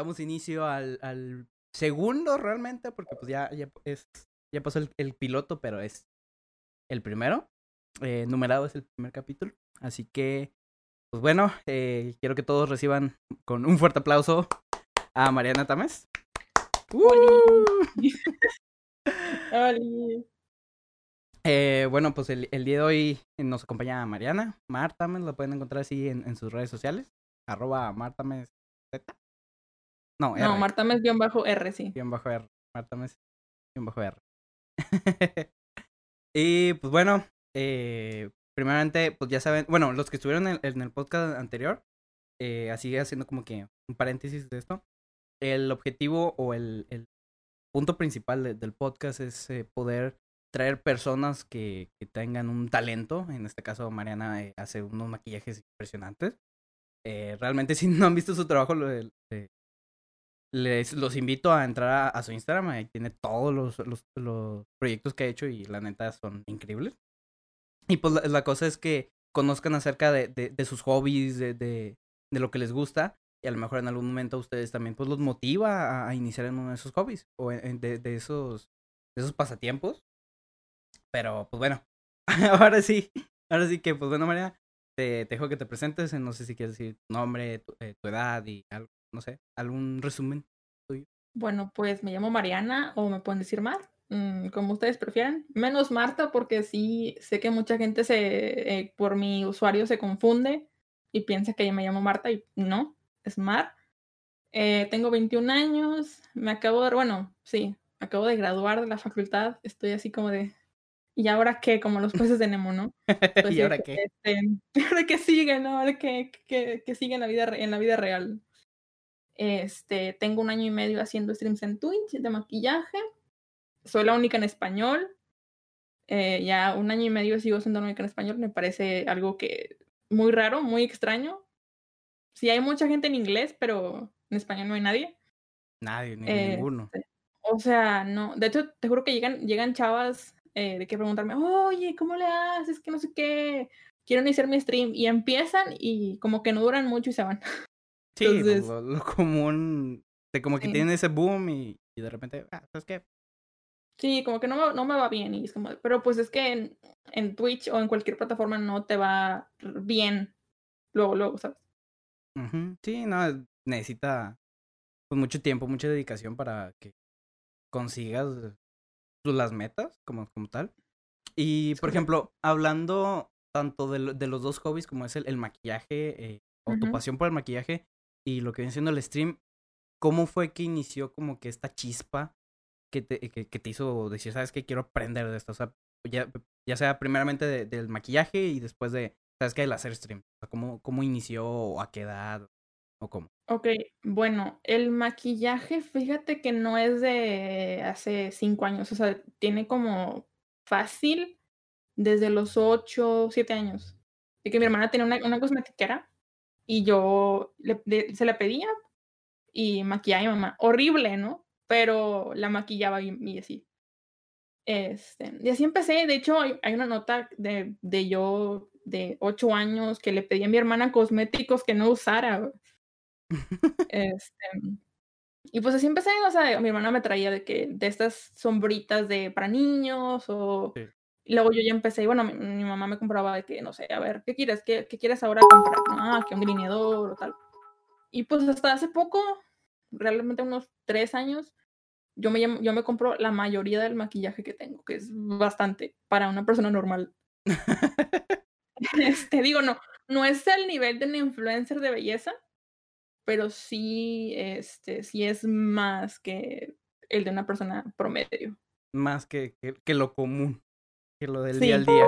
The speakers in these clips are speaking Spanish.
damos inicio al, al segundo realmente, porque pues ya, ya, es, ya pasó el, el piloto, pero es el primero. Eh, numerado es el primer capítulo. Así que, pues bueno, eh, quiero que todos reciban con un fuerte aplauso a Mariana Tames. Eh, bueno, pues el, el, día de hoy nos acompaña Mariana. Martames, lo pueden encontrar así en, en sus redes sociales. Arroba Martames Z. No, R. No, Martames-R, sí. Guión bajo R. Martames-R. y pues bueno, eh, primeramente, pues ya saben, bueno, los que estuvieron en, en el podcast anterior, eh, así haciendo como que un paréntesis de esto, el objetivo o el, el punto principal de, del podcast es eh, poder traer personas que, que, tengan un talento. En este caso, Mariana eh, hace unos maquillajes impresionantes. Eh, realmente, si no han visto su trabajo, lo, les los invito a entrar a, su Instagram. Ahí tiene todos los, los, los, proyectos que ha hecho y la neta son increíbles. Y pues la, la cosa es que conozcan acerca de, de, sus hobbies, de, de, lo que les gusta. Y a lo mejor en algún momento ustedes también pues los motiva a, iniciar en uno de esos hobbies o en, de, esos, esos pasatiempos. Pero pues bueno, ahora sí, ahora sí que pues bueno María, te, te dejo que te presentes. No sé si quieres decir tu nombre, tu, eh, tu edad y algo no sé, algún resumen tuyo. Bueno, pues me llamo Mariana o me pueden decir Mar, mmm, como ustedes prefieran. Menos Marta porque sí sé que mucha gente se eh, por mi usuario se confunde y piensa que yo me llamo Marta y no, es Mar. Eh, tengo 21 años, me acabo de, bueno, sí, acabo de graduar de la facultad, estoy así como de, ¿y ahora qué? Como los peces de Nemo, ¿no? Pues, ¿Y ahora qué? Este, ¿Ahora qué sigue, no? ¿Ahora qué, qué, qué sigue en la, vida, en la vida real? Este, tengo un año y medio haciendo streams en Twitch de maquillaje. Soy la única en español. Eh, ya un año y medio sigo siendo la única en español. Me parece algo que muy raro, muy extraño. Sí, hay mucha gente en inglés, pero en español no hay nadie. Nadie, ni eh, ninguno. O sea, no. De hecho, te juro que llegan, llegan chavas eh, de que preguntarme, oye, ¿cómo le haces? Que no sé qué. Quiero iniciar mi stream. Y empiezan y como que no duran mucho y se van. Sí, Entonces, lo, lo, común, de como que sí. tienen ese boom y, y, de repente, ah, ¿sabes qué? Sí, como que no, no me va bien y es como, pero pues es que en, en Twitch o en cualquier plataforma no te va bien luego, luego, ¿sabes? Uh -huh. Sí, no, necesita pues, mucho tiempo, mucha dedicación para que consigas pues, las metas como, como tal. Y, por ejemplo, hablando tanto de, de, los dos hobbies como es el, el maquillaje eh, o uh -huh. tu pasión por el maquillaje, y lo que viene siendo el stream, ¿cómo fue que inició como que esta chispa que te, que, que te hizo decir, sabes que quiero aprender de esto? O sea, ya, ya sea primeramente de, del maquillaje y después de, sabes que el hacer stream. O sea, ¿cómo, ¿Cómo inició o a qué edad o cómo? Ok, bueno, el maquillaje, fíjate que no es de hace cinco años, o sea, tiene como fácil desde los ocho, siete años. De que mi hermana tenía una, una cosmetiquera y yo le, le, se la pedía y maquillaba a mi mamá. Horrible, ¿no? Pero la maquillaba y, y así. Este, y así empecé. De hecho, hay, hay una nota de, de, yo de ocho años que le pedí a mi hermana cosméticos que no usara. este, y pues así empecé, o sea, mi hermana me traía de que de estas sombritas de para niños o sí. Y luego yo ya empecé, y bueno, mi, mi, mamá me compraba de que, no sé, a ver, ¿qué quieres? ¿Qué, qué quieres ahora comprar? Ah, que un delineador o tal. Y pues hasta hace poco, realmente unos tres años, yo me, yo me compro la mayoría del maquillaje que tengo, que es bastante para una persona normal. este, digo, no, no es el nivel de un influencer de belleza, pero sí, este, sí es más que el de una persona promedio. Más que, que, que lo común que lo del sí. día al día.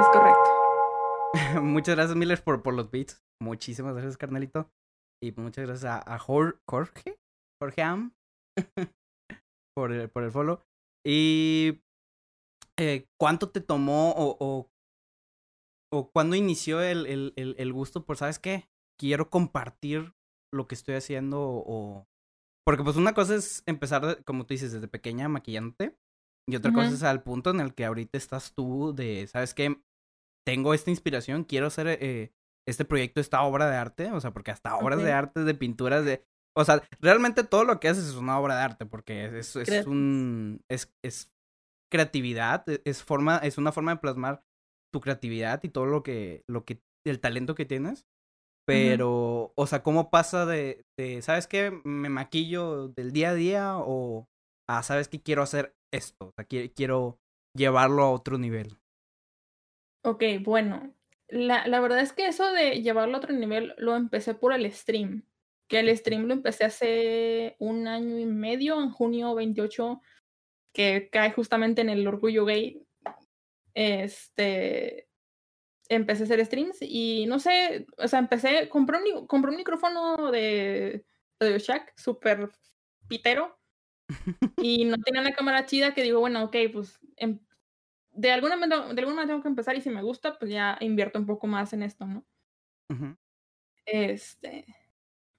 Es correcto. muchas gracias, Miller, por, por los beats. Muchísimas gracias, carnalito. Y muchas gracias a, a Jorge, Jorge Am, por, el, por el follow. Y eh, ¿cuánto te tomó o, o, o cuándo inició el, el, el, el, gusto por, ¿sabes qué? Quiero compartir lo que estoy haciendo o... Porque pues una cosa es empezar, como tú dices, desde pequeña maquillándote. Y otra uh -huh. cosa es al punto en el que ahorita estás tú de, ¿sabes qué? Tengo esta inspiración, quiero hacer eh, este proyecto, esta obra de arte, o sea, porque hasta obras okay. de arte, de pinturas, de O sea, realmente todo lo que haces es una obra de arte, porque es, es, un. Es, es creatividad, e, es forma, es una forma de plasmar tu creatividad y todo lo que, lo que, el talento que tienes. Pero, o sea, ¿cómo pasa de, de, ¿sabes qué? Me maquillo del día a día o, ah, ¿sabes qué? Quiero hacer esto, o sea, quiero llevarlo a otro nivel. Ok, bueno, la, la verdad es que eso de llevarlo a otro nivel lo empecé por el stream, que el stream lo empecé hace un año y medio, en junio 28, que cae justamente en el orgullo gay. Este, empecé a hacer streams y no sé, o sea, empecé, compré un, compré un micrófono de Radio Shack, súper pitero, y no tenía una cámara chida que digo, bueno, ok, pues em, de, alguna manera, de alguna manera tengo que empezar y si me gusta, pues ya invierto un poco más en esto, ¿no? Este...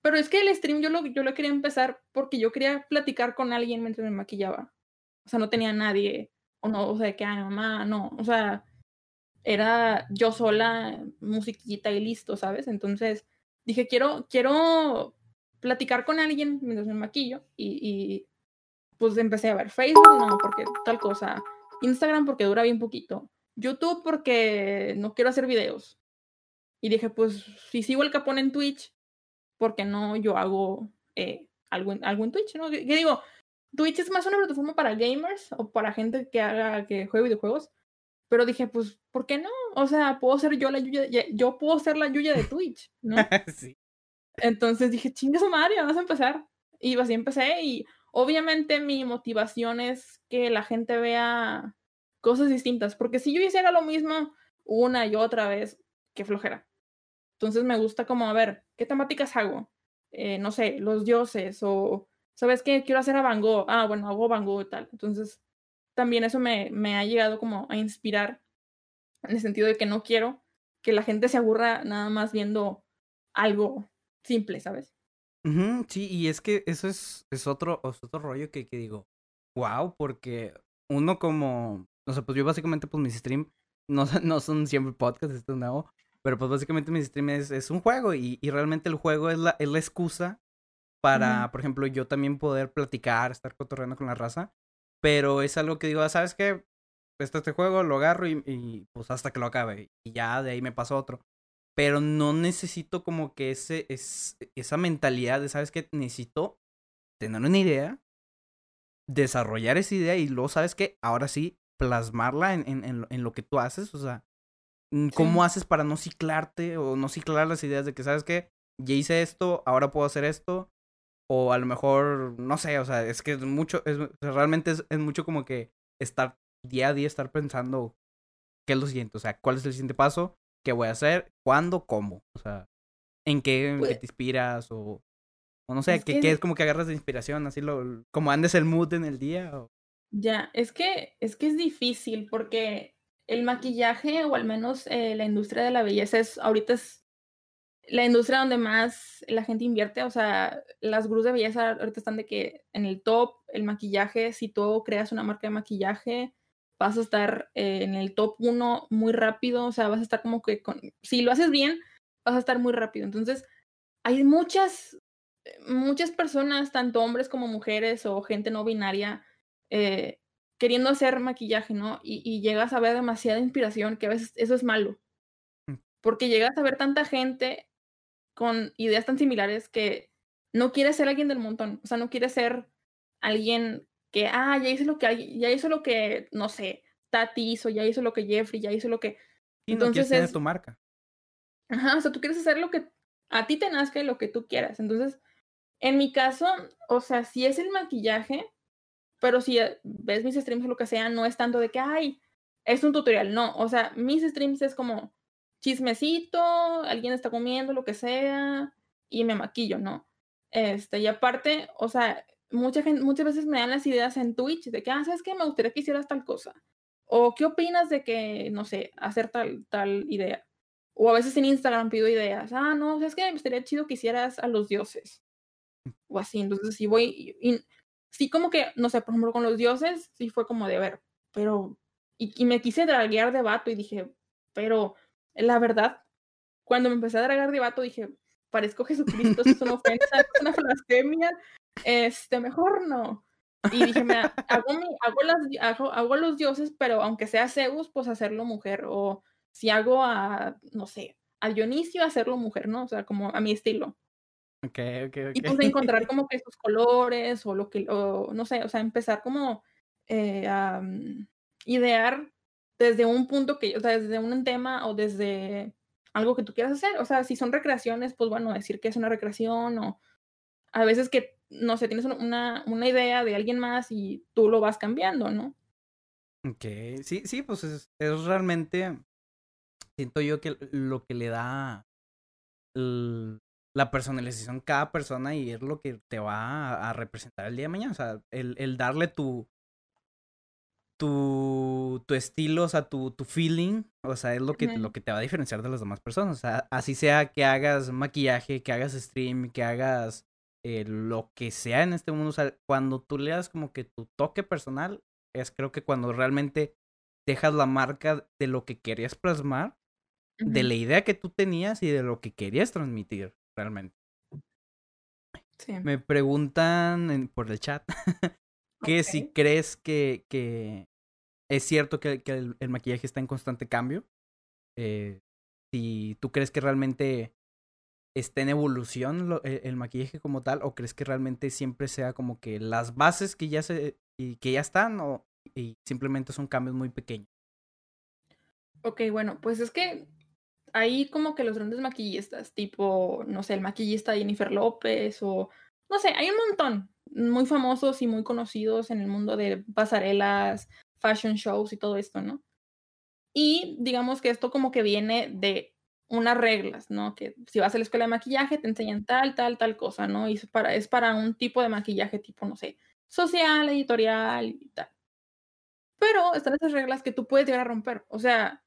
Pero es que el stream yo lo, yo lo quería empezar porque yo quería platicar con alguien mientras me maquillaba. O sea, no tenía nadie. O no, o sea, que, ay, mamá, no. O sea, era yo sola, musiquita y listo, ¿sabes? Entonces dije, quiero, quiero platicar con alguien mientras me maquillo y, y pues empecé a ver Facebook, no, porque tal cosa, Instagram porque dura bien poquito, YouTube porque no quiero hacer videos. Y dije, pues si sigo el capón en Twitch, porque no yo hago eh, algo, en, algo en Twitch? ¿no? ¿Qué digo, Twitch es más una plataforma para gamers o para gente que haga, que juegue videojuegos. Pero dije, pues, ¿por qué no? O sea, puedo ser yo la Yuya, yo puedo ser la Yuya de Twitch, ¿no? sí. Entonces dije, chingue su madre, vamos a empezar. Y así empecé y obviamente mi motivación es que la gente vea cosas distintas, porque si yo hiciera lo mismo una y otra vez, qué flojera. Entonces me gusta como, a ver, ¿qué temáticas hago? Eh, no sé, los dioses o, ¿sabes qué? Quiero hacer a Van Gogh. Ah, bueno, hago Van Gogh y tal. Entonces, también eso me, me ha llegado como a inspirar en el sentido de que no quiero que la gente se aburra nada más viendo algo simple, ¿sabes? Sí, y es que eso es, es, otro, otro rollo que, que digo, wow, porque uno como, o sea, pues yo básicamente pues mis streams no, no son siempre podcasts, esto es nuevo, pero pues básicamente mis streams es, un juego y, y, realmente el juego es la, es la excusa para, por ejemplo, yo también poder platicar, estar cotorreando con la raza pero es algo que digo, ah, ¿sabes qué? Está este juego, lo agarro y, pues hasta que lo acabe. Y ya de ahí me paso otro. Pero no necesito como que ese, es, esa mentalidad de, ¿sabes qué? Necesito tener una idea, desarrollar esa idea y luego, ¿sabes qué? Ahora sí, plasmarla en, en, en, lo que tú haces. O sea, mm, ¿cómo haces para no ciclarte o no ciclar las ideas de que, ¿sabes qué? Ya hice esto, ahora puedo hacer esto o a lo mejor, no sé, o sea, es que es mucho, es, realmente es, es, mucho como que estar día a día, estar pensando qué es lo siguiente, o sea, cuál es el siguiente paso, qué voy a hacer, cuándo, cómo, o sea, en qué, en qué pues te inspiras o, o no sé, es ¿qué, que... es como que agarras de inspiración, así lo, como andes el mood en el día. O... Ya, es que, es que es difícil porque el maquillaje o al menos eh, la industria de la belleza es, ahorita es la industria donde más la gente invierte, o sea, las gurús de belleza ahorita están de que en el top, el maquillaje, si tú creas una marca de maquillaje, vas a estar eh, en el top uno muy rápido, o sea, vas a estar como que, con, si lo haces bien, vas a estar muy rápido. Entonces, hay muchas, muchas personas, tanto hombres como mujeres o gente no binaria, eh, queriendo hacer maquillaje, ¿no? Y, y llegas a ver demasiada inspiración, que a veces eso es malo mm. porque llegas a ver tanta gente con ideas tan similares que no quiere ser alguien del montón, o sea, no quiere ser alguien que, ah, ya hizo lo que, ya hizo lo que, no sé, Tati hizo, ya hizo lo que Jeffrey, ya hizo lo que... Y Entonces no es tu marca. Ajá, o sea, tú quieres hacer lo que a ti te nazca y lo que tú quieras. Entonces, en mi caso, o sea, si es el maquillaje, pero si ves mis streams o lo que sea, no es tanto de que, ay, es un tutorial, no, o sea, mis streams es como, chismecito, alguien está comiendo, lo que sea, y me maquillo, ¿no? Este, y aparte, o sea, mucha gente, muchas veces me dan las ideas en Twitch de que, ah, ¿sabes qué? Me gustaría que hicieras tal cosa. O, ¿qué opinas de que, no sé, hacer tal, tal idea? O a veces en Instagram pido ideas. Ah, no, ¿sabes qué? Me gustaría chido que hicieras a los dioses. O así. Entonces, si voy. Y, sí, como que, no sé, por ejemplo, con los dioses, sí fue como de ver, pero. Y, y me quise draguear de vato y dije, pero la verdad, cuando me empecé a dragar de vato, dije, parezco Jesucristo, eso es una ofensa, es una blasfemia, este, mejor no. Y dije, mira, hago, hago, las, hago, hago los dioses, pero aunque sea Zeus, pues hacerlo mujer. O si hago a, no sé, a Dionisio, hacerlo mujer, ¿no? O sea, como a mi estilo. Ok, ok, ok. Y pues encontrar como que sus colores o lo que, o no sé, o sea, empezar como eh, a mm, idear desde un punto que, o sea, desde un tema o desde algo que tú quieras hacer. O sea, si son recreaciones, pues bueno, decir que es una recreación o a veces que, no sé, tienes una, una idea de alguien más y tú lo vas cambiando, ¿no? Ok, sí, sí, pues es, es realmente, siento yo que lo que le da la personalización cada persona y es lo que te va a, representar el día de mañana. O sea, el, el darle tu, tu, tu estilo, o sea, tu, tu feeling, o sea, es lo que, lo que te va a diferenciar de las demás personas. O sea, así sea que hagas maquillaje, que hagas stream, que hagas eh, lo que sea en este mundo. O sea, cuando tú le das como que tu toque personal, es creo que cuando realmente dejas la marca de lo que querías plasmar, de la idea que tú tenías y de lo que querías transmitir realmente. Sí. Me preguntan por el chat que si crees que, que es cierto que, que el, maquillaje está en constante cambio. Eh, si tú crees que realmente está en evolución e, el, maquillaje como tal o crees que realmente siempre sea como que las bases que ya se y que ya están o y simplemente son cambios muy pequeños. Ok, bueno, pues es que ahí como que los grandes maquillistas, tipo, no sé, el maquillista Jennifer López o, no sé, hay un montón muy famosos y muy conocidos en el mundo de pasarelas, fashion shows y todo esto, ¿no? Y digamos que esto como que viene de unas reglas, ¿no? Que si vas a la escuela de maquillaje te enseñan tal, tal, tal cosa, ¿no? Y es para, es para un tipo de maquillaje tipo, no sé, social, editorial y tal. Pero están esas reglas que tú puedes llegar a romper. O sea,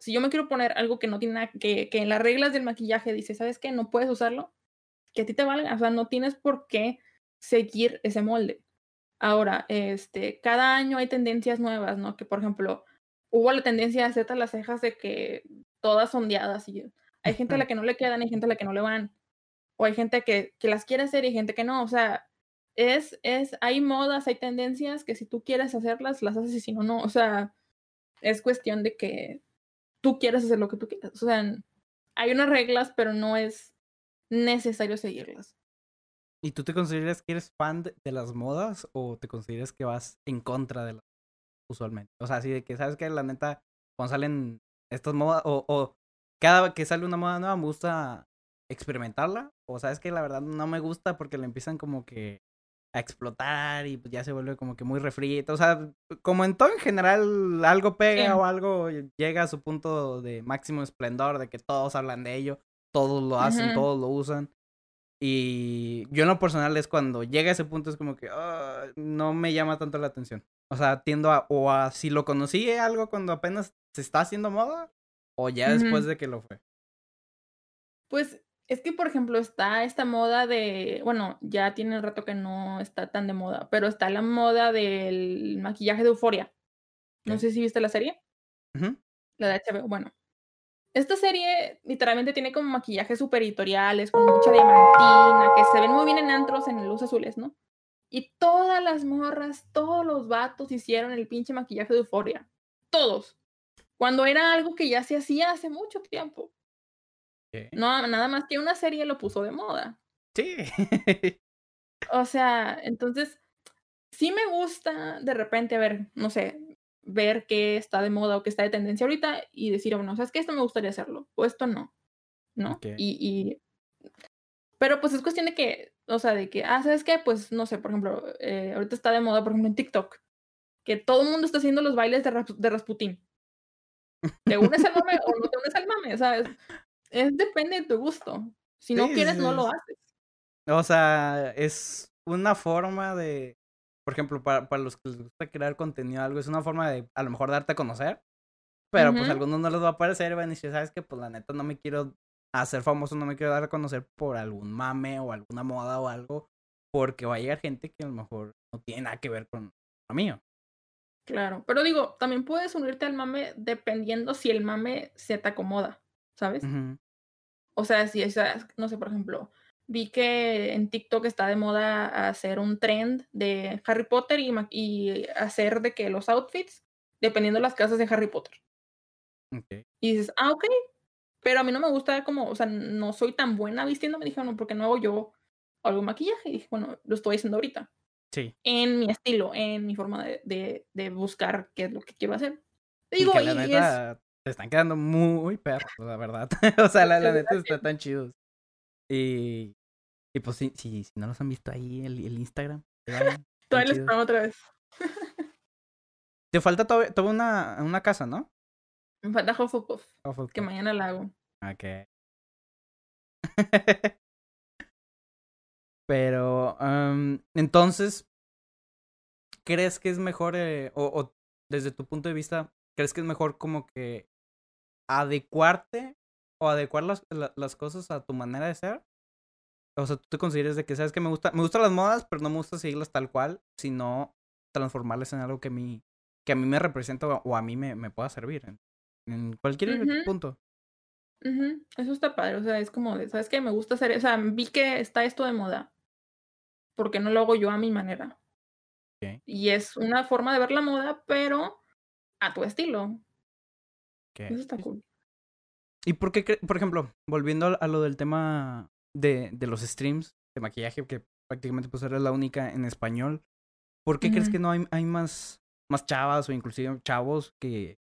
si yo me quiero poner algo que no tiene nada, que, que en las reglas del maquillaje dice, ¿sabes qué? No puedes usarlo, que a ti te valga. O sea, no tienes por qué seguir ese molde. Ahora, este, cada año hay tendencias nuevas, ¿no? Que por ejemplo, hubo la tendencia de hacerte las cejas de que todas sondeadas y hay gente a la que no le quedan y gente a la que no le van. O hay gente que, que las quiere hacer y gente que no. O sea, es, es, hay modas, hay tendencias que si tú quieres hacerlas, las haces y si no, no. O sea, es cuestión de que tú quieres hacer lo que tú quieras. O sea, hay unas reglas, pero no es necesario seguirlas. ¿Y tú te consideras que eres fan de, las modas o te consideras que vas en contra de las usualmente? O sea, así de que, ¿sabes que La neta, cuando salen estas modas, o, o cada que sale una moda nueva, me gusta experimentarla, o sabes que la verdad no me gusta porque le empiezan como que a explotar y pues ya se vuelve como que muy refrito. O sea, como en todo en general, algo pega o algo llega a su punto de máximo esplendor, de que todos hablan de ello, todos lo hacen, todos lo usan. Y yo en lo personal es cuando llega a ese punto es como que ah, no me llama tanto la atención. O sea, tiendo a, o a si lo conocí algo cuando apenas se está haciendo moda, o ya después de que lo fue. Pues es que, por ejemplo, está esta moda de, bueno, ya tiene un rato que no está tan de moda, pero está la moda del maquillaje de euforia. No sé si viste la serie. La de HBO. Bueno, esta serie literalmente tiene como maquillajes super editoriales, con mucha diamantina, que se ven muy bien en antros en luz azules, ¿no? Y todas las morras, todos los vatos hicieron el pinche maquillaje de euforia. Todos. Cuando era algo que ya se hacía hace mucho tiempo. No, nada más que una serie lo puso de moda. Sí. o sea, entonces, sí me gusta de repente, a ver, no sé, ver qué está de moda o qué está de tendencia ahorita y decir, bueno, ¿sabes qué? Esto me gustaría hacerlo o esto no, ¿no? Y, y, Pero pues es cuestión de que, o sea, de que, ah, ¿sabes qué? Pues no sé, por ejemplo, eh, ahorita está de moda, por ejemplo, en TikTok, que todo el mundo está haciendo los bailes de, de Rasputín. ¿Te unes al mame o no te unes al mame? ¿Sabes? Es, depende de tu gusto. Si no quieres, no lo haces. O sea, es una forma de por ejemplo, para, para los que les gusta crear contenido algo, es una forma de a lo mejor darte a conocer. Pero pues a algunos no les va a parecer y van a decir, ¿sabes qué? Pues la neta no me quiero hacer famoso, no me quiero dar a conocer por algún mame o alguna moda o algo. Porque va a llegar gente que a lo mejor no tiene nada que ver con lo mío. Claro, pero digo, también puedes unirte al mame dependiendo si el mame se te acomoda, ¿sabes? O sea, si esa, no sé, por ejemplo, vi que en TikTok está de moda hacer un trend de Harry Potter y, y hacer de que los outfits, dependiendo de las casas de Harry Potter. Y dices, ah, ok. Pero a mí no me gusta como, o sea, no soy tan buena vistiendo. Me dijeron, ¿por qué no hago yo algo maquillaje? Y dije, bueno, lo estoy haciendo ahorita. Sí. En mi estilo, en mi forma de, de, de buscar qué es lo que quiero hacer. Digo, y, la neta, te están quedando muy perros, la verdad. o sea, la, la neta está tan chidos. Y, y pues si, si, si no los han visto ahí, el, el Instagram. Todavía les pongo otra vez. Te falta todavía, toda una, una casa, ¿no? Me falta Hufflepuff. Que mañana la hago. Ok. Pero, entonces, ¿crees que es mejor, eh, o, o, desde tu punto de vista, crees que es mejor como que adecuarte o adecuar las, las cosas a tu manera de ser? O sea, tú te consideras de que, ¿sabes que Me gusta, me gustan las modas, pero no me gusta seguirlas tal cual, sino transformarlas en algo que a mí, que a mí me representa o a mí me, me pueda servir en, cualquier punto. Eso está padre, o sea, es como de, ¿sabes qué? Me gusta hacer, o sea, vi que está esto de moda, porque no lo hago yo a mi manera. Y es una forma de ver la moda, pero a tu estilo. Eso está cool. ¿Y por qué, por ejemplo, volviendo a lo del tema de, de los streams de maquillaje, que prácticamente pues eres la única en español, ¿por qué crees que no hay, hay más, más chavas o inclusive chavos que,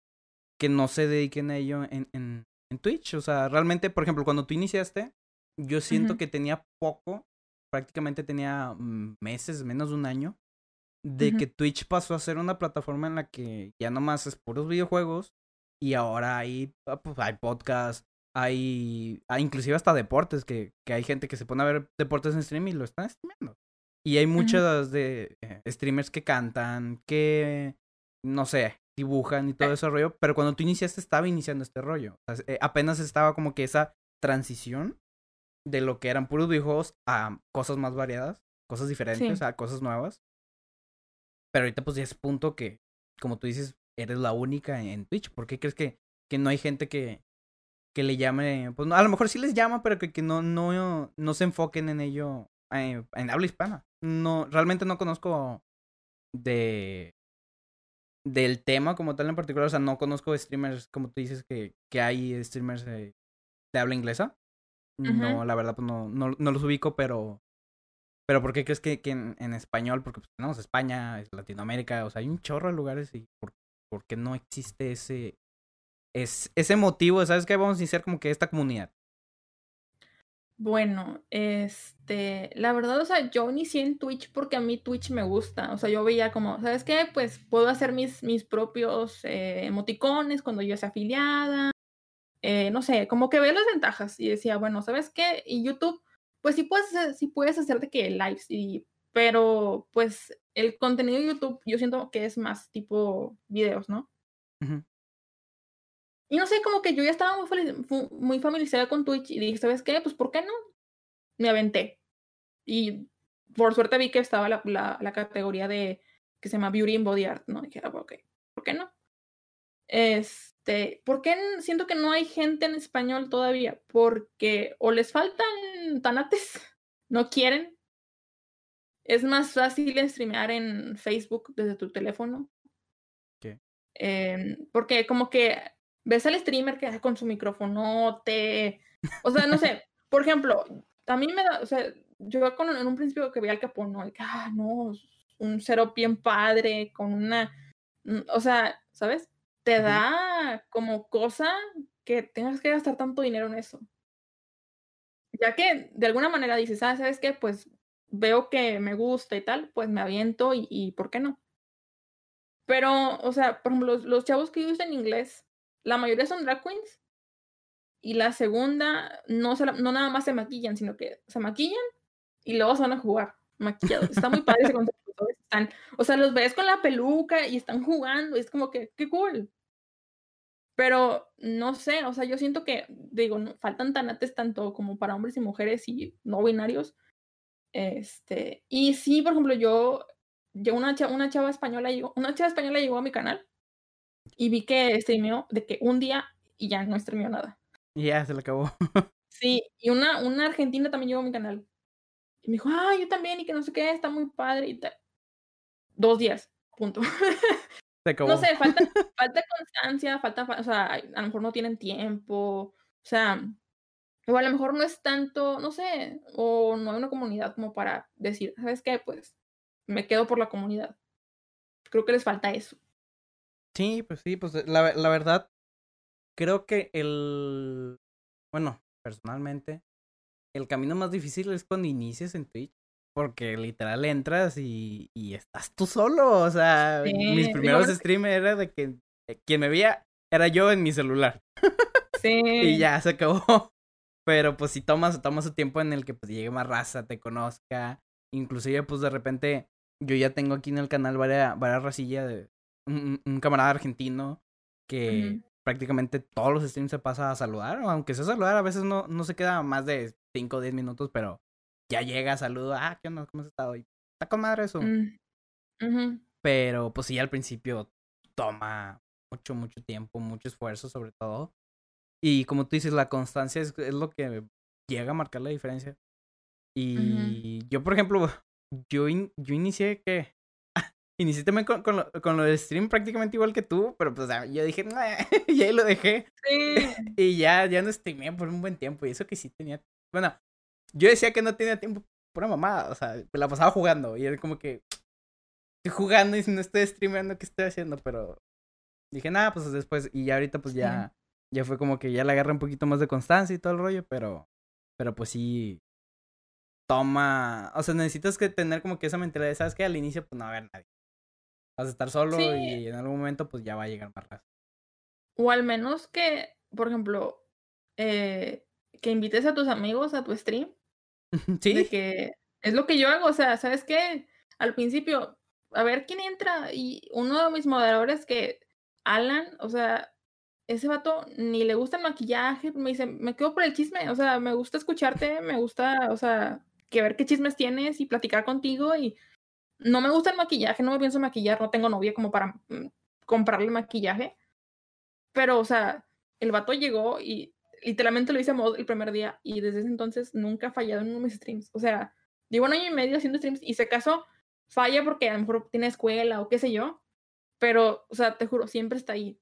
que no se dediquen a ello en, en, en Twitch? O sea, realmente, por ejemplo, cuando tú iniciaste, yo siento que tenía poco, prácticamente tenía mm, meses, menos de un año, de que Twitch pasó a ser una plataforma en la que ya nomás es puros videojuegos y ahora hay, ah, pues, hay podcasts, hay, hay inclusive hasta deportes, que, que hay gente que se pone a ver deportes en stream y lo están streamando. Y hay muchos de eh, streamers que cantan, que, no sé, dibujan y todo ese rollo, pero cuando tú iniciaste estaba iniciando este rollo. Eh, apenas estaba como que esa transición de lo que eran puros videojuegos a cosas más variadas, cosas diferentes, a cosas nuevas. Pero ahorita pues ya es punto que, como tú dices, eres la única en Twitch. ¿Por qué crees que, que no hay gente que, que le llame? Pues a lo mejor sí les llama, pero que, que no, no, no se enfoquen en ello eh, en habla hispana. No, realmente no conozco de del tema como tal en particular. O sea, no conozco streamers, como tú dices, que, que hay streamers de, habla inglesa. No, la verdad, pues no, no, no los ubico, pero pero ¿por qué crees que, que en, español? Porque pues, tenemos España, Latinoamérica, o sea, hay un chorro de lugares y ¿por, qué no existe ese, es, ese motivo? ¿Sabes qué? Vamos a iniciar como que esta comunidad. Bueno, este, la verdad, o sea, yo inicié en Twitch porque a mí Twitch me gusta. O sea, yo veía como, ¿sabes qué? Pues puedo hacer mis, mis propios eh, emoticones cuando yo sea afiliada. Eh, no sé, como que veo las ventajas y decía, bueno, ¿sabes qué? Y YouTube pues sí puedes sí puedes hacer de que lives, y, pero pues el contenido de YouTube yo siento que es más tipo videos, ¿no? Y no sé, como que yo ya estaba muy, muy familiarizada con Twitch y dije, ¿sabes qué? Pues ¿por qué no? Me aventé. Y por suerte vi que estaba la, la, categoría de que se llama Beauty and Body Art, ¿no? Y dije, ah, ok, ¿por qué no? Es, este, ¿por qué siento que no hay gente en español todavía? Porque o les faltan tanates, no quieren. Es más fácil streamear en Facebook desde tu teléfono. ¿Qué? Em, porque como que ves al streamer que con su micrófono te... O sea, no sé, por ejemplo, también me da, o sea, yo con, en un principio que veía al Capón, ¿no? Que, ah, no, un cero bien padre, con una... Mm, o sea, ¿sabes? te da como cosa que tengas que gastar tanto dinero en eso. Ya que de alguna manera dices, ah, ¿sabes qué? Pues veo que me gusta y tal, pues me aviento y, ¿por qué no? Pero, o sea, por ejemplo, los, chavos que usan inglés, la mayoría son drag queens. Y la segunda, no, no nada más se maquillan, sino que se maquillan y luego se van a jugar maquillados. Está muy padre ese concepto. Están, o sea, los ves con la peluca y están jugando. Y es como que, qué cool. Pero no sé, o sea, yo siento que, digo, no, faltan tanates tanto como para hombres y mujeres y no binarios. Este, y sí, por ejemplo, yo, yo una, chava, una chava española llegó, una chava española llegó a mi canal y vi que streameó de que un día y ya no streameó nada. Y ya se le acabó. Sí, y una, una argentina también llegó a mi canal. Y me dijo, ah, yo también, y que no sé qué, está muy padre y tal. Dos días, punto. no sé, falta, falta constancia, falta, o sea, a lo mejor no tienen tiempo, o sea, o a lo mejor no es tanto, no sé, o no hay una comunidad como para decir, ¿sabes qué? Pues me quedo por la comunidad. Creo que les falta eso. Sí, pues sí, pues la, la verdad, creo que el, bueno, personalmente, el camino más difícil es cuando inicias en Twitch. Porque literal entras y, y estás tú solo. O sea, mis primeros streams era de que eh, quien me veía era yo en mi celular. Sí. y ya se acabó. Pero pues si tomas, tomas su tiempo en el que pues llegue más raza, te conozca. Inclusive pues de repente yo ya tengo aquí en el canal varias, varias racillas de un, camarada argentino que prácticamente todos los streams se pasa a saludar. Aunque sea saludar, a veces no, no se queda más de 5 o 10 minutos, pero ya llega, saluda, ah, ¿qué onda? ¿Cómo has estado? Y está con madre eso. Mm, pero pues sí, al principio toma mucho, mucho tiempo, mucho esfuerzo sobre todo. Y como tú dices, la constancia es, es lo que llega a marcar la diferencia. Y yo, por ejemplo, yo, yo inicié que... inicié también con, con, lo, con lo del stream prácticamente igual que tú, pero pues yo dije, y ahí lo dejé. Sí. y ya, ya no streamé por un buen tiempo. Y eso que sí tenía... Bueno, yo decía que no tenía tiempo por una mamada. O sea, me la pasaba jugando. Y era como que... Estoy jugando y si no estoy streamando, ¿qué estoy haciendo? Pero dije, nada, pues después. Y ya ahorita pues ya ya fue como que ya le agarré un poquito más de constancia y todo el rollo, pero, pero pues sí, toma, o sea, necesitas que tener como que esa mentalidad, sabes que al inicio pues no va a haber nadie. Vas a estar solo y en algún momento pues ya va a llegar más raza. O al menos que, por ejemplo, eh, que invites a tus amigos a tu stream. Sí. De que es lo que yo hago, o sea, ¿sabes qué? Al principio, a ver quién entra y uno de mis moderadores que, Alan, o sea, ese vato ni le gusta el maquillaje, me dice, me quedo por el chisme, o sea, me gusta escucharte, me gusta, o sea, que ver qué chismes tienes y platicar contigo y no me gusta el maquillaje, no me pienso maquillar, no tengo novia como para mm, comprarle maquillaje, pero, o sea, el vato llegó y literalmente lo hice a modo el primer día y desde ese entonces nunca ha fallado en uno de mis streams, o sea, llevo un año y medio haciendo streams y si acaso falla porque a lo mejor tiene escuela o qué sé yo, pero, o sea, te juro, siempre está ahí.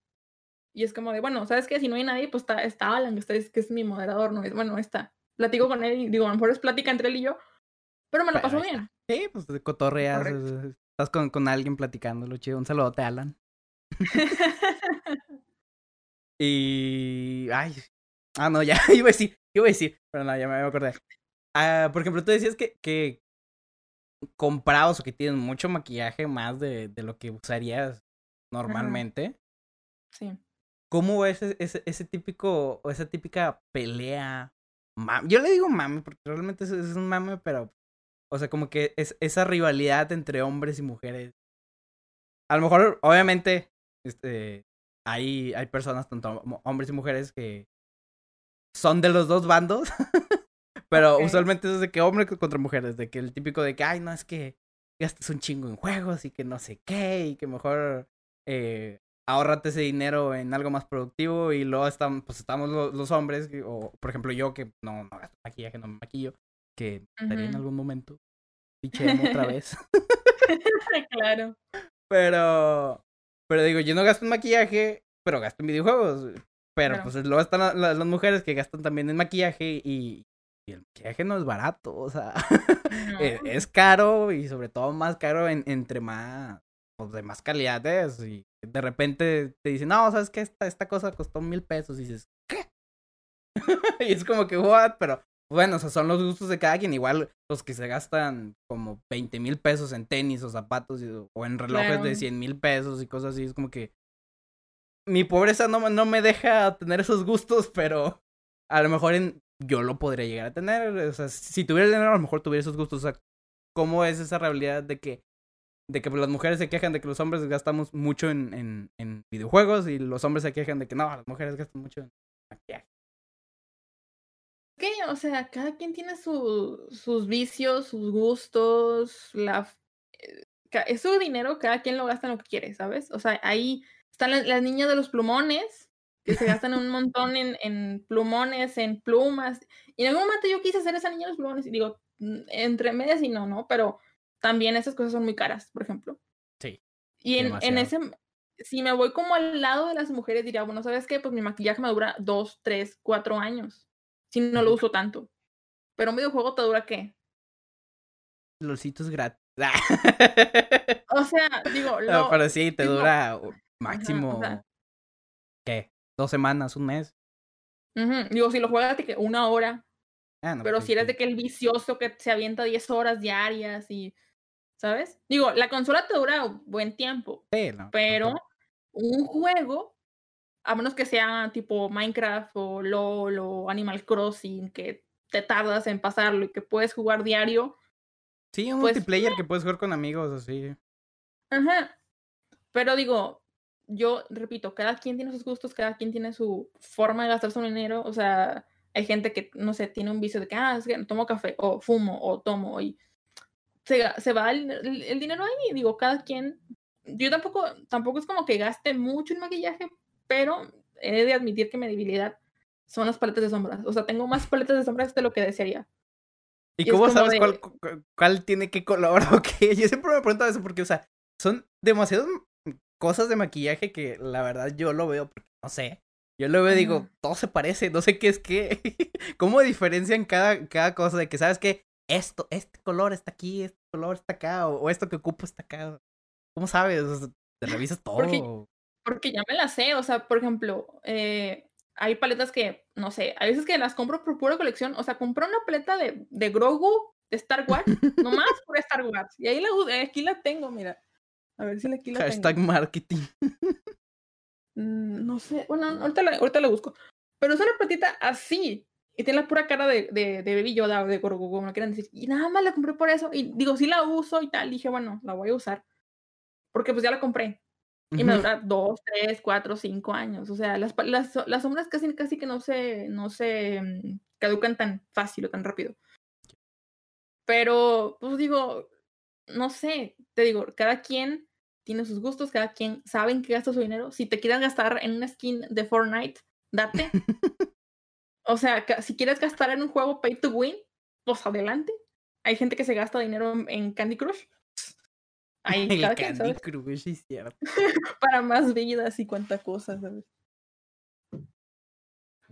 Y es como de, bueno, ¿sabes qué? Si no hay nadie, pues está, está Alan, que, está, que es mi moderador, ¿no? Es, bueno, está. Platico con él y digo, a lo mejor es plática entre él y yo, pero me lo paso bien. Sí, pues cotorreas, estás con, con alguien platicándolo, chido. Un saludote, Alan. y. Ay. Ah, no, ya iba a decir, iba a decir, pero no, ya me voy a acordar. Ah, por ejemplo, tú decías que, que comprados o que tienen mucho maquillaje más de, de lo que usarías normalmente. Sí. ¿Cómo es ese, ese, típico, o esa típica pelea? Yo le digo mame, porque realmente es, es, un mame, pero, o sea, como que es esa rivalidad entre hombres y mujeres. A lo mejor, obviamente, este, hay, hay personas, tanto hombres y mujeres, que son de los dos bandos, pero usualmente es de que hombres contra mujeres, de que el típico de que, ay, no, es que gastas un chingo en juegos y que no sé qué, y que mejor eh, ahorrate ese dinero en algo más productivo y luego estamos, pues estamos los, hombres, o por ejemplo yo que no, no gasto maquillaje, no me maquillo, que estaría en algún momento pichemos otra vez. claro. Pero, pero digo, yo no gasto en maquillaje, pero gasto en videojuegos. Pero pues luego están las, mujeres que gastan también en maquillaje y, el maquillaje no es barato, o sea, e, es, caro y sobre todo más caro en, entre más, pues, de más calidad es y de repente te dicen, no, ¿sabes qué? Esta, esta cosa costó mil pesos. Y dices, ¿qué? y es como que, what? Pero bueno, o sea, son los gustos de cada quien. Igual los que se gastan como 20 mil pesos en tenis o zapatos o en relojes de 100 mil pesos y cosas así. Es como que mi pobreza no, no me deja tener esos gustos, pero a lo mejor en, yo lo podría llegar a tener. O sea, si tuviera dinero, a lo mejor tuviera esos gustos. O sea, ¿cómo es esa realidad de que de que las mujeres se quejan de que los hombres gastamos mucho en, en, videojuegos y los hombres se quejan de que no, las mujeres gastan mucho en maquillaje. ¿Qué? O sea, cada quien tiene su, sus vicios, sus gustos, la... Eh, es su dinero, cada quien lo gasta en lo que quiere, ¿sabes? O sea, ahí están las, niñas de los plumones, que se gastan un montón en, en plumones, en plumas. Y en algún momento yo quise hacer esa niña de los plumones y digo, mm, entre medias y no, ¿no? Pero también esas cosas son muy caras, por ejemplo. Sí. Y en, en ese, si me voy como al lado de las mujeres, diría, bueno, ¿sabes qué? Pues mi maquillaje me dura dos, tres, cuatro años. Si no lo uso tanto. Pero un videojuego te dura qué? Lolcitos gratis. o sea, digo, lo, pero sí, te dura máximo. ¿Qué? ¿Dos semanas? ¿Un mes? Digo, si lo juegas que una hora. Ah, pero pues si eres de que el vicioso que se avienta 10 horas diarias y. ¿Sabes? Digo, la consola te dura buen tiempo. Sí, pero un juego, a menos que sea tipo Minecraft o LOL o Animal Crossing, que te tardas en pasarlo y que puedes jugar diario. Sí, un pues, multiplayer que puedes jugar con amigos, así. Ajá. Pero digo, yo repito, cada quien tiene sus gustos, cada quien tiene su forma de gastar su dinero. O sea, hay gente que, no sé, tiene un vicio de que, ah, es que tomo café, o fumo, o tomo, y se, se va el, el, dinero ahí. Digo, cada quien. Yo tampoco, tampoco es como que gaste mucho en maquillaje, pero he de admitir que mi debilidad son las paletas de sombras. O sea, tengo más paletas de sombras de lo que desearía. ¿Y, cómo sabes cuál, cuál tiene qué color o qué? Yo siempre me pregunto eso porque, o sea, son demasiadas cosas de maquillaje que la verdad yo lo veo porque no sé. Yo lo veo y digo, todo se parece, no sé qué es qué. ¿Cómo diferencian cada, cada cosa de que sabes que esto, este color está aquí, este color está acá, o, esto que ocupo está acá? ¿Cómo sabes? te revisas todo. Porque, porque, ya me la sé, o sea, por ejemplo, eh, hay paletas que, no sé, a veces que las compro por pura colección. O sea, compré una paleta de, de Grogu de Star Wars, nomás por Star Wars. Y ahí la, aquí la tengo, mira. A ver si aquí la Hashtag marketing. Mm, no sé, bueno, ahorita la, ahorita la busco. Pero es una paletita así. Y tiene la pura cara de, de, de Baby Yoda o de Grogu, como quieran decir. Y nada más la compré por eso. Y digo, sí la uso y tal. dije, bueno, la voy a usar. Porque pues ya la compré. Y me dura dos, tres, cuatro, cinco años. O sea, las, las, las sombras casi, casi que no se, no se mm, caducan tan fácil o tan rápido. Pero, pues digo, no sé, te digo, cada quien tiene sus gustos, cada quien sabe en qué gasta su dinero. Si te quieres gastar en una skin de Fortnite, date. o sea, si quieres gastar en un juego pay to win, pues adelante. Hay gente que se gasta dinero en Candy Crush. Ahí, el Candy Crush, es cierto. Para más vidas y cuánta cosa, ¿sabes?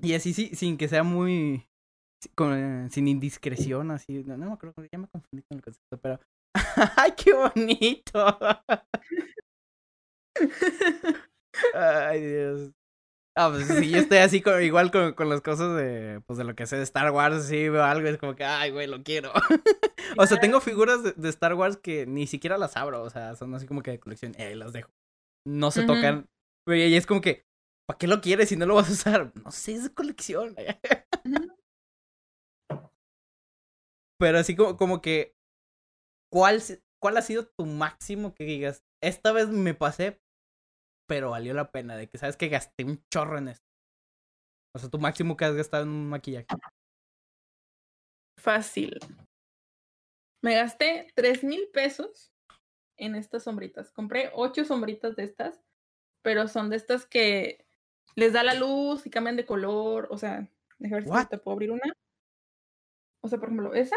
Y así sí, sin que sea muy con, sin indiscreción, así, no, no me acuerdo, ya me confundí con el concepto, pero ¡ay, qué bonito! Ay, Dios. Ah, pues sí, yo estoy así con, igual con, con, las cosas de, pues de lo que sé de Star Wars, sí veo algo y es como que, ay, güey, lo quiero. o sea, tengo figuras de, Star Wars que ni siquiera las abro, o sea, son así como que de colección, eh, las dejo. No se tocan. Y es como que, ¿para qué lo quieres si no lo vas a usar? No sé, es de colección. Pero así como, como que, ¿cuál, ¿cuál ha sido tu máximo que digas? Esta vez me pasé, pero valió la pena, de que sabes que gasté un chorro en esto. O sea, tu máximo que has gastado en un maquillaje. Fácil. Me gasté tres mil pesos en estas sombritas. Compré ocho sombritas de estas, pero son de estas que les da la luz y cambian de color. O sea, déjame ver si te puedo abrir una. O sea, por ejemplo, esa.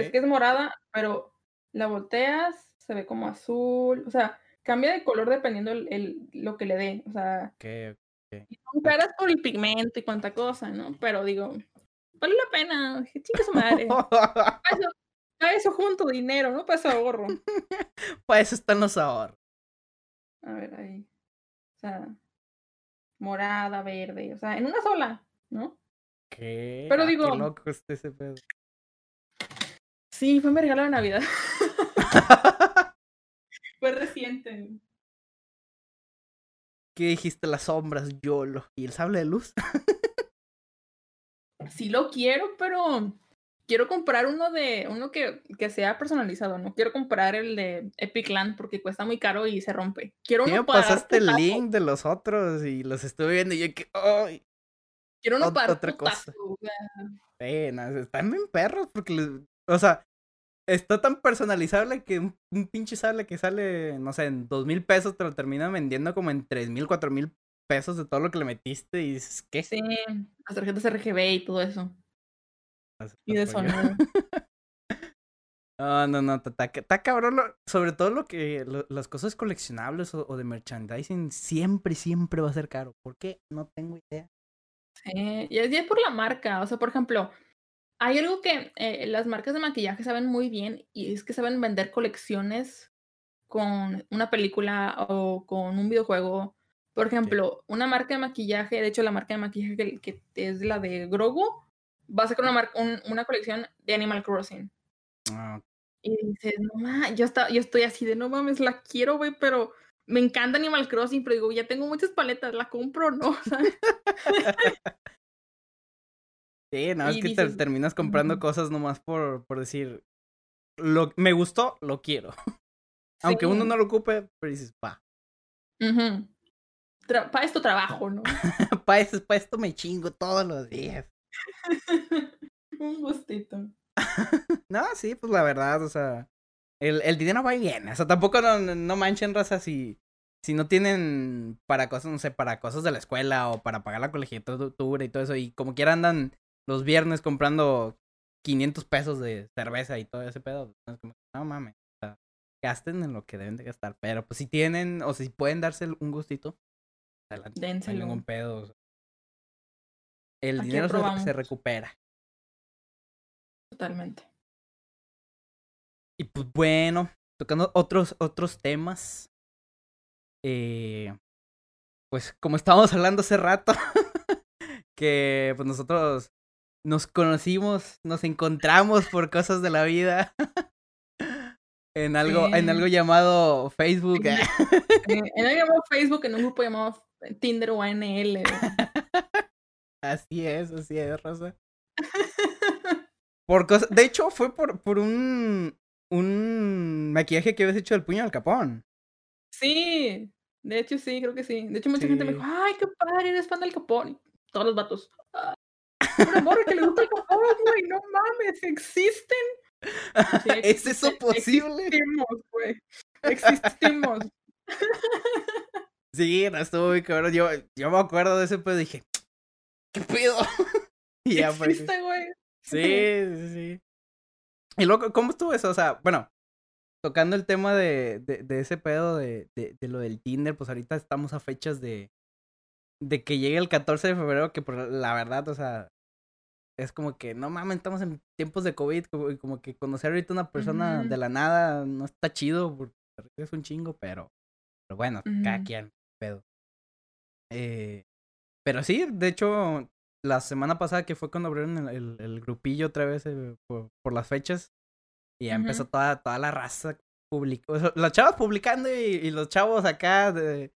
Es que es morada, pero la volteas, se ve como azul. O sea, cambia de color dependiendo el, lo que le dé. O sea, okay, son caras por el pigmento y cuánta cosa, ¿no? Pero digo, vale la pena. Chica su madre. para, eso, para eso junto dinero, ¿no? Para eso ahorro. para eso están los ahorros. A ver, ahí. O sea, morada, verde. O sea, en una sola, ¿no? ¿Qué? Pero ah, digo. Qué loco este ese pedo. Sí, fue mi regalo de Navidad. Fue reciente. ¿Qué dijiste? Las sombras, YOLO. ¿Y el sable de luz? sí lo quiero, pero quiero comprar uno de uno que, que, sea personalizado. No quiero comprar el de Epic Land porque cuesta muy caro y se rompe. Quiero uno me pasaste el link de los otros y los estuve viendo y yo que ¡ay! Quiero uno para otra cosa. están bien perros porque o sea, está tan personalizable que un, pinche sable que sale, no sé, en dos mil pesos te lo termina vendiendo como en tres mil, cuatro mil pesos de todo lo que le metiste y dices, ¿qué? Sí, las tarjetas RGB y todo eso. Y de sonido. No, no, no, está, cabrón. lo- sobre todo lo que lo- las cosas coleccionables o, o de merchandising siempre, siempre va a ser caro. ¿Por qué? No tengo idea. Sí, y es por la marca. O sea, por ejemplo, hay algo que eh, las marcas de maquillaje saben muy bien y es que saben vender colecciones con una película o con un videojuego. Por ejemplo, una marca de maquillaje, de hecho la marca de maquillaje que, que es la de Grogu, va a sacar una, un- una colección de Animal Crossing. Ah, Y dices, no mames, yo, está- yo estoy así de no mames, la quiero, güey, pero me encanta Animal Crossing, pero digo, ya tengo muchas paletas, ¿la compro no? ¿Sabes? sí, no, es que te terminas comprando cosas nomás por, por decir, lo, me gustó, lo quiero. Aunque uno no lo ocupe, pero dices, pa, Ujú. Tra- para esto trabajo, ¿no? pa, eso, pa esto me chingo todos los días. Un gustito. No, sí, pues la verdad, o sea, el, el dinero va y viene. O sea, tampoco no, no- no manchen raza si, si no tienen para cosas, no sé, para cosas de la escuela o para pagar la colegiatura y todo eso. Y como quiera andan los viernes comprando 500 pesos de cerveza y todo ese pedo. No mames, o sea, gasten en lo que deben de gastar. Pero pues si tienen o si pueden darse un gustito, adelante, no hay Dénselo. ningún pedo. o sea. El Aquí dinero se recupera. Totalmente. Y pues bueno, tocando otros, otros temas. Eh, pues como estábamos hablando hace rato, que pues nosotros nos conocimos, nos encontramos por cosas de la vida. En algo, en algo llamado Facebook. Eh, En algo llamado Facebook, en un grupo llamado Tinder o ANL. Así es, así es, Rosa. Por cosas. De hecho, fue por, por un. un maquillaje que habías hecho del puño al capón. Sí, de hecho sí, creo que sí. De hecho mucha gente me dijo, ay, qué padre, eres fan del Capón. Y todos los vatos. "Ah, un amor que le gusta el Capón, güey, no mames, existen. Sí, ¿Es eso posible? Existimos, güey. Existimos. Sí, no estuvo muy cabrón. Yo, yo me acuerdo de ese pedo y dije, ¿qué pedo? y ya Existe, güey. Sí, sí, sí. Y luego, ¿cómo estuvo eso? O sea, bueno, tocando el tema de, de, de ese pedo de, de, de lo del Tinder, pues ahorita estamos a fechas de, de que llegue el 14 de febrero, que por la verdad, o sea, es como que, no mames, estamos en tiempos de COVID, como, y como que conocer ahorita una persona de la nada no está chido, porque es un chingo, pero, pero bueno, cada quien, pedo. Eh, pero sí, de hecho, la semana pasada que fue cuando abrieron el, el, el grupillo otra vez eh, por, por las fechas, y ya empezó toda, toda la raza publicó, sea, los chavos publicando y, y los chavos acá de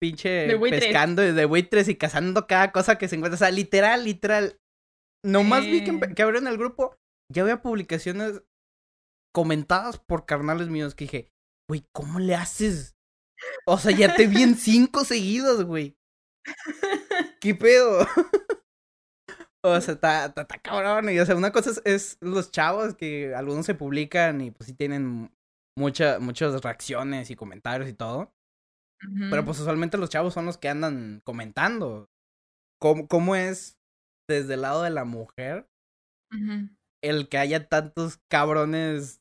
pinche pescando de buitres y cazando cada cosa que se encuentra. O sea, literal, literal. Nomás vi que, que abrieron el grupo, ya había publicaciones comentadas por carnales míos que dije, güey, ¿cómo le haces? O sea, ya te vi en cinco seguidos, güey. ¿Qué pedo? o sea, está, cabrón. Y, o sea, una cosa es, es los chavos que algunos se publican y pues sí tienen mucha, muchas reacciones y comentarios y todo. Pero pues usualmente los chavos son los que andan comentando. ¿Cómo, cómo es desde el lado de la mujer el que haya tantos cabrones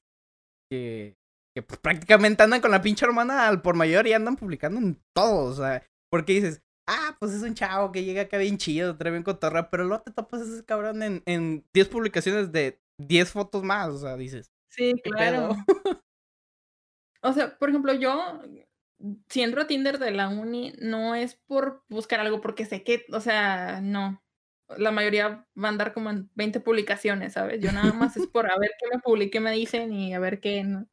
que, que pues, prácticamente andan con la pinche hermana al por mayor y andan publicando en todo, o sea, porque dices, ah, pues es un chavo que llega acá bien chido, trae bien cotorra, pero luego te topas a ese cabrón en, en 10 publicaciones de 10 fotos más, o sea, dices, Sí, ¿qué claro. pedo? O sea, por ejemplo, yo, si entro a Tinder de la uni, no es por buscar algo, porque sé que, o sea, no. La mayoría va a andar como en 20 publicaciones, ¿sabes? Yo nada más es por a ver qué me publiqué, me dicen y a ver qué. no.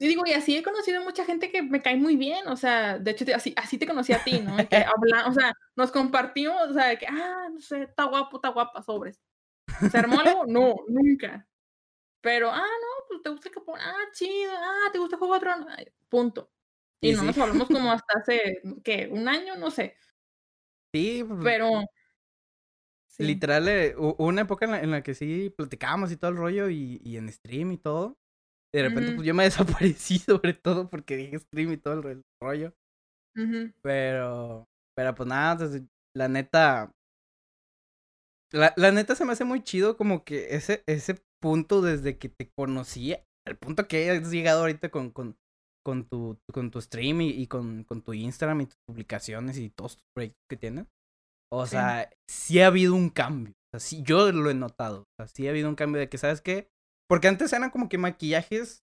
Y digo, y así he conocido mucha gente que me cae muy bien, o sea, de hecho, así, así te conocí a ti, ¿no? Que habla, o sea, nos compartimos, o sea, de que, ah, no sé, está guapo, está guapa, sobres. ¿Se armó algo? No, nunca. Pero, ah, no, pues te gusta el Capón, ah, chido, ah, te gusta Juego de Tronos, punto. Y Y no sí. nos hablamos como hasta hace, ¿qué? ¿Un año? No sé. Sí, pues, Pero. Sí. Literal, eh, una época en la, en la que sí platicábamos y todo el rollo y, y en stream y todo. De repente, pues yo me desaparecí sobre todo porque dije stream y todo el, ro- el rollo. Pero, Pero pues nada, pues, la neta. La, la neta se me hace muy chido como que ese, ese punto desde que te conocí, el punto que has llegado ahorita con, con, con, tu, con tu stream y, y con, con tu Instagram y tus publicaciones y todos tus proyectos que tienes. O Sí. sea, sí ha habido un cambio. O sea, sí, yo lo he notado. O sea, sí ha habido un cambio de que, ¿sabes qué? Porque antes eran como que maquillajes.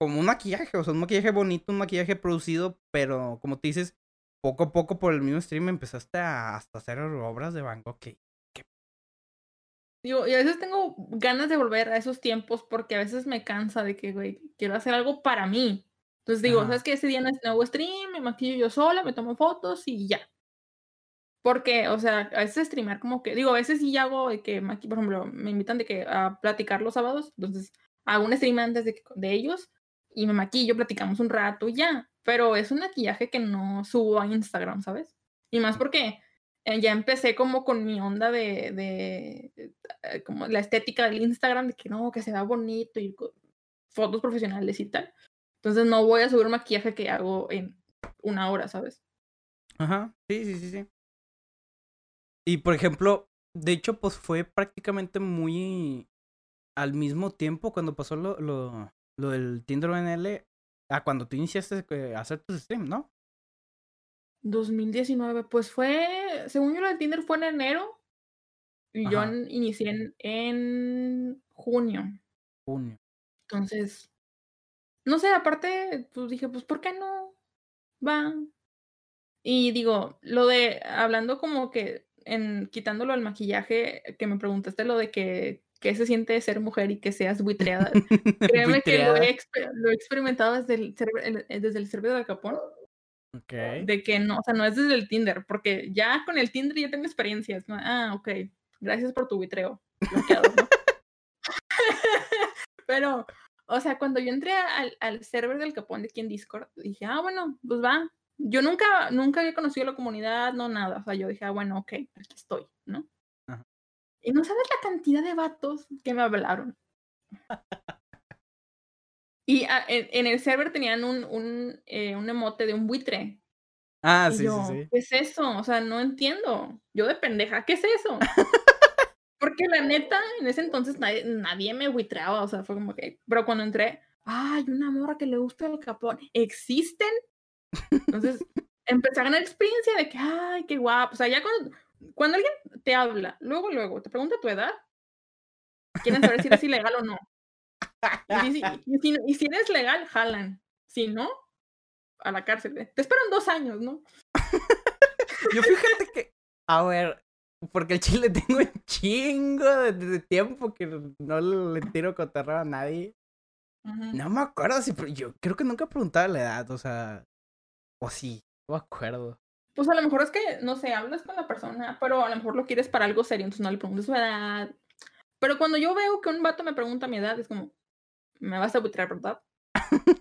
Como un maquillaje, o sea, un maquillaje bonito, un maquillaje producido, pero como te dices, poco a poco por el mismo stream empezaste a hasta hacer obras de Van Gogh. que- Digo, y a veces tengo ganas de volver a esos tiempos porque a veces me cansa de que, güey, quiero hacer algo para mí. Entonces digo, Ajá. ¿sabes qué? Ese día no nuevo stream, me maquillo yo sola, me tomo fotos y ya. Porque, o sea, a veces streamear como que, digo, a veces sí hago de que, por ejemplo, me invitan de que a platicar los sábados, entonces hago un stream antes de, de ellos y me maquillo, platicamos un rato y ya. Pero es un maquillaje que no subo a Instagram, ¿sabes? Y más porque eh, ya empecé como con mi onda de, de, eh, como la estética del Instagram, de que no, que se vea bonito y fotos profesionales y tal. Entonces no voy a subir maquillaje que hago en una hora, ¿sabes? Ajá, sí, sí, sí, sí. Y por ejemplo, de hecho, pues fue prácticamente muy al mismo tiempo cuando pasó lo, lo, lo del Tinder ONL a cuando tú iniciaste eh, a hacer tus streams, ¿no? 2019, pues fue, según yo lo de Tinder fue en enero y yo Ajá. inicié en, en junio. Junio. Entonces, no sé, aparte, pues dije, pues, ¿por qué no? Va. Y digo, lo de, hablando como que, en quitándolo al maquillaje, que me preguntaste lo de que, que se siente ser mujer y que seas buitreada. Créeme que lo he, lo he experimentado desde el, el- desde el cerebro de Capón, Ok. de que no, o sea, no es desde el Tinder, porque ya con el Tinder ya tengo experiencia. es como, ah, ok, gracias por tu buitreo. ¿no? Pero, o sea, cuando yo entré al, al server del Capón de aquí en Discord, dije, ah, bueno, pues va. Yo nunca, nunca había conocido la comunidad, no nada. O sea, yo dije, ah, bueno, ok, aquí estoy, ¿no? Ajá. Y no sabes la cantidad de vatos que me hablaron. Y ah, en, en el server tenían un, un, eh, un emote de un buitre. Ah, y sí, yo, sí, sí. ¿qué es eso? O sea, no entiendo. Yo de pendeja, ¿qué es eso? Porque la neta, en ese entonces nadie, nadie me buitreaba, o sea, fue como que, pero cuando entré, ay, una morra que le gusta el capón, ¿existen? Entonces, empecé a ganar experiencia de que, ay, qué guapo, o sea, ya cuando, cuando alguien te habla, luego, luego, te pregunta tu edad, quieren saber si eres ilegal o no. Y si, y si, y si eres legal, jalan. Si no, a la cárcel. ¿eh? Te esperan dos años, ¿no? Yo fíjate que, a ver, porque el chile tengo un chingo de, de tiempo que no le tiro cotorreo a nadie. No me acuerdo si, pre- yo creo que nunca preguntaba la edad, o sea, o sí, no me acuerdo. Pues a lo mejor es que, no sé, hablas con la persona, pero a lo mejor lo quieres para algo serio, entonces no le preguntas su edad. Pero cuando yo veo que un vato me pregunta mi edad, es como, me vas a butrear, ¿verdad?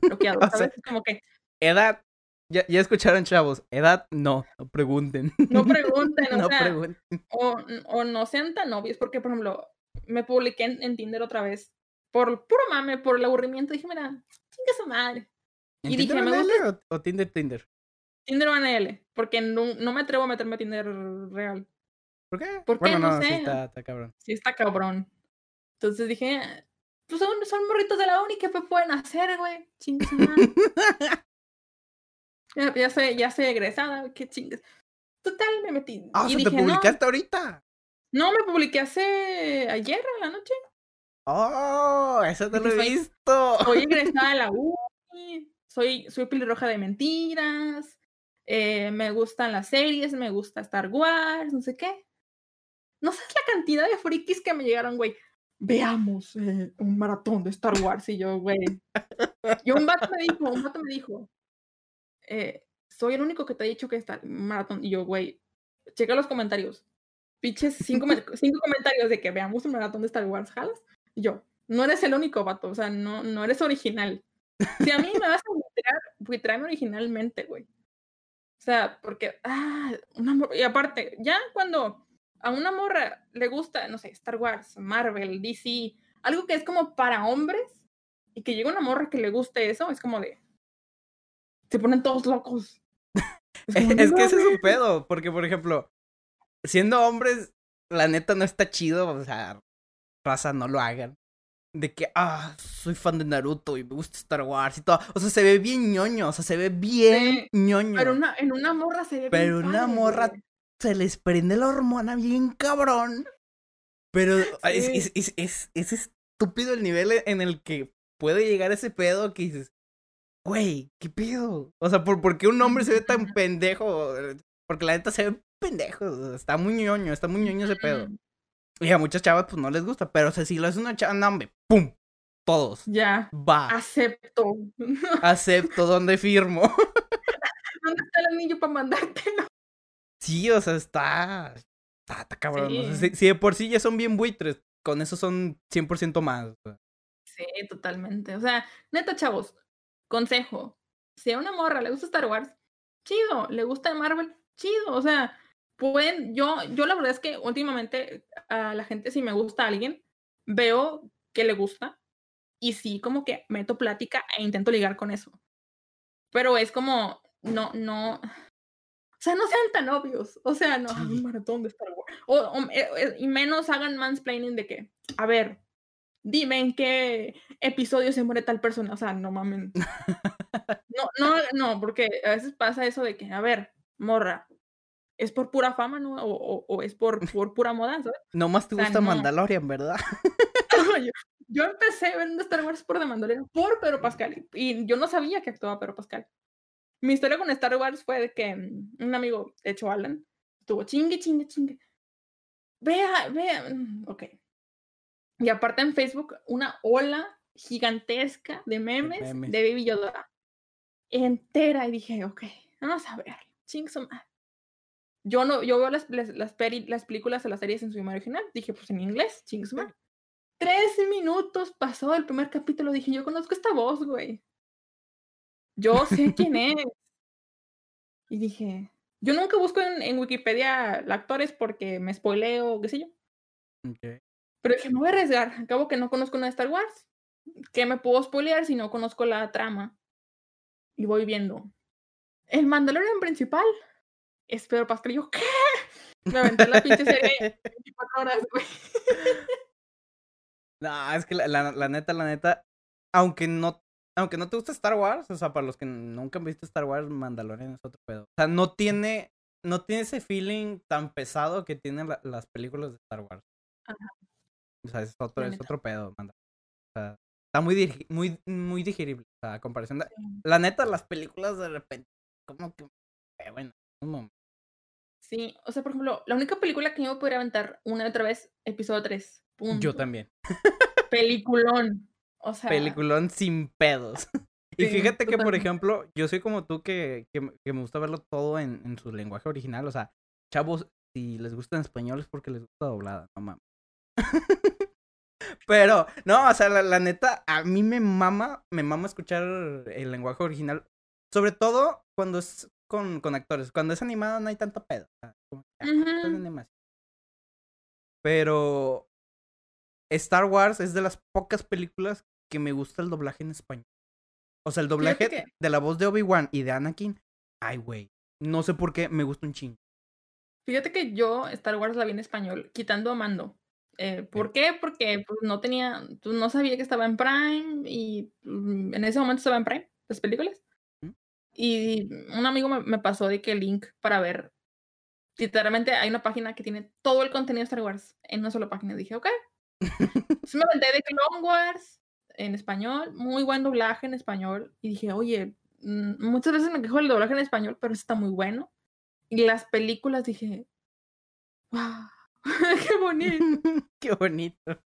Bloqueado, O sea, ¿sabes? Es como que, Edad, ya, ya escucharon chavos, edad no, no pregunten. no pregunten, o no sea, pregunten. o, o no sean tan obvios, porque, por ejemplo, me publiqué en, en Tinder otra vez, por puro mame, por el aburrimiento, dije, mira, chinga su madre. ¿En y dije, Tinder me ONL o, o Tinder Tinder? Tinder o ANL, porque no, no me atrevo a meterme a Tinder real. ¿Por qué? ¿Por qué? Bueno, No no, sí sé. está, está cabrón. Sí, está cabrón. Entonces dije, pues son, son morritos de la uni, ¿qué pueden hacer, güey? Ya, ya soy, ya soy egresada, qué chingues. Total, me metí. Ah, o y sea, dije, te no, publicaste ahorita. no, me publiqué hace ayer a la noche. Oh, eso no lo he visto. Soy egresada de la uni, soy, soy pelirroja de mentiras, eh, me gustan las series, me gusta Star Wars, no sé qué. No sabes la cantidad de frikis que me llegaron, güey. Veamos eh, un maratón de Star Wars y yo, güey. Y un vato me dijo, un vato me dijo, eh, soy el único que te ha dicho que está maratón. Y yo, güey, checa los comentarios. Piches cinco, cinco comentarios de que veamos un maratón de Star Wars, ¿jalas? Y yo, no eres el único vato, o sea, no, no eres original. Si a mí me vas a buitrear, buitreame originalmente, güey. O sea, porque, ah, una mor- y aparte, ya cuando a una morra le gusta, no sé, Star Wars, Marvel, DC, algo que es como para hombres, y que llega una morra que le guste eso, es como de, se ponen todos locos. Es, que ese es un pedo, porque por ejemplo, siendo hombres, la neta no está chido, o sea, raza, no lo hagan. De que, ah, soy fan de Naruto y me gusta Star Wars y todo. O sea, se ve bien ñoño, o sea, se ve bien ñoño. Pero una, en una morra se ve Pero una morra se les prende la hormona bien cabrón. Pero es, es, es, es, estúpido el nivel en el que puede llegar ese pedo que dices, güey, ¿qué pedo? O sea, ¿por, qué un hombre se ve tan pendejo? Porque la neta se ve pendejo, está muy ñoño, está muy ñoño ese pedo. Y a muchas chavas pues no les gusta, pero o sea, si lo hace una chava, no, hombre, ¡pum! Todos. Ya. Va. Acepto. Acepto, ¿dónde firmo? ¿Dónde está el anillo para mandártelo? Sí, o sea, está. Está, cabrón. si, de por sí ya son bien buitres, con eso son 100% más. Sí, totalmente. O sea, neta, chavos, consejo. Si a una morra le gusta Star Wars, chido. Le gusta Marvel, chido. O sea, pueden. Yo, yo la verdad es que últimamente a la gente, si me gusta a alguien, veo que le gusta. Y sí, como que meto plática e intento ligar con eso. Pero es como, no, no, o sea, no sean tan obvios. O sea, no, un maratón de Star Wars. O, eh, eh, y menos hagan mansplaining de que, a ver, dime en qué episodio se muere tal persona. O sea, no mamen. No, no, no, porque a veces pasa eso de que, a ver, morra, ¿es por pura fama, no? O, o, es por, por pura moda, ¿sabes? No más te gusta Mandalorian, ¿verdad? yo, yo, empecé viendo Star Wars por The Mandalorian, por Pedro Pascal. Y yo no sabía que actuaba Pedro Pascal. Mi historia con Star Wars fue de que mm, un amigo, de hecho Alan, estuvo chingue, chingue, chingue. Vea, vea. Mm, ok. Y aparte en Facebook, una ola gigantesca de memes de, Baby Yoda. Entera. Y dije, ok, vamos a ver. Ching Yo no, yo veo las, las, las, las películas o las series en su idioma original. Dije, pues en inglés, ching Tres minutos pasó el primer capítulo. Dije, yo conozco esta voz, güey yo sé quién es. Y dije, yo nunca busco en, Wikipedia actores porque me spoileo, qué sé yo. Pero dije, me voy a arriesgar. Acabo que no conozco nada de Star Wars. ¿Qué me puedo spoilear si no conozco la trama? Y voy viendo. El Mandalorian principal es Pedro Pascal. Y yo, ¿qué? Me aventé la pinche serie 24 horas, güey. No, es que la, la, neta, la neta, aunque no aunque no te gusta Star Wars, o sea, para los que nunca han visto Star Wars, Mandalorian es otro pedo. O sea, no tiene, no tiene ese feeling tan pesado que tienen las películas de Star Wars. Ajá. O sea, es otro, es otro pedo, Mandalorian. O sea, está muy, muy, muy digerible. O sea, a comparación de... La neta, las películas de repente, como que... Eh, bueno, un momento. Sí, o sea, por ejemplo, la única película que yo podría aventar una y otra vez, episodio 3. Yo también. Peliculón. O sea. Peliculón sin pedos. y fíjate que, por ejemplo, yo soy como tú que, que, me gusta verlo todo en, en, su lenguaje original. O sea, chavos, si les gusta en español es porque les gusta doblada, no mames. Pero, no, o sea, la, neta, a mí me mama, me mama escuchar el lenguaje original. Sobre todo cuando es con, con actores. Cuando es animado no hay tanto pedo. Pero Star Wars es de las pocas películas que me gusta el doblaje en español. O sea, el doblaje de la voz de Obi-Wan y de Anakin. Ay, güey. No sé por qué, me gusta un chingo. Fíjate que yo Star Wars la vi en español, quitando a Mando. Eh, ¿Por qué? Porque pues, no tenía, pues, no sabía que estaba en Prime y mm, en ese momento estaba en Prime, las películas. Y un amigo me, me, pasó de que el link para ver. Literalmente hay una página que tiene todo el contenido de Star Wars en una sola página. Dije, ok, me aventé de Clone Wars en español, muy buen doblaje en español. Y dije, oye, mm, muchas veces me quejo del doblaje en español, pero está muy bueno. Y las películas dije, wow, qué bonito. qué bonito.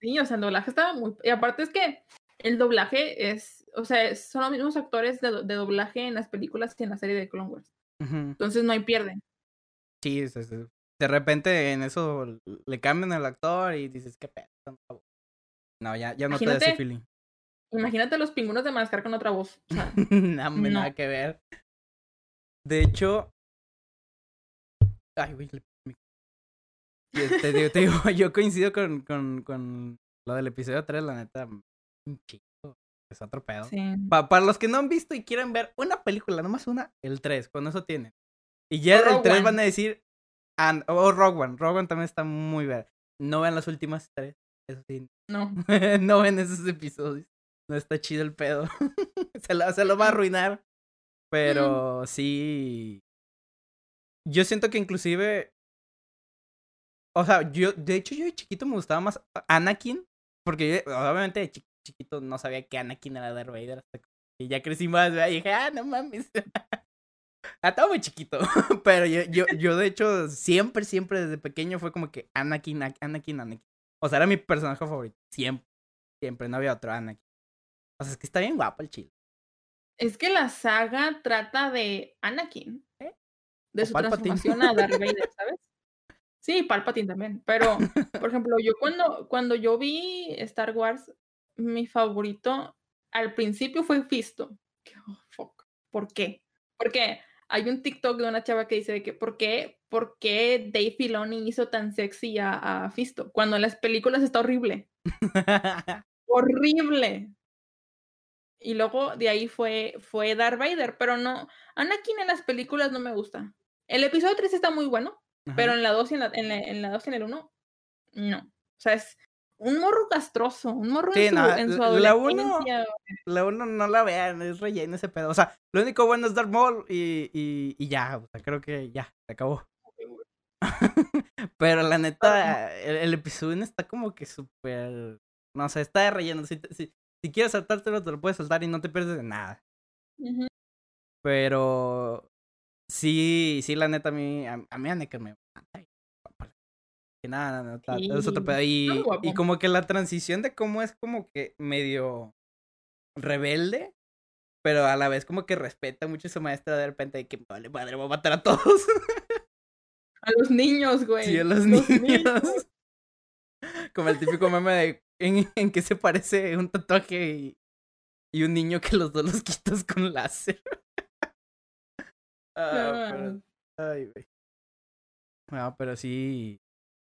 Sí, o sea, el doblaje estaba muy... Y aparte es que el doblaje es, o sea, son los mismos actores de, doblaje en las películas que en la serie de Clone Wars. Entonces no hay pierde. Sí, de repente en eso le cambian al actor y dices, qué pedo. No, ya, ya no te da ese feeling. Imagínate los pingüinos de mascar con otra voz. no, no, nada que ver. De hecho. Ay, güey. Te digo, te digo, yo coincido con, con, con lo del episodio 3, la neta. Un. Es otro pedo. Sí. Pa- para los que no han visto y quieren ver una película, nomás una, el 3, con eso tienen. Y ya O el Rogue 3 One. van a decir, and, o Rogue One, Rogue One también está muy bien. No vean las últimas tres, eso sí, No. no ven esos episodios. No está chido el pedo. se, lo, se lo va a arruinar. Pero sí. Yo siento que inclusive. O sea, yo, de hecho, yo de chiquito me gustaba más Anakin. Porque yo, obviamente de chiquito no sabía que Anakin era Darth Vader. Hasta que ya crecí más, ¿verdad? Y dije, ah, no mames. Ah, estaba muy chiquito. Pero yo, yo, yo, de hecho, siempre, siempre desde pequeño fue como que Anakin, Anakin, Anakin. O sea, era mi personaje favorito. Siempre. Siempre. No había otro Anakin. O sea, es que está bien guapo el chile. Es que la saga trata de Anakin. ¿Eh? De O su Palpatine. transformación a Darth Vader, ¿sabes? Sí, Palpatine también. Pero, por ejemplo, yo cuando, cuando yo vi Star Wars, mi favorito al principio fue Fisto. Oh, fuck. ¿Por qué? Porque hay un TikTok de una chava que dice de que ¿por qué, por qué Dave Filoni hizo tan sexy a, a Fisto? Cuando en las películas está horrible. horrible. Y luego de ahí fue, fue Darth Vader, pero no, Anakin en las películas no me gusta. El episodio 3 está muy bueno, pero en la 2 y en la, en la, en la 2 y en el 1, no. O sea, es un morro castroso, un morro Sí, en, su, no, en su la uno-. La uno no la vean, es relleno ese pedo. O sea, lo único bueno es Darth Maul y, y, y ya. O sea, creo que ya, se acabó. Pero la neta, el, el episodio está como que súper. No sé, está de relleno. Si, si, si quieres saltártelo, te lo puedes saltar y no te pierdes de nada. Pero. Sí, sí, la neta, a mí, a, a mí Anakin me encanta. Que nada, nada, nada, es otro pedo. Y, y como que la transición de cómo es como que medio rebelde, pero a la vez como que respeta mucho a su maestra de repente de que vale madre, voy a matar a todos. A los niños, güey. Sí, a los niños. Como el típico meme de en, en que se parece un tatuaje y, y un niño que los dos los quitas con láser. Ah, pero- ay, güey. No, pero sí.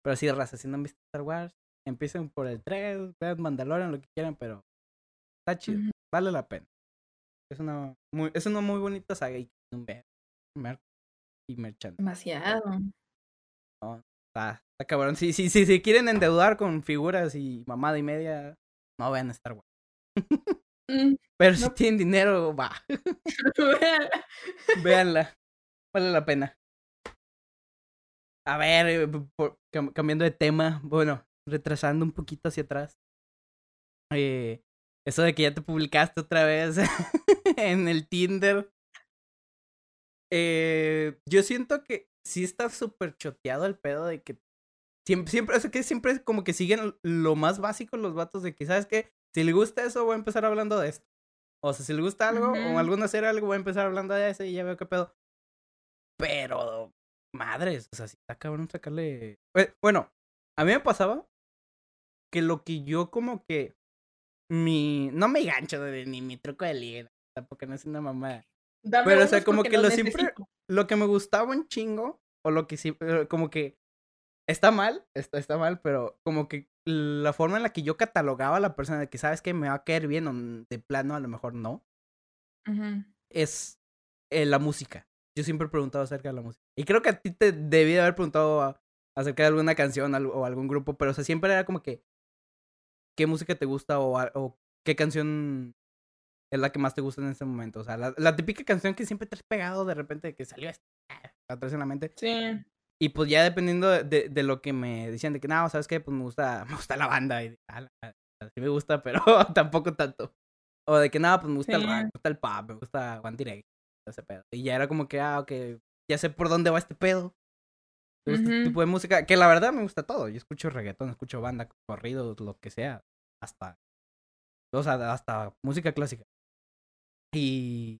Pero sí, raza, si no han visto Star Wars, empiecen por el 3, vean Mandalorian, lo que quieran, pero está chido, vale la pena. Es una muy, es una muy bonita saga y mer- y merchant. Demasiado. Está, está cabrón. Si, si, si, si quieren endeudar con figuras y mamada y media, no vean Star Wars. Mm, Pero si tienen dinero, va, véanla. Vale la pena. A ver, eh, por- cam- cambiando de tema, bueno, retrasando un poquito hacia atrás. Eh, eso de que ya te publicaste otra vez en el Tinder. Eh, yo siento que sí está súper choteado el pedo de que siempre, siempre, eso que siempre es como que siguen lo más básico los vatos de que, ¿sabes qué? Si le gusta eso, voy a empezar hablando de esto. O sea, si le gusta algo Ujú. o alguno hacer algo, voy a empezar hablando de eso y ya veo qué pedo. Pero, madres, o sea, si está cabrón sacarle. Eh, Bueno, a mí me pasaba que lo que yo como que. Mi. No me gancho de, ni mi truco de liga, tampoco no es una mamada. dame Pero, o sea, como porque que lo siempre-. Lo que me gustaba un chingo, o lo que sí, eh, como que. Está mal, está, está mal, pero como que la forma en la que yo catalogaba a la persona de que sabes que me va a caer bien o de plano a lo mejor no, es eh, la música. Yo siempre he preguntado acerca de la música. Y creo que a ti te debí de haber preguntado a- acerca de alguna canción o algún grupo, pero o sea, siempre era como que, ¿qué música te gusta o, qué canción es la que más te gusta en este momento? O sea, la, la típica canción que siempre te has pegado de repente de que salió esta, la traes en la mente. Sí. Y pues ya dependiendo de, de, de lo que me decían, de que no, ¿sabes qué? Pues me gusta, me gusta la banda. Y ah, la- sí me gusta, pero tampoco tanto. O de que nada, pues me gusta el rock, me gusta el pop, me gusta One Direction, ese pedo. Y ya era como que, ah, ok, ya sé por dónde va este pedo. Me gusta este tipo de música, que la verdad me gusta todo. Yo escucho reggaetón, escucho banda, corridos, lo que sea. Hasta, o sea, hasta música clásica. Y...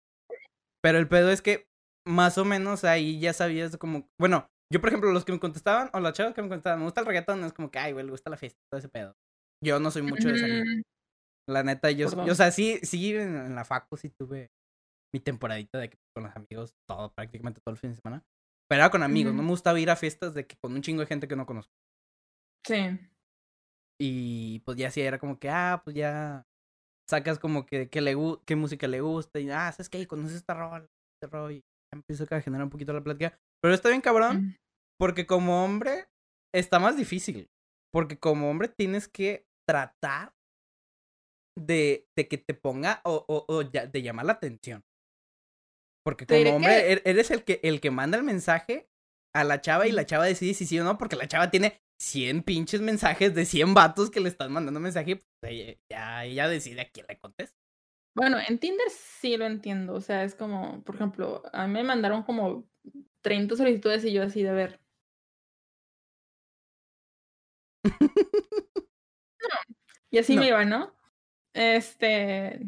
Pero el pedo es que más o menos ahí ya sabías como, bueno, yo por ejemplo los que me contestaban o las chavas que me contestaban, me gusta el reggaetón, es como que, ay, güey, le gusta la fiesta, todo ese pedo. Yo no soy mucho de salir. La neta, yo, yo, o sea, sí, sí, en, en la facu sí tuve mi temporadita de que con los amigos, todo, prácticamente todo el fin de semana. Pero era con amigos, no me gustaba ir a fiestas de que con un chingo de gente que no conozco. Sí. Y pues ya sí era como que, ah, pues ya sacas como que, que le qué música le gusta y, ah, ¿sabes qué? Conoces esta rola, este rollo y empiezo a generar un poquito la plática. Pero está bien cabrón, Mm. porque como hombre está más difícil. Porque como hombre tienes que tratar de, de que te ponga o, o, o ya- de llamar la atención. Porque como hombre que- er- eres el que, el que manda el mensaje a la chava y la chava decide si sí o no, porque la chava tiene 100 pinches mensajes de 100 vatos que le están mandando mensaje y pues, ya ella decide a quién le contesta. Bueno, en Tinder sí lo entiendo. O sea, es como, por ejemplo, a mí me mandaron como 30 solicitudes y yo así de ver. No. Y así No. me iba, ¿no? Este,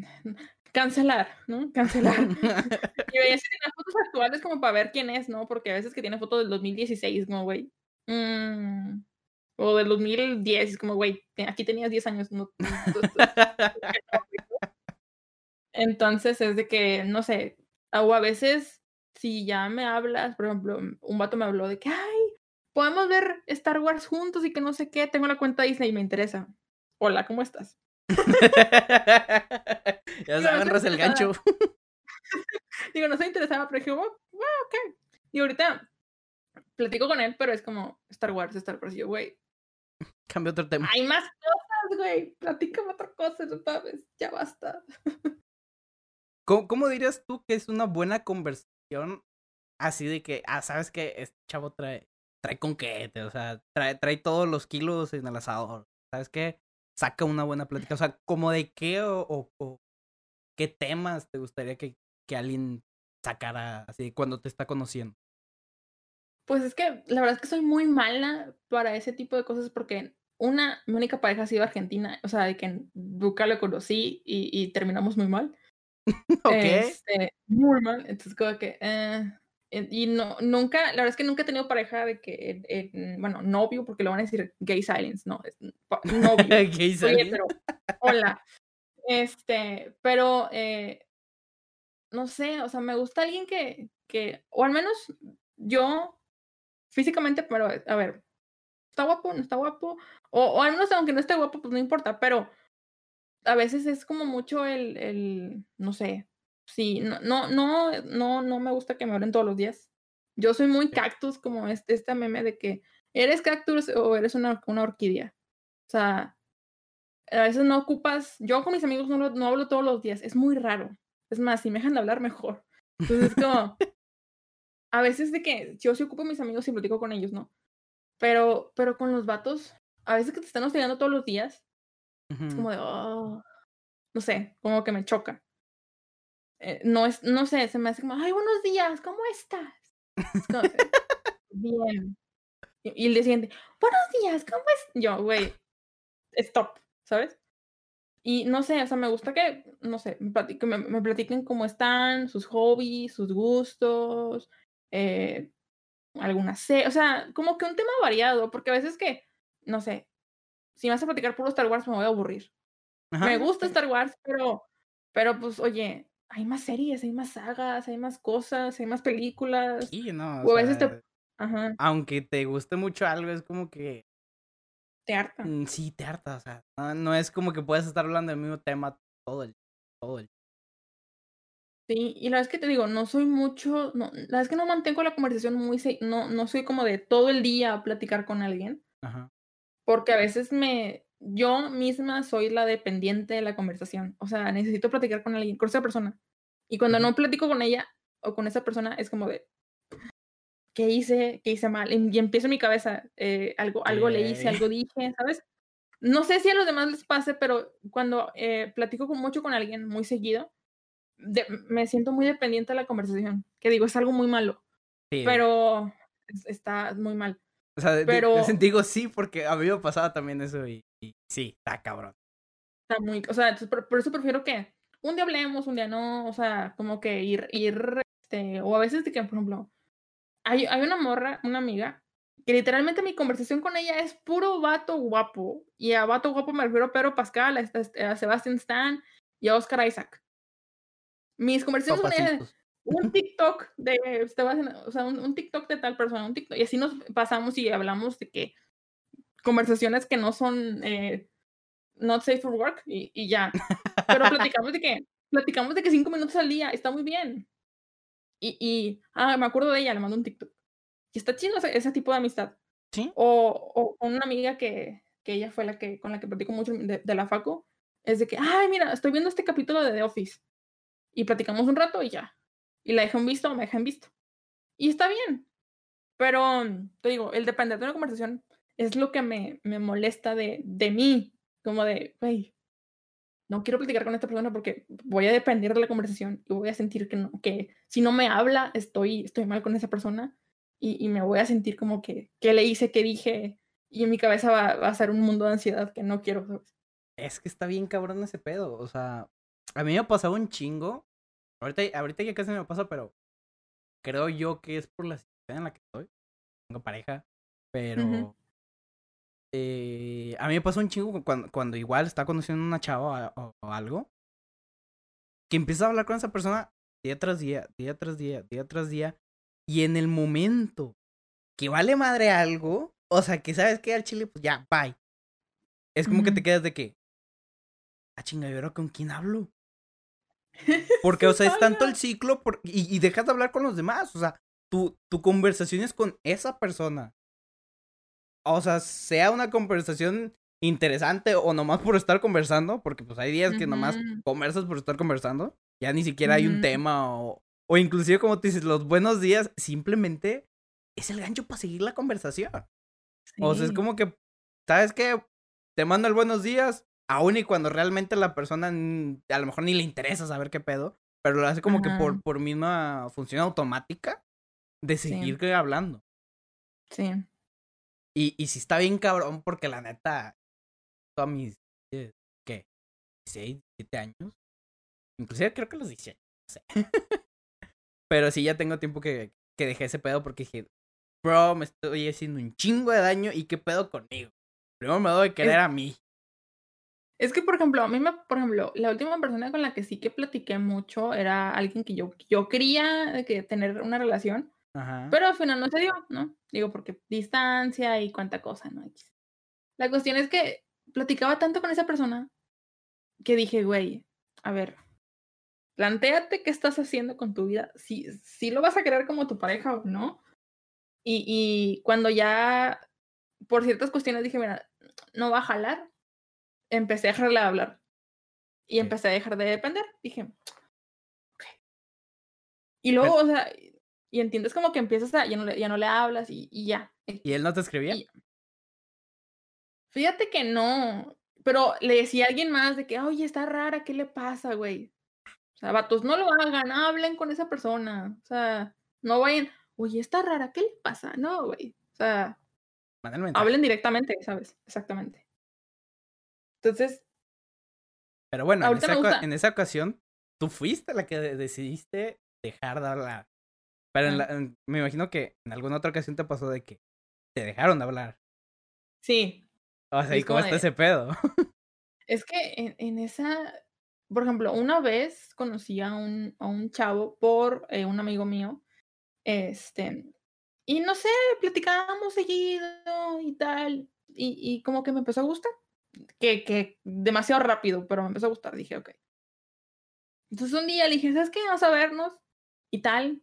cancelar, ¿no? Cancelar. Y veía si tenía fotos actuales como para ver quién es, ¿no? Porque a veces que tiene fotos del 2016, como, güey. mm, o del 2010, es como, güey, aquí tenías 10 años. No, no- Entonces es de que, no sé, o a veces, si ya me hablas, por ejemplo, un vato me habló de que, ay, podemos ver Star Wars juntos y que no sé qué, tengo la cuenta Disney y me interesa. Hola, ¿cómo estás? ya no saben, ras el gancho. Digo, no estoy interesada, pero dije, oh, wow, ok. Y ahorita platico con él, pero es como Star Wars, Star Wars. Y yo, güey, Cambio otro tema. hay más cosas, güey. Platícame otra cosa, no sabes, ya basta. ¿Cómo, cómo dirías tú que es una buena conversación así de que, ah, sabes que este chavo trae, trae conquete, o sea, trae, trae todos los kilos en el asador, ¿sabes qué? Saca una buena plática, o sea, como de qué o, o- o qué temas te gustaría que, que alguien sacara así cuando te está conociendo. Pues es que la verdad es que soy muy mala para ese tipo de cosas porque una, mi única pareja ha sido argentina, o sea, de que nunca lo conocí y, y terminamos muy mal. Ok. Este, muy mal. Entonces, como que. eh, y no, nunca, la verdad es que nunca he tenido pareja de que, eh, bueno, novio, porque lo van a decir gay silence, no, es novio. ¿Qué hice Oye, alguien? pero, hola. Este, pero, eh, no sé, o sea, me gusta alguien que, que, o al menos yo, físicamente, pero, a ver, está guapo, no está guapo, o, o al menos aunque no esté guapo, pues no importa, pero a veces es como mucho el, el no sé, sí, no, no, no, no, no me gusta que me hablen todos los días. Yo soy muy cactus, como este, este meme de que eres cactus o eres una, una orquídea. O sea, a veces no ocupas, yo con mis amigos no, no hablo todos los días, es muy raro. Es más, si me dejan de hablar, mejor. Entonces es como, a veces de que yo sí ocupo a mis amigos y platico con ellos, ¿no? Pero, pero con los vatos, a veces que te están hostigando todos los días, es como de, oh, no sé, como que me choca. Eh, no es, no sé, se me hace como, ay, buenos días, ¿cómo estás? Es como Bien. Y, y el siguiente, buenos días, ¿cómo es? Yo, güey, stop, ¿sabes? Y no sé, o sea, me gusta que, no sé, me platiquen, me, me platiquen cómo están, sus hobbies, sus gustos, eh, alguna se, o sea, como que un tema variado, porque a veces que, no sé, si me vas a platicar puro Star Wars me voy a aburrir. Ajá, Me gusta. Star Wars, pero, pero pues, oye, hay más series, hay más sagas, hay más cosas, hay más películas. Sí, no, O a veces te, ajá, aunque te guste mucho algo, es como que te harta. mm, sí te harta, o sea, no, no es como que puedas estar hablando del mismo tema todo el, todo el. Sí, y la verdad es que te digo, no soy mucho, no, la verdad es que no mantengo la conversación muy, no, no soy como de todo el día a platicar con alguien, Ajá. porque a veces me, yo misma soy la dependiente de la conversación, o sea, necesito platicar con alguien, con esa persona, y cuando no platico con ella o con esa persona es como de, ¿qué hice? ¿Qué hice mal? Y, empiezo en mi cabeza, eh, algo, algo le hice, algo dije, ¿sabes? No sé si a los demás les pase, pero cuando eh, platico con, mucho con alguien muy seguido, de- me siento muy dependiente de la conversación. Que digo, es algo muy malo, Sí, pero es- está muy mal. o sea, pero- digo sí porque a mí me pasaba también eso y, y sí, está cabrón. Está muy, o sea, por, por eso prefiero que un día hablemos, un día no, o sea, como que ir, ir, este, o a veces de que, por ejemplo, hay, hay una morra, una amiga, que literalmente mi conversación con ella es puro vato guapo. Y a vato guapo me refiero a Pedro Pascal, a, este- a Sebastian Stan y a Oscar Isaac. Mis conversaciones con ella un TikTok de, Sebastián- o sea, un, un TikTok de tal persona, un TikTok, y así nos pasamos y hablamos de que conversaciones que no son, eh, not safe for work y, y ya. Pero platicamos de que, platicamos de que cinco minutos al día está muy bien. Y, y ah, me acuerdo de ella, le mando un TikTok. Y está chido ese, ese tipo de amistad. Sí. O, o una amiga que, que ella fue la que, con la que platico mucho de, de la facu, es de que, ay, mira, estoy viendo este capítulo de The Office. Y platicamos un rato y ya. Y la dejé en visto o me dejé en visto. Y está bien. Pero, te digo, el depender de una conversación es lo que me, me molesta de, de mí. Como de, güey, no quiero platicar con esta persona porque voy a depender de la conversación y voy a sentir que, no, que si no me habla, estoy, estoy mal con esa persona y, y me voy a sentir como que, ¿qué le hice, qué dije? Y en mi cabeza va, va a ser un mundo de ansiedad que no quiero, ¿sabes? Es que está bien cabrón ese pedo. O sea, a mí me ha pasado un chingo. Ahorita, ahorita ya casi me pasa, pero creo yo que es por la situación en la que estoy. Tengo pareja, pero. Eh, a mí me pasó un chingo cuando, cuando igual está conociendo a una chava o, o algo. Que empieza a hablar con esa persona día tras día, día tras día, día tras día. Y en el momento que vale madre algo, o sea, que sabes que al chile, pues ya, bye. Es como que te quedas de que, ah, chinga, ¿y ahora con quién hablo? Porque, o sea, es tanto el ciclo por- y, y dejas de hablar con los demás. O sea, tu, tu conversación es con esa persona. O sea, sea una conversación interesante o nomás por estar conversando, porque pues hay días que nomás conversas por estar conversando. Ya ni siquiera hay un tema o, o inclusive como te dices, los buenos días simplemente es el gancho para seguir la conversación. O sea, es como que, ¿sabes qué? Te mando el buenos días, aun y cuando realmente la persona a lo mejor ni le interesa saber qué pedo, pero lo hace como que por, por misma función automática de seguir hablando. Sí. Y, y sí está bien cabrón porque la neta, todos mis, eh, ¿qué? 16, 17 años. Inclusive creo que los 18, no sé. pero sí ya tengo tiempo que, que dejé ese pedo porque dije, bro, me estoy haciendo un chingo de daño y qué pedo conmigo. Primero me doy de querer a mí. Es que, por ejemplo, a mí me, por ejemplo, la última persona con la que sí que platiqué mucho era alguien que yo, yo quería que tener una relación, Ajá. pero al final no se dio, ¿no? Digo, porque distancia y cuánta cosa, ¿no? La cuestión es que platicaba tanto con esa persona que dije, güey, a ver, plantéate qué estás haciendo con tu vida, si, si lo vas a querer como tu pareja o no. Y, y cuando ya, por ciertas cuestiones, dije, mira, no va a jalar, empecé a dejarle de hablar. Y empecé a dejar de depender. Dije, ok. Y luego, o sea, y entiendes como que empiezas a, ya no le, ya no le hablas y, y ya. ¿Y él no te escribía? Y- Fíjate que no, pero le decía a alguien más de que, oye, está rara, ¿qué le pasa, güey? O sea, vatos, no lo hagan, hablen con esa persona. O sea, no vayan, oye, está rara, ¿qué le pasa? No, güey. O sea, hablen directamente, ¿sabes? Exactamente. Entonces, Pero bueno, en esa, en esa ocasión, tú fuiste la que de- decidiste dejar de hablar. Pero en la- en- me imagino que en alguna otra ocasión te pasó de que te dejaron de hablar. sí, O sea, Y ¿y es cómo está de- ese pedo? es que en, en esa, por ejemplo, una vez conocí a un, a un chavo por eh, un amigo mío, este, y no sé, platicábamos seguido y tal, y, y como que me empezó a gustar, que, que demasiado rápido, pero me empezó a gustar, dije, ok. Entonces un día le dije, ¿sabes qué? Vamos a vernos y tal,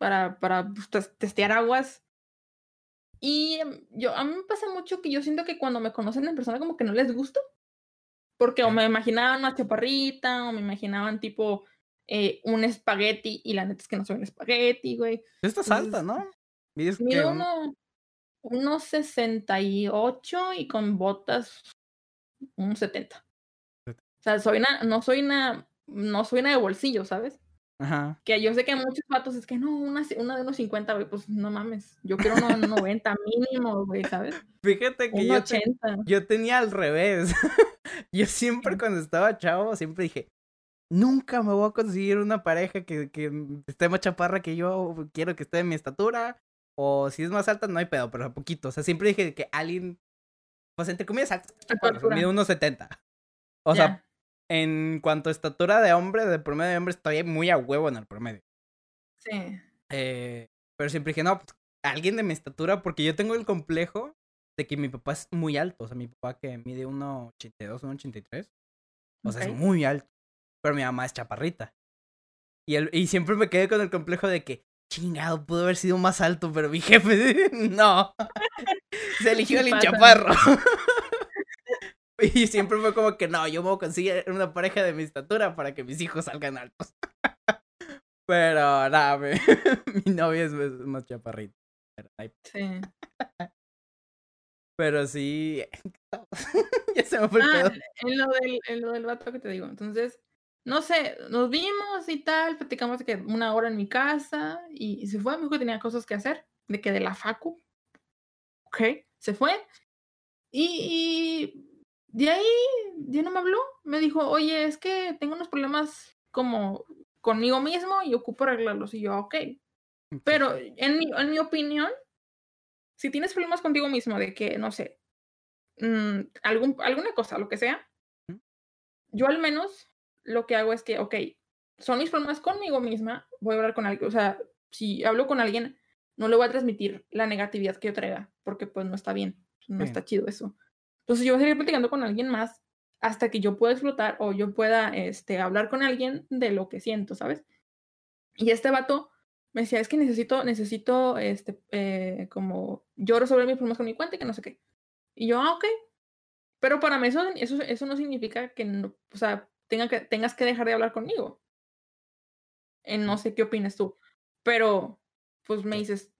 para, para pues, tes- testear aguas. Y em, yo, a mí me pasa mucho que yo siento que cuando me conocen en persona como que no les gusto. Porque o me imaginaban una chaparrita, o me imaginaban tipo eh, un espagueti, y la neta es que no soy un espagueti, güey. Estás Entonces, alta, ¿no? Mides que uno, unos 68 y con botas unos 70. O sea, soy una, no soy una, no soy una de bolsillo, ¿sabes? Ajá. Que yo sé que muchos vatos es que no, una, una de unos 50, güey, pues no mames. Yo quiero unos 90 mínimo, güey, ¿sabes? Fíjate que yo, te- 80. yo tenía al revés. yo siempre cuando estaba chavo, siempre dije, nunca me voy a conseguir una pareja que, que esté más chaparra que yo, quiero que esté de mi estatura. O si es más alta, no hay pedo, pero a poquito. O sea, siempre dije que alguien, pues entre comillas, alto, mide unos 70. O sea, en cuanto a estatura de hombre, de promedio de hombre, estoy muy a huevo en el promedio. sí. Eh, pero siempre dije, no, pues, alguien de mi estatura, porque yo tengo el complejo de que mi papá es muy alto. O sea, mi papá que mide 1,82, 1,83. O sea, es muy alto. Pero mi mamá es chaparrita. Y, él, y siempre me quedé con el complejo de que, chingado, pudo haber sido más alto, pero mi jefe, no. Se eligió el chaparro. y siempre fue como que, no, yo me voy a conseguir una pareja de mi estatura para que mis hijos salgan altos. pero nada, mi, mi novia es, más chaparrita. Sí. pero sí. ya se me fue el Ah, pedo. en lo, del, en lo del vato que te digo. Entonces, no sé, nos vimos y tal, platicamos de que una hora en mi casa y, y se fue, me dijo que tenía cosas que hacer, de que de la facu. Ok, se fue. Y de ahí ya no me habló. Me dijo, oye, es que tengo unos problemas como conmigo mismo y ocupo arreglarlos. Y yo, ok. Pero en mi, en mi opinión, si tienes problemas contigo mismo de que, no sé, mm, algún, alguna cosa, lo que sea, yo al menos lo que hago es que, ok, son mis problemas conmigo misma, voy a hablar con alguien, o sea, si hablo con alguien, no le voy a transmitir la negatividad que yo traiga, porque pues no está bien, no Sí. está chido eso. Entonces yo voy a seguir platicando con alguien más hasta que yo pueda explotar o yo pueda este, hablar con alguien de lo que siento, ¿sabes? Y este vato me decía, es que necesito, necesito, este, eh, como, yo resolver mis problemas con mi cuenta y que no sé qué. Y yo, ah, ok. Pero para mí eso, eso, eso no significa que, no, o sea, tenga que, tengas que dejar de hablar conmigo. Eh, no sé qué opinas tú. Pero, pues me dices,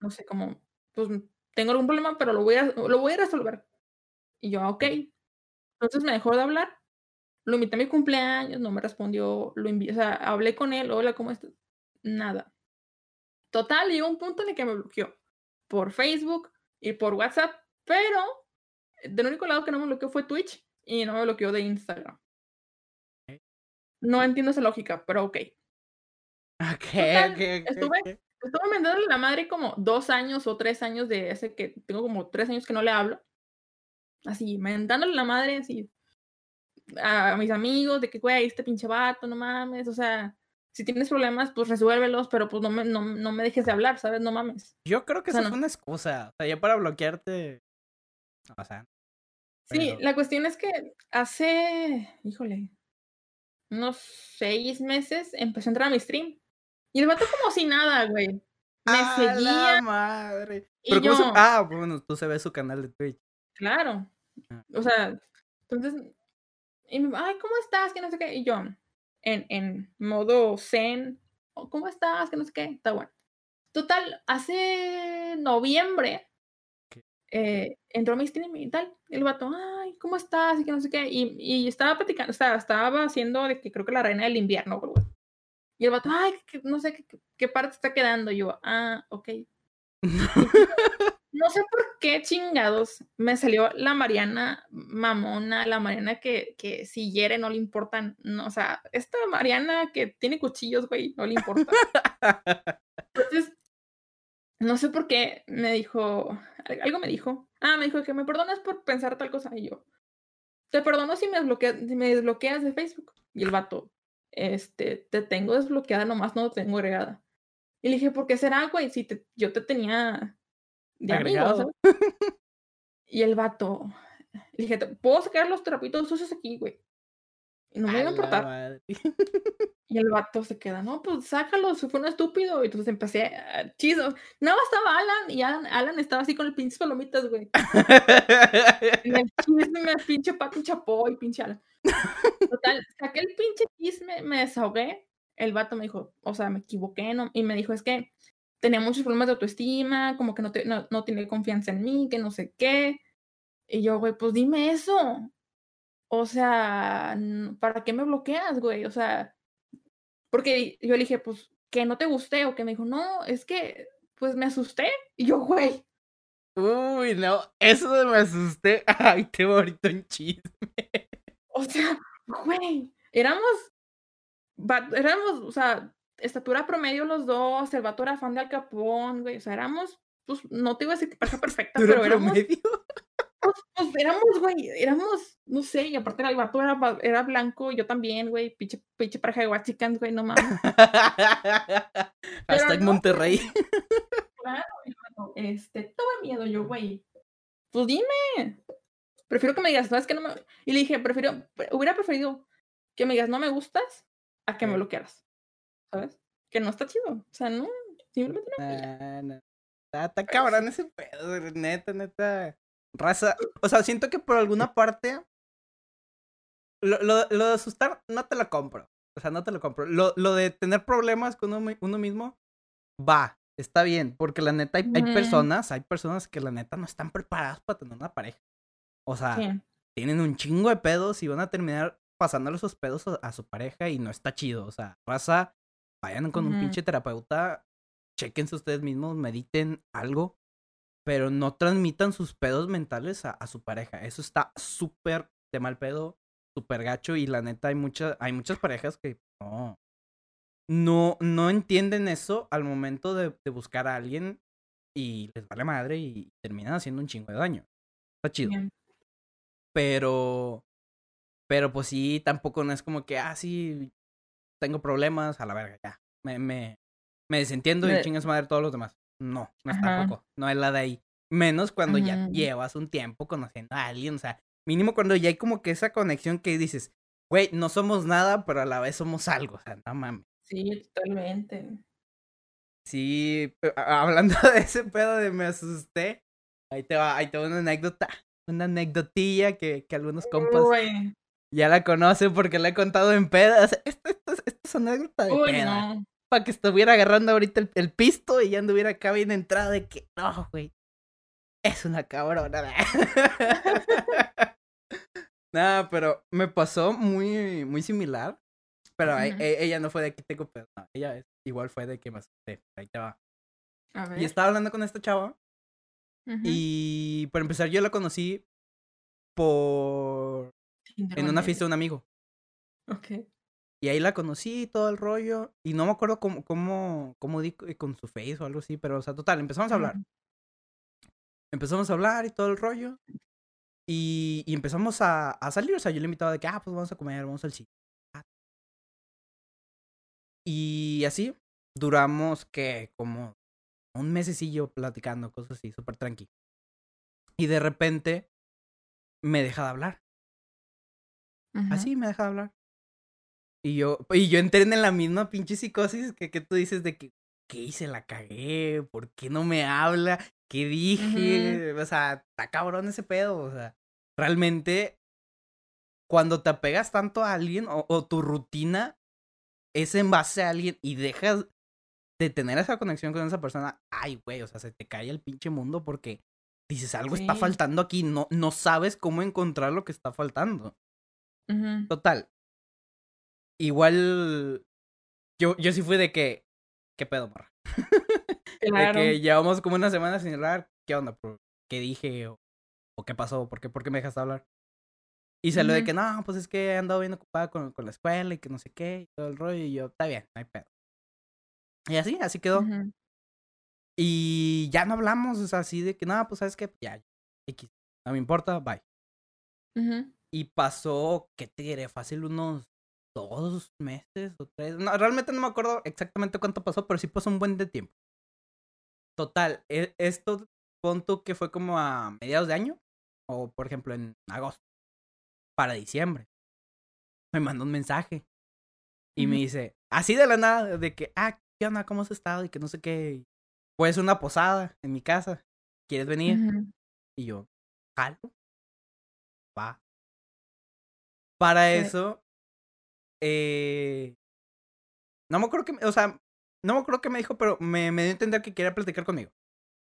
no sé, como, pues tengo algún problema, pero lo voy a, lo voy a resolver. Y yo, ah, ok. Entonces me dejó de hablar. Lo invité a mi cumpleaños, no me respondió. Lo invi- o sea, hablé con él, hola, ¿cómo estás? Nada. Total, llegó un punto en el que me bloqueó por Facebook y por WhatsApp, pero del único lado que no me bloqueó fue Twitch y no me bloqueó de Instagram. No entiendo esa lógica, pero ok. Ok, Total, ok, ok, estuve- ok. Estuve la madre como dos años o tres años de ese que tengo como tres años que no le hablo. Así, mentándole la madre, así. A mis amigos, de que, güey, este pinche vato, no mames. O sea, si tienes problemas, pues resuélvelos, pero pues no me, no, no me dejes de hablar, ¿sabes? No mames. Yo creo que O sea, eso no. fue una excusa. O sea, ya para bloquearte. O sea, Sí, la cuestión es que hace, híjole, unos seis meses empezó a entrar a mi stream. Y el vato como si nada, güey. Me ¡A seguía. la madre! y Pero ¿cómo se- Ah, bueno, tú se ve su canal de Twitch. Claro. Ah. O sea, entonces, y me, ay, ¿cómo estás? Que no sé qué. Y yo, en, en modo zen, "Oh, ¿cómo estás? Que no sé qué. Está bueno. Total, hace noviembre eh, entró a mi stream y tal. El vato, ay, ¿cómo estás? Y que no sé qué. Y, y estaba platicando, estaba, estaba haciendo de que creo que la reina del invierno, o así. Y el vato, ay, que no sé qué, qué parte está quedando. Y yo, ah, ok. No sé por qué chingados me salió la Mariana mamona, la Mariana que, que si hiere no le importan, no, o sea, esta Mariana que tiene cuchillos, güey, no le importa. Entonces, no sé por qué me dijo, al- algo me dijo, ah, me dijo que me perdonas por pensar tal cosa, y yo, te perdono si me, desbloquea- si me desbloqueas de Facebook. Y el vato, este, te tengo desbloqueada, nomás no te tengo agregada. Y le dije, ¿por qué será, güey? Si te- yo te tenía de Agregado. ¿sabes? Y el vato, le dije, "Te- ¿puedo sacar los trapitos sucios aquí, güey? Y no me iba a importar. Y el vato se queda, no, pues sácalos, fue un estúpido. Y entonces empecé a chido. Nada más estaba Alan y Alan, Alan estaba así con el pinche palomitas, güey. En el chisme, pinche Pati Chapó y pinche Alan. Total, saqué el pinche chisme, me desahogué. El vato me dijo, o sea, me equivoqué, ¿no? Y me dijo, es que tenía muchos problemas de autoestima, como que no, te, no, no tiene confianza en mí, que no sé qué. Y yo, güey, pues dime eso. O sea, ¿para qué me bloqueas, güey? O sea, porque yo le dije, pues, que no te gusté, o que me dijo, no, es que, pues me asusté. Y yo, güey, Uy, no, eso de me asusté. Ay, te ahorita un chisme. o sea, güey, éramos, éramos, o sea, estatura promedio los dos, el vato era fan de Al Capón, güey, o sea, éramos, pues, no te iba a decir que pareja perfecta, ¿Duro pero éramos, promedio? pues, pues, éramos, güey, éramos, no sé, y aparte el vato era, blanco, yo también, güey, pinche, pinche pareja de guachicans, güey, no mames. Hashtag no, Monterrey. Claro, bueno, este, tuve miedo yo, güey. pues dime. Prefiero que me digas, ¿sabes que no me...? Y le dije, prefiero, hubiera preferido que me digas, no me gustas, a que me bloquearas. ¿Sabes? Que no está chido. O sea, no, simplemente no. Ah, no. Está, está cabrón ese pedo, neta, neta. Raza. O sea, siento que por alguna parte. Lo, lo, lo de asustar, no te lo compro. O sea, no te lo compro. Lo, lo de tener problemas con uno, uno mismo, va, está bien. Porque la neta, hay, hay personas, hay personas que la neta no están preparadas para tener una pareja. O sea, Sí. tienen un chingo de pedos y van a terminar pasándole esos pedos a, a su pareja y no está chido. O sea, raza, vayan con un Ujú. pinche terapeuta, chequense ustedes mismos, mediten algo, pero no transmitan sus pedos mentales a, a su pareja. Eso está súper de mal pedo, súper gacho y la neta hay, muchas hay muchas parejas que no, no, no entienden eso al momento de, de buscar a alguien y les vale madre y terminan haciendo un chingo de daño. Está chido. Bien. Pero, pero pues sí, tampoco no es como que, ah, sí, tengo problemas, a la verga, ya. Me, me, me desentiendo y chingas madre todos los demás. No, no es Ajá. tampoco. No es la de ahí. Menos cuando ya llevas un tiempo conociendo a alguien, o sea, mínimo cuando ya hay como que esa conexión que dices, güey, no somos nada, pero a la vez somos algo, o sea, no mames. Sí, totalmente. Sí, hablando de ese pedo de me asusté, ahí te va, ahí te va una anécdota, una anecdotilla que, que algunos compas Uy, ya la conocen porque la he contado en pedas. Esto, esto, es- esto es anécdota de uy, peda. no. Para que estuviera agarrando ahorita el, el pisto y ya anduviera acá bien entrada de que, no, güey, es una cabrona. Nada, pero me pasó muy, muy similar. Pero e- e- ella no fue de que tengo pedo. no, ella es- igual fue de que me asusté. Ahí te va. A ver. Y estaba hablando con esta chava. Y para empezar, yo la conocí por. En una fiesta de un amigo. Ok. Y ahí la conocí, todo el rollo. Y no me acuerdo cómo, cómo, cómo di con su face o algo así. Pero, o sea, total, empezamos a hablar. Empezamos a hablar y todo el rollo. Y, y empezamos a, a salir. O sea, yo le invitaba de que, ah, pues vamos a comer, vamos al sitio. Y así duramos que como un mesecillo platicando, cosas así, súper tranqui. Y de repente me deja de hablar. Así me deja de hablar. Y yo, y yo entré en la misma pinche psicosis que, que tú dices de que, ¿qué hice? La cagué, ¿por qué no me habla? ¿Qué dije? O sea, está cabrón ese pedo. O sea, realmente, cuando te apegas tanto a alguien o, o tu rutina es en base a alguien y dejas de tener esa conexión con esa persona, ay, güey, o sea, se te cae el pinche mundo porque dices, algo está faltando aquí, no, no sabes cómo encontrar lo que está faltando. Total. Igual. Yo, yo sí fui de que. ¿Qué pedo, morra? Claro. De que llevamos como una semana sin hablar. ¿Qué onda? bro? ¿Qué dije? ¿O, o qué pasó? ¿Por qué, ¿Por qué me dejaste hablar? Y salió de Ujú. que no, pues es que he andado bien ocupada con, con la escuela y que no sé qué y todo el rollo. Y yo, está bien, no hay pedo. Y así, así quedó. Ujú. Y ya no hablamos, o sea, así de que nada, pues sabes que ya, X. No me importa, bye. Ujú. Y pasó, ¿qué te diré? Fácil unos dos meses o tres. No, realmente no me acuerdo exactamente cuánto pasó, pero sí pasó un buen de tiempo. Total, e- esto punto que fue como a mediados de año, o por ejemplo en agosto, para diciembre. Me mandó un mensaje y me Ujú. dice, así de la nada, de que, ah, ¿qué onda? ¿Cómo has estado? Y que no sé qué. Pues una posada en mi casa. ¿Quieres venir? Ujú. Y yo, jalo. Va. Para eso, eh, no me acuerdo que, o sea, no me acuerdo que me dijo, pero me, me dio a entender que quería platicar conmigo.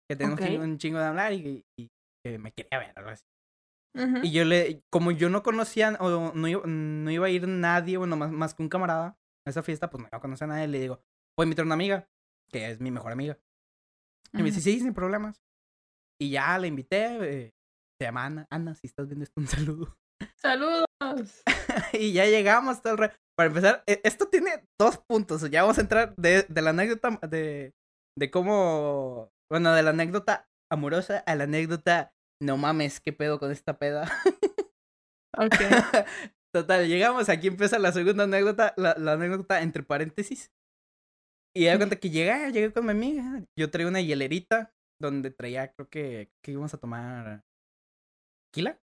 Que tenía un chingo- Ok. un chingo de hablar y, y que me quería ver, algo así. Y yo le, como yo no conocía, o no no iba a ir nadie, bueno, más, más que un camarada a esa fiesta, pues no iba a conocer a nadie, le digo, voy a invitar a una amiga, que es mi mejor amiga. Y me dice, sí, sin problemas. Y ya la invité, eh, se llama Ana. Ana, si estás viendo esto, un saludo. Saludos. y ya llegamos todo el re- Para empezar, e- esto tiene dos puntos. Ya vamos a entrar de, de la anécdota de, de cómo. Bueno, de la anécdota amorosa a la anécdota. No mames, qué pedo con esta peda. Ok. Total, llegamos. Aquí empieza la segunda anécdota. La, la anécdota entre paréntesis. Y da cuenta que llegué, llegué con mi amiga. Yo traía una hielerita donde traía, creo que, que íbamos a tomar tequila.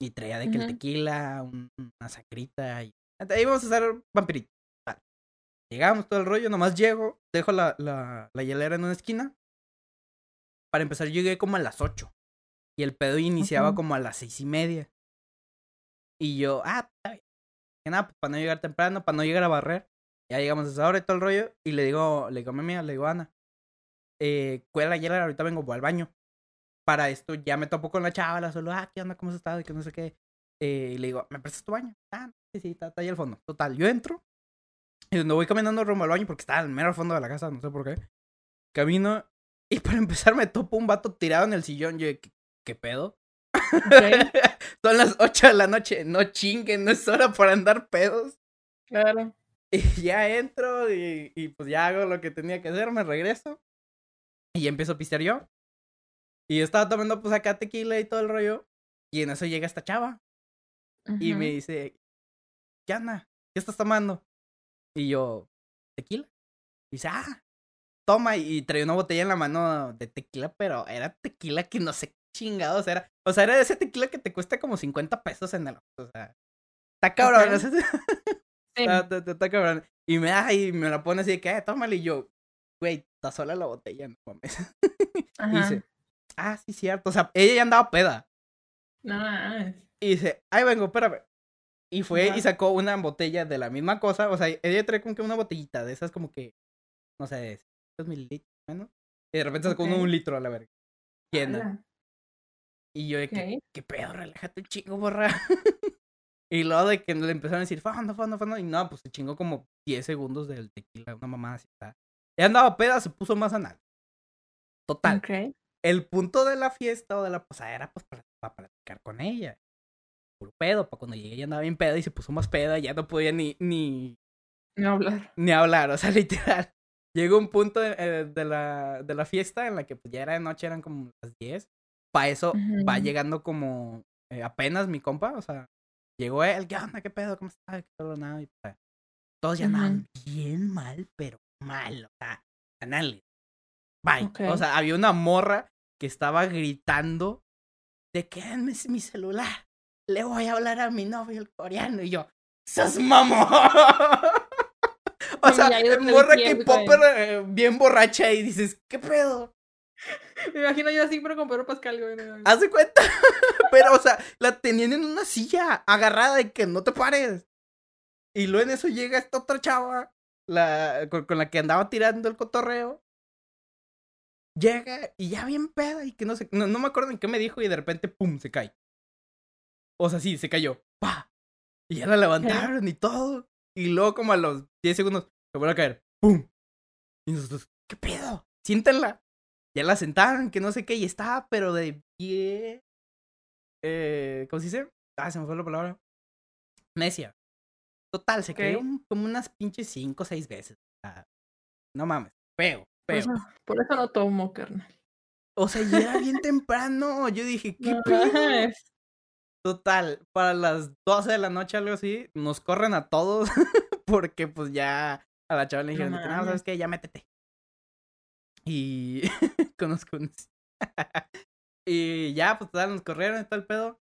Y traía de que el tequila, un- una sacrita y... Ahí vamos a hacer vampirito. Vale. Llegamos todo el rollo, nomás llego, dejo la, la, la hielera en una esquina. Para empezar, llegué como a las 8. Y el pedo iniciaba como a las seis y media. Y yo, ah. Que nada, pues, para no llegar temprano, para no llegar a barrer. Ya llegamos a esa hora y todo el rollo. Y le digo, le digo a mi amiga, le digo a Ana, eh, cuela la hielera, ahorita vengo, voy al baño. Para esto ya me topo con la chava, la solo, ah, ¿qué onda? ¿Cómo has estado? Y que no sé qué. Eh, y le digo, ¿me prestas tu baño? Ah, sí, sí, está, está ahí al fondo. Total, yo entro. Y cuando voy caminando rumbo al baño, porque está al mero fondo de la casa, no sé por qué. Camino. Y para empezar me topo un vato tirado en el sillón. Yo, ¿qué, qué pedo? Ok, Son las 8 de la noche. No chinguen, no es hora para andar pedos. claro. Y ya entro y, y pues ya hago lo que tenía que hacer, me regreso. Y empiezo a pistear yo. Y yo estaba tomando pues acá tequila y todo el rollo. Y en eso llega esta chava. Y me dice, ¿qué onda? ¿Qué estás tomando? Y yo, tequila. Y dice, ah, toma. Y traía una botella en la mano de tequila, pero era tequila que no sé qué chingados era. O sea, era de ese tequila que te cuesta como 50 pesos en el... O sea, está cabrón. Sí. Está, está- está- está cabrón. Y me da y me la pone así de que, eh, tómale. Y yo, güey, está sola la botella, no mames. Y dice, ah, sí, cierto. O sea, ella ya andaba peda. No. Y dice, ahí vengo, espérame. Y fue Ajá. y sacó una botella de la misma cosa. O sea, ella trae como que una botellita de esas como que, no sé, de 600 mililitros menos. Y de repente sacó uno un litro a la verga. Llena. Y yo de que. ¿qué pedo? Relájate chingo, borra. y luego de que le empezaron a decir, fondo, fondo, fondo. Y no, pues se chingó como 10 segundos del tequila, una mamá así. Ella andaba peda, se puso más anal. Total. Ok. El punto de la fiesta o de la posada era pues para, para platicar con ella. Puro pedo, para cuando llegué ella andaba bien peda y se puso más peda, ya no podía ni, ni, No hablar. ni hablar, o sea, literal. Llegó un punto de, eh, de la, de la fiesta en la que pues, ya era de noche, eran como las 10. Para eso va llegando como eh, apenas mi compa, o sea, llegó él, ¿qué onda? ¿Qué pedo? ¿Cómo está? ¿Qué todo nada? Y, pues, todos ya andaban bien mal, pero mal, o sea, anales. Bye. O sea, había una morra que estaba gritando de que "Denme mi celular. Le voy a hablar a mi novio el coreano. Y yo, ¡Sos mamón! o sea, morra que popper eh, bien borracha y dices, ¿qué pedo? Me imagino yo así, pero con Pedro Pascal, güey. Haz de cuenta. Pero, o sea, la tenían en una silla agarrada de que no te pares. Y luego en eso llega esta otra chava, la, con, con la que andaba tirando el cotorreo. Llega y ya bien peda y que no sé, no, no me acuerdo en qué me dijo y de repente, pum, se cae. O sea, sí, se cayó. ¡Pa! Y ya la levantaron y todo. Y luego como a los 10 segundos se vuelve a caer. ¡Pum! Y nosotros, ¿qué pedo? Siéntenla. Ya la sentaron, que no sé qué, y estaba, pero de pie. Eh, ¿Cómo se dice? Ah, se me fue la palabra. Necia. Total, se Ok. cayó como unas pinches cinco o seis veces. O sea, no mames, feo, Por eso, por eso no tomo, carnal. O sea, ya era bien temprano. Yo dije, ¿qué No pedo? Total, para las 12 de la noche, algo así, nos corren a todos porque pues ya a la chava le No dijeron, que, no, ¿sabes qué? Ya métete. Y conozco unos. y ya, pues total, nos corrieron y todo el pedo.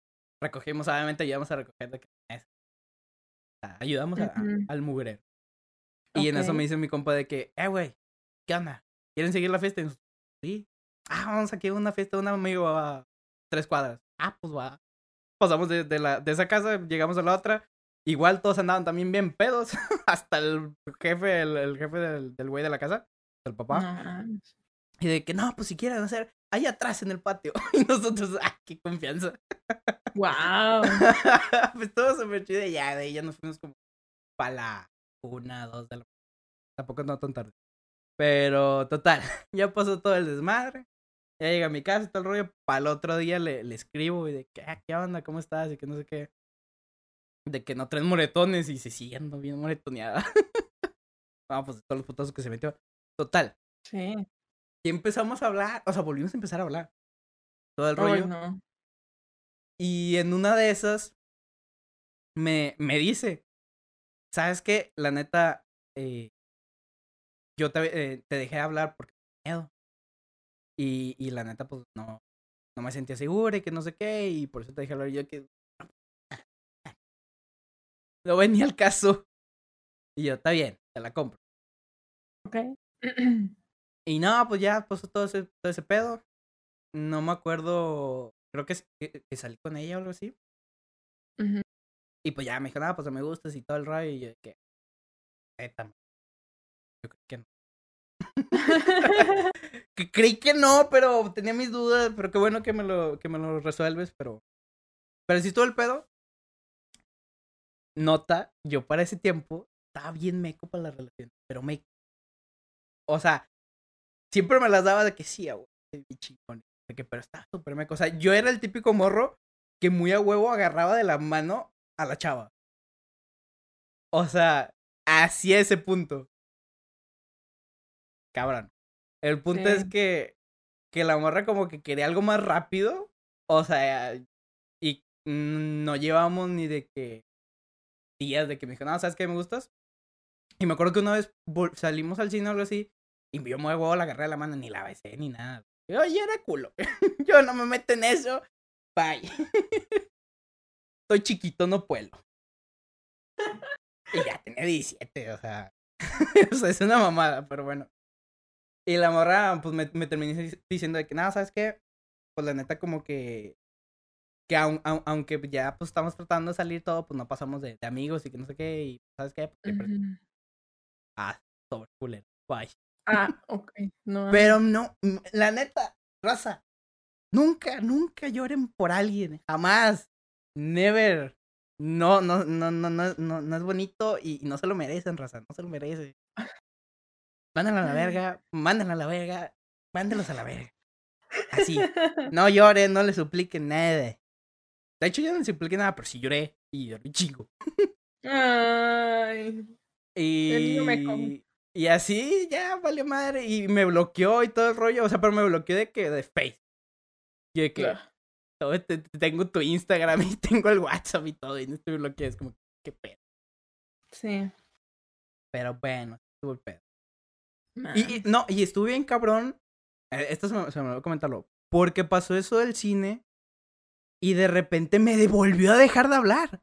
Recogimos, obviamente, ayudamos a recoger de sea, ayudamos a- a- Ujú. al mugrero. Y en eso me dice mi compa de que, eh, güey, ¿qué onda? ¿Quieren seguir la fiesta? Sí. Ah, vamos aquí a una fiesta de un amigo a tres cuadras. Ah, pues va. Pasamos de, de la, de esa casa, llegamos a la otra. Igual todos andaban también bien pedos. Hasta el jefe, el, el jefe del, del güey de la casa, el papá. No. Y de que, no, pues si quieren hacer ahí atrás en el patio. Y nosotros, ah, qué confianza. Wow. pues todo súper chido. Y ya, de ahí ya nos fuimos como para la una, dos de la Tampoco no tan tarde. Pero total, ya pasó todo el desmadre. Ya llega a mi casa y todo el rollo. Para el otro día le, le escribo y de que, ah, ¿qué onda? ¿Cómo estás? Y que no sé qué. De que no traen moretones y se siguiendo bien moretoneada. Vamos, pues todos los putazos que se metió. Total. Sí. Y empezamos a hablar. O sea, volvimos a empezar a hablar. Todo el rollo. No. Y en una de esas me, me dice, ¿sabes qué? La neta, eh, yo te, eh, te dejé hablar porque tenía miedo. Y, y la neta, pues no, no me sentía segura y que no sé qué, y por eso te dije hablar yo que... No venía al caso. Y yo, está bien, te la compro. Ok. Y no, pues ya pasó todo ese, todo ese pedo. No me acuerdo, creo que, que, que salí con ella o algo así. Y pues ya me dijo, nada, pues me gustas y todo el rollo. Y yo, que. Yo creí que no. creí que no, pero tenía mis dudas. Pero qué bueno que me lo, que me lo resuelves. Pero. Pero si todo el pedo. Nota, yo para ese tiempo estaba bien meco para la relación. Pero meco. O sea, siempre me las daba de que sí, güey, chingón. De que, pero estaba súper meco. O sea, yo era el típico morro que muy a huevo agarraba de la mano a la chava. O sea, hacia ese punto. Cabrón. El punto es que, que la morra como que quería algo más rápido. O sea, y mm, no llevamos ni de que días de que me dijo, no, ¿sabes qué me gustas? Y me acuerdo que una vez salimos al cine o algo así, y yo a huevo la agarré de la mano, ni la besé ni nada. Yo, Oye, era culo. yo no me meto en eso. Bye. Estoy chiquito, no puedo. Y ya tenía 17, o sea. o sea, es una mamada, pero bueno. Y la morra, pues me, me terminé dic- diciendo de que, nada, ¿sabes qué? Pues la neta, como que. Que aun- aun- aunque ya pues estamos tratando de salir todo, pues no pasamos de, de amigos y que no sé qué. Y ¿sabes qué? Pues, Ujú. Ah, sobre culero. Bye. Ah, ok. No. Pero no, la neta, raza. Nunca, nunca lloren por alguien. Jamás. Never. No, no, no, no, no, no, no es bonito y, y no se lo merecen, raza. No se lo merece. Mándenlo a la verga, mándenlo a la verga, mándenlos a la verga. Así. No lloren, no le supliquen nada. De hecho, yo no le supliqué nada, pero sí lloré. Y lloré chingo. Ay. Y, y así ya valió madre. Y me bloqueó y todo el rollo. O sea, pero me bloqueó de que de Face. Y de que te- tengo tu Instagram y tengo el WhatsApp y todo. Y no estoy bloqueado. Es como, qué pedo. Sí. Pero bueno, estuvo el pedo. Nah. Y, y- no, y estuve bien cabrón. eh, Esto se me, se me olvidó comentarlo. Porque pasó eso del cine. Y de repente me devolvió a dejar de hablar.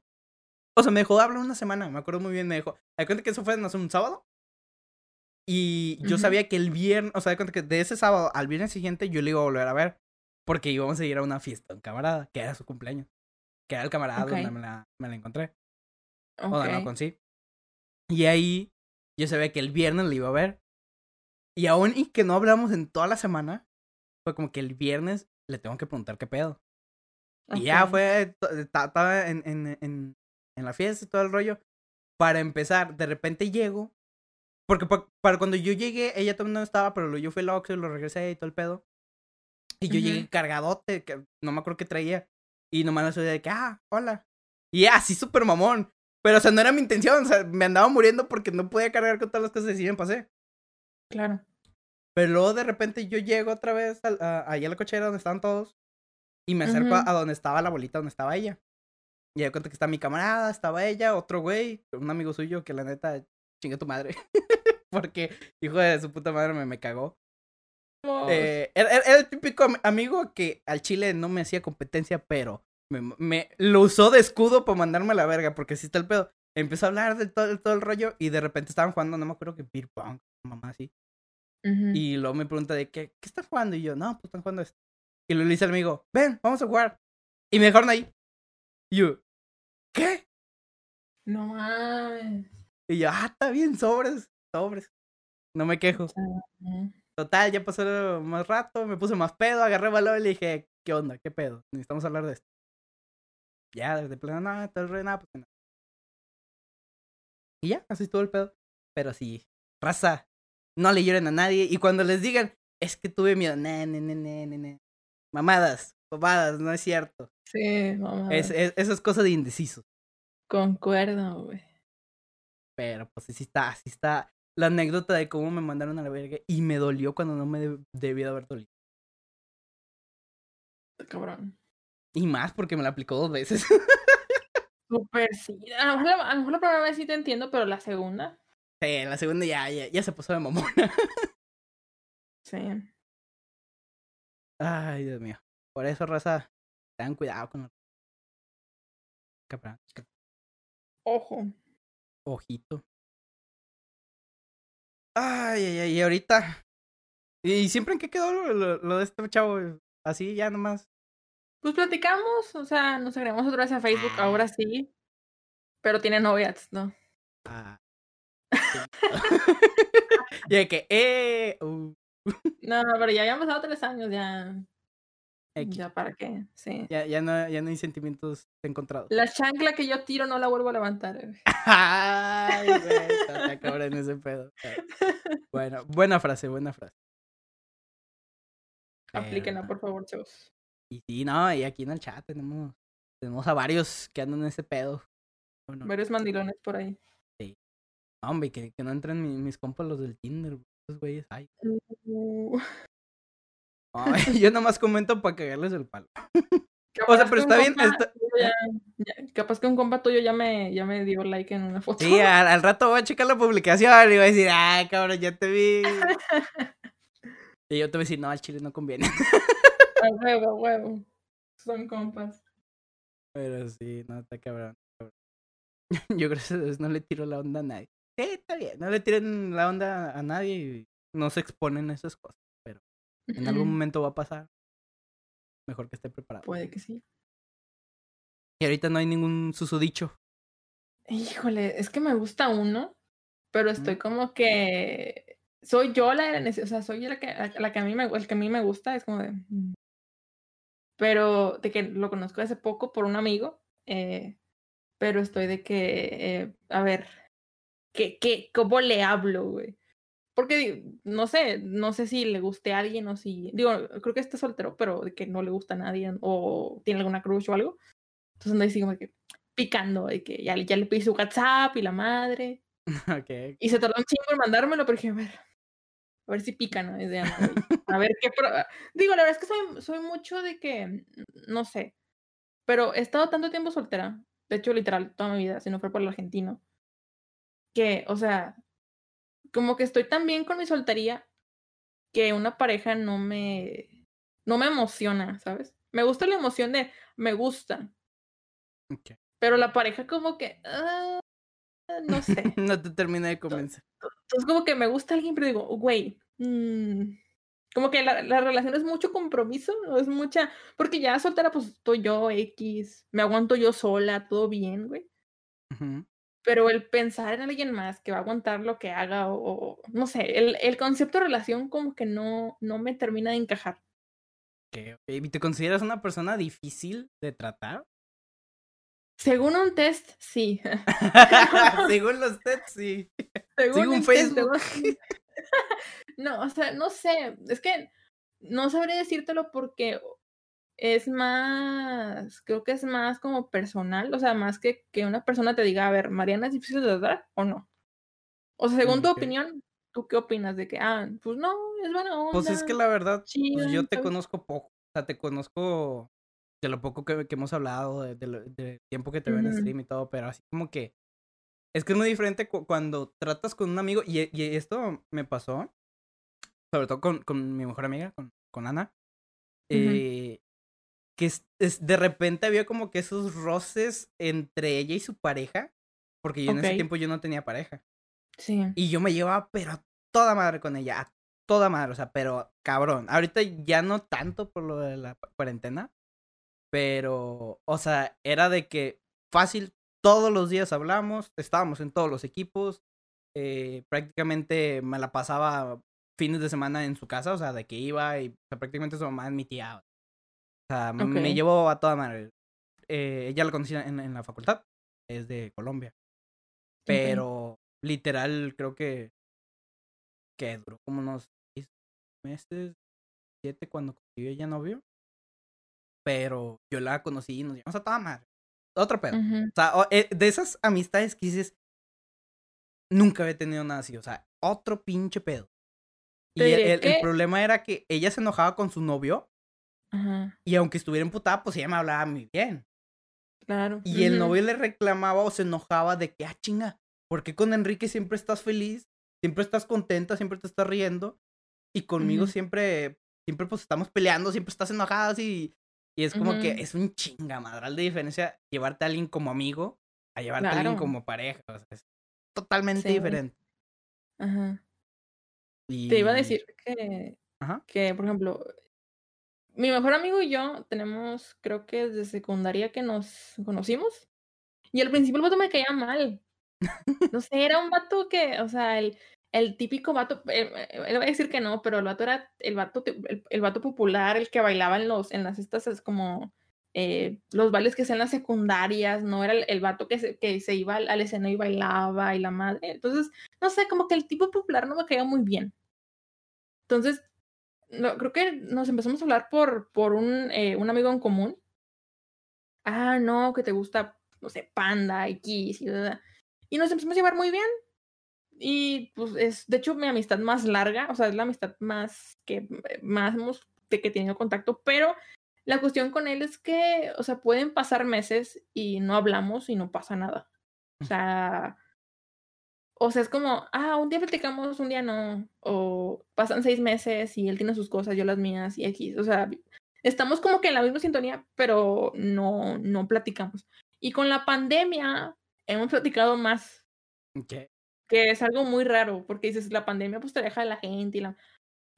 O sea, me dejó de hablar una semana. Me acuerdo muy bien. Me dejó. Di cuenta que eso fue no sé, un sábado. Y yo sabía que el viernes. O sea, de cuenta que de ese sábado al viernes siguiente yo le iba a volver a ver. Porque íbamos a ir a una fiesta, un camarada, que era su cumpleaños. Que era el camarada Ok. donde me la, me la encontré. O Ok. donde la conocí. Y ahí yo sabía que el viernes le iba a ver. Y aún y que no hablamos en toda la semana, fue como que el viernes le tengo que preguntar qué pedo. Y ya fue, estaba en, en, en, en la fiesta y todo el rollo. Para empezar, de repente llego. Porque pa- para cuando yo llegué, ella también no estaba, pero yo fui al Oxxo y lo regresé y todo el pedo. Y yo Ujú. llegué cargadote, que no me acuerdo qué traía. Y nomás le soy de que, ah, hola. Y así súper mamón. Pero, o sea, no era mi intención. O sea, me andaba muriendo porque no podía cargar con todas las cosas y sí me pasé. Claro. Pero luego de repente yo llego otra vez al- a, ahí a la cochera donde estaban todos. Y me acerco a, a donde estaba la bolita, donde estaba ella. Y me cuenta que está mi camarada, estaba ella, otro güey, un amigo suyo que la neta chingue tu madre. Porque hijo de su puta madre me, me cagó. Eh, era, el típico am- amigo que al chile no me hacía competencia, pero me, me lo usó de escudo para mandarme a la verga, porque así está el pedo. Empezó a hablar de todo, todo el rollo y de repente estaban jugando, no me acuerdo que beer pong, mamá así. Y luego me pregunta de qué, ¿qué están jugando? Y yo, no, pues están jugando esto. Y luego le dice al amigo, ven, vamos a jugar. Y me dejaron ahí. Y yo, ¿qué? No mames. Y yo, ah, está bien, sobres, sobres. No me quejo. Total, ya pasó más rato, me puse más pedo, agarré valor y le dije, ¿qué onda? ¿Qué pedo? Necesitamos hablar de esto. Ya, desde plano, nada, todo el rollo, nada, pues no. Y ya, así estuvo el pedo. Pero sí, raza, no le lloren a nadie. Y cuando les digan, es que tuve miedo, ne, ne, ne. Mamadas, bobadas, no es cierto. Sí, mamá. Es, es, eso es cosa de indeciso. Concuerdo, güey. Pero pues sí está, así está la anécdota de cómo me mandaron a la verga y me dolió cuando no me deb- debía de haber dolido. Cabrón. Y más porque me la aplicó dos veces. Súper sí. A lo, mejor la, a lo mejor la primera vez sí te entiendo, pero la segunda. Sí, la segunda ya, ya, ya se pasó de mamona. Sí. Ay, Dios mío. Por eso, raza, tengan cuidado con lo Ojo. Ojito. Ay, ay, ay, y ahorita. ¿Y siempre en qué quedó lo, lo de este chavo? Así ya nomás. Pues platicamos, o sea, nos agregamos otra vez a Facebook, ahora sí. Pero tiene novias, ¿no? Ah. y que, eh. Uh. No, pero ya habían pasado tres años, ya. Ya para qué, sí. Ya, ya, no, ya no hay sentimientos encontrados. La chancla que yo tiro no la vuelvo a levantar. Ay, güey, está en ese pedo. Bueno, buena frase, buena frase. Aplíquenla, por favor, chavos. Y sí, no, y aquí en el chat tenemos, tenemos a varios que andan en ese pedo. Varios mandilones por ahí. Hombre, que, que no entren mis, compas los del Tinder, esos güeyes. Ay. Uh. Ay, yo nomás comento para cagarles el palo. o sea, pero está bien. capaz que un compa tuyo ya me, ya me dio like en una foto. Sí, al, rato voy a checar la publicación y voy a decir, ay, cabrón, ya te vi. y yo te voy a decir, no, al chile no conviene. a huevo, a huevo. Son compas. Pero sí, no, está cabrón. Yo creo que no le tiro la onda a nadie. Sí, está bien, no le tiren la onda a nadie y no se exponen a esas cosas. En algún momento va a pasar. Mejor que esté preparado. Puede que sí. Y ahorita no hay ningún susodicho. Híjole, es que me gusta uno, pero estoy como que soy yo la de la o sea, soy la que, la, que a mí me, el que a mí me gusta, es como de... Mm. Pero de que lo conozco hace poco por un amigo, eh, pero estoy de que, eh, a ver, ¿qué, qué, ¿cómo le hablo, güey? Porque, no sé, no sé si le guste a alguien o si, digo, creo que está soltero, pero que no le gusta a nadie o tiene alguna crush o algo. Entonces anda así como que picando, de que ya, ya le pedí su WhatsApp y la madre. Okay. Y se tardó un chingo en mandármelo, pero dije, a ver, a ver si pica, ¿no? a ver qué... Digo, la verdad es que soy, soy mucho de que, no sé, pero he estado tanto tiempo soltera, de hecho, literal, toda mi vida, si no fue por el argentino, que, o sea, como que estoy tan bien con mi soltería que una pareja no me, no me emociona, ¿sabes? Me gusta la emoción de me gusta. Pero la pareja como que, ah, no sé. no te termina de convencer. Entonces como que me gusta alguien, pero digo, güey, mm", como que la, la, relación es mucho compromiso, es mucha, porque ya soltera pues estoy yo X, me aguanto yo sola, todo bien, güey. Pero el pensar en alguien más que va a aguantar lo que haga o, no sé, el, el, concepto de relación como que no, no me termina de encajar. ¿Y te consideras una persona difícil de tratar? Según un test, sí. Según los tests, sí. Según, Facebook. no, o sea, no sé, es que no sabré decírtelo porque es más, creo que es más como personal, o sea, más que que una persona te diga, a ver, Mariana es difícil de tratar o no. O sea, según tu opinión, ¿tú qué opinas de que, ah, pues no, es buena onda? Pues es que la verdad, pues yo te conozco poco, o sea, te conozco de lo poco que, hemos hablado, de, tiempo que te veo en stream y todo, pero así como que es que es muy diferente cuando tratas con un amigo, y, y, esto me pasó, sobre todo con, con mi mejor amiga, con, con Ana. Eh, que es, de repente había como que esos roces entre ella y su pareja, porque yo en ese tiempo yo no tenía pareja. Sí. Y yo me llevaba, pero a toda madre con ella, a toda madre, o sea, pero cabrón. Ahorita ya no tanto por lo de la cuarentena, pero, o sea, era de que fácil, todos los días hablamos, estábamos en todos los equipos, eh, prácticamente me la pasaba fines de semana en su casa, o sea, de que iba y prácticamente su mamá es mi tía. O sea, me llevó a toda madre. Eh, ella la conocí en, en, la facultad. Es de Colombia. Pero literal, creo que. Que duró como unos seis meses, siete cuando consiguió ella novio. Pero yo la conocí y nos llevamos a toda madre. Otro pedo. O sea, eh, de esas amistades que dices. Nunca había tenido nada así. O sea, otro pinche pedo. Y el, el, problema era que ella se enojaba con su novio y aunque estuviera emputada, pues ella me hablaba muy bien. Claro. Y el novio le reclamaba o se enojaba de que, ah, chinga, ¿por qué con Enrique siempre estás feliz? Siempre estás contenta, siempre te estás riendo. Y conmigo siempre, siempre pues estamos peleando, siempre estás enojada y Y es como que es un chingamadral de diferencia llevarte a alguien como amigo a llevarte a alguien como pareja. O sea, es totalmente Sí. diferente. Ajá. Y... Te iba a decir que, Ajá. que, por ejemplo, mi mejor amigo y yo tenemos, creo que desde secundaria que nos conocimos. Y al principio el vato me caía mal. No sé, era un vato que, o sea, el, el típico vato, eh, eh, él va a decir que no, pero el vato era el vato, el, el popular, el que bailaba en los, en las estas, es como eh, los bailes que hacían las secundarias, no era el, el vato que se, que se iba al, al escenario y bailaba y la madre. Entonces, no sé, como que el tipo popular no me caía muy bien. Entonces, no, creo que nos empezamos a hablar por, por un, eh, un amigo en común. Ah, no, que te gusta, no sé, Panda, X y. Y nos empezamos a llevar muy bien. Y pues es, de hecho, mi amistad más larga, o sea, es la amistad más que más hemos de que he tenido contacto, pero la cuestión con él es que, o sea, pueden pasar meses y no hablamos y no pasa nada. O sea, o sea, es como, ah, un día platicamos, un día no. O pasan seis meses y él tiene sus cosas, yo las mías y X. O sea, estamos como que en la misma sintonía, pero no, no platicamos. Y con la pandemia hemos platicado más, Ok. que es algo muy raro, porque dices, la pandemia pues te deja de la gente y la...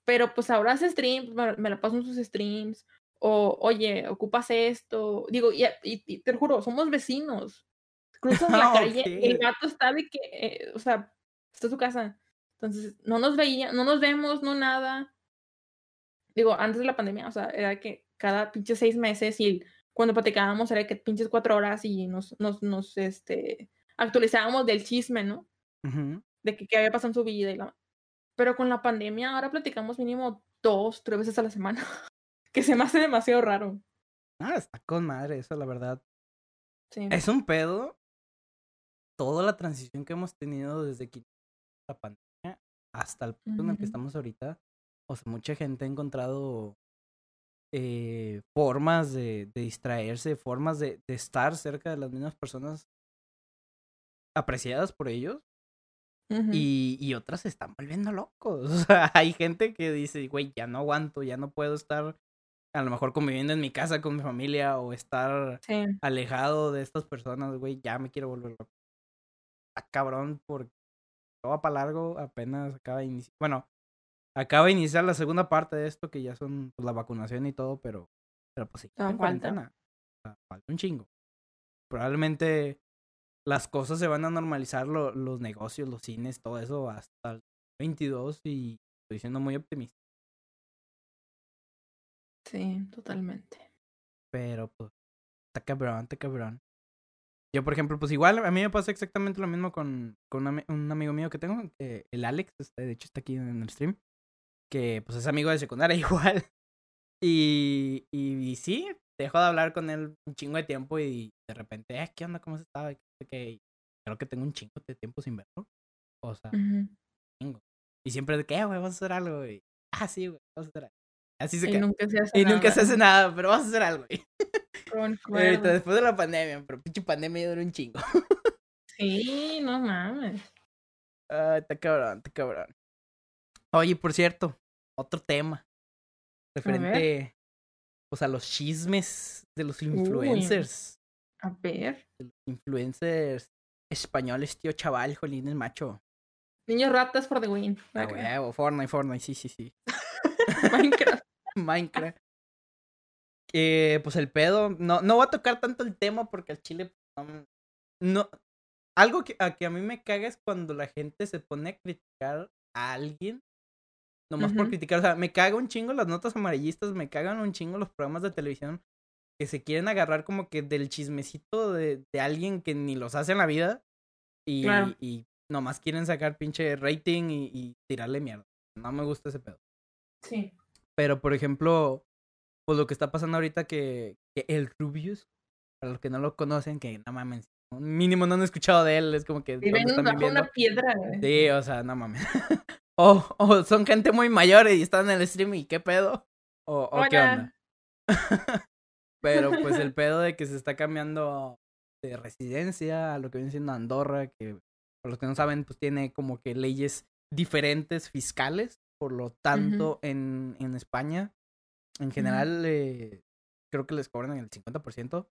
Pero pues ahora hace streams, me me la paso en sus streams. O, oye, ocupas esto. Digo, y, y- y te lo juro, somos vecinos. Cruzas la Ah, calle y el gato está de que, eh, o sea, está en su casa. Entonces, no nos veía, no nos vemos, no nada. Digo, antes de la pandemia, o sea, era que cada pinche seis meses y cuando platicábamos era que pinches cuatro horas y nos, nos, nos, este, actualizábamos del chisme, ¿no? Ujú. De que qué había pasado en su vida y la... Pero con la pandemia ahora platicamos mínimo dos, tres veces a la semana. que se me hace demasiado raro. Ah, está con madre eso, la verdad. Sí. Es un pedo toda la transición que hemos tenido desde que la pandemia hasta el punto en el que estamos ahorita. O sea, mucha gente ha encontrado eh, formas de, de distraerse, formas de, de estar cerca de las mismas personas apreciadas por ellos. Y, y otras se están volviendo locos. O sea, hay gente que dice, güey, ya no aguanto, ya no puedo estar a lo mejor conviviendo en mi casa con mi familia o estar Sí. alejado de estas personas, güey, ya me quiero volver loco. Está cabrón porque todo va para largo, apenas acaba de iniciar. Bueno, acaba de iniciar la segunda parte de esto, que ya son pues, la vacunación y todo, pero, pero pues sí, Aún en falta. cuarentena. Un chingo. Probablemente las cosas se van a normalizar, lo- los negocios, los cines, todo eso, hasta el 22 y estoy siendo muy optimista. Sí, totalmente. Pero pues, está cabrón, está cabrón. Yo, por ejemplo, pues igual a mí me pasa exactamente lo mismo con, con un, ami- un amigo mío que tengo, que el Alex, este, de hecho está aquí en el stream, que pues es amigo de secundaria igual. Y, y, sí, dejo de hablar con él un chingo de tiempo y de repente, eh, ¿qué onda? ¿Cómo se estaba? Que creo que tengo un chingo de tiempo sin verlo. O sea, Ujú. chingo. Y siempre de que, eh, güey, vamos a hacer algo, güey. Ah, sí, güey, vamos a hacer algo. Así se Y queda. nunca se hace Y nunca se nada. hace nada, pero vamos a hacer algo, güey. Ahorita, después de la pandemia, pero pinche pandemia duró un chingo. Sí, no mames. Ah, está cabrón, está cabrón. Oye, por cierto, otro tema. Referente, pues, a los chismes de los influencers. A ver. De los influencers españoles, tío chaval, jolín, el macho. Niños ratas for the win. Ah, huevo, Fortnite, Fortnite, sí, sí, sí. Minecraft. Minecraft. Eh, pues el pedo, no, no voy a tocar tanto el tema porque al chile no, me- no- algo que, a que a mí me caga es cuando la gente se pone a criticar a alguien nomás por Ujú. criticar, o sea, me caga un chingo las notas amarillistas, me cagan un chingo los programas de televisión que se quieren agarrar como que del chismecito de, de alguien que ni los hace en la vida y, Claro. y nomás quieren sacar pinche rating y, y tirarle mierda. No me gusta ese pedo. Sí. Pero, por ejemplo, pues lo que está pasando ahorita que, que el Rubius, para los que no lo conocen, que no mames, mínimo no han escuchado de él, es como que ¿dónde Viven bajo una piedra, güey. Sí, o sea, no mames. o, o son gente muy mayor y están en el stream y qué pedo. O, o qué onda. Pero pues el pedo de que se está cambiando de residencia a lo que viene siendo Andorra, que por los que no saben, pues tiene como que leyes diferentes fiscales. Por lo tanto, en, en España, en general, eh, creo que les cobran el 50%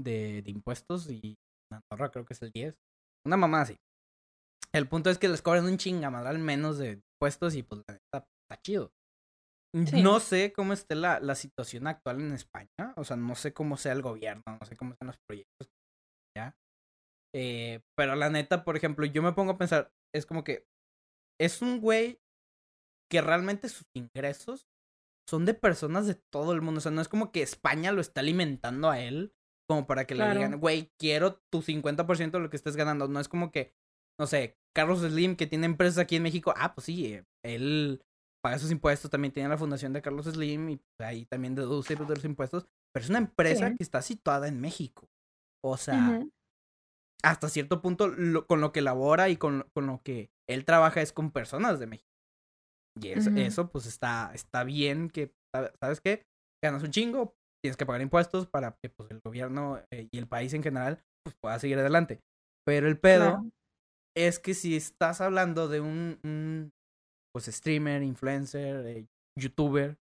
de, de impuestos y en Andorra creo que es el 10%. Una mamá así. El punto es que les cobran un chingamadral menos de impuestos y pues la neta está chido. Sí. No sé cómo esté la, la situación actual en España. O sea, no sé cómo sea el gobierno, no sé cómo están los proyectos. ¿Ya? Eh, pero la neta, por ejemplo, yo me pongo a pensar, es como que es un güey que realmente sus ingresos son de personas de todo el mundo. O sea, no es como que España lo está alimentando a él como para que le digan, güey, quiero tu 50% de lo que estés ganando. No es como que, no sé, Carlos Slim, que tiene empresas aquí en México, ah, pues sí, eh, él paga sus impuestos, también tiene la fundación de Carlos Slim y ahí también deduce de los impuestos, pero es una empresa Sí. que está situada en México. O sea, hasta cierto punto lo- con lo que labora y con, con lo que él trabaja es con personas de México. Y es- Ujú. eso pues está, está bien que, ¿sabe- ¿sabes qué? Ganas un chingo, tienes que pagar impuestos para que pues el gobierno eh, y el país en general pues pueda seguir adelante. Pero el pedo Claro. es que si estás hablando de un, un, pues streamer, influencer, eh, youtuber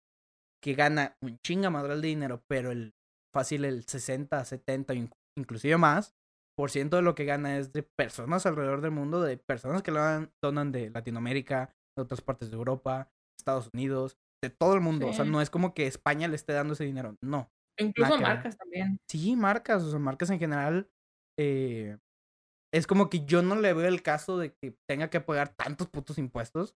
que gana un chingamadral de dinero, pero el fácil el 60, 70, inc- inclusive más, por ciento de lo que gana es de personas alrededor del mundo, de personas que lo donan de Latinoamérica, de otras partes de Europa, Estados Unidos, de todo el mundo. O sea, no es como que España le esté dando ese dinero, no. Incluso marcas también. Sí, marcas, o sea, marcas en general. eh, es como que yo no le veo el caso de que tenga que pagar tantos putos impuestos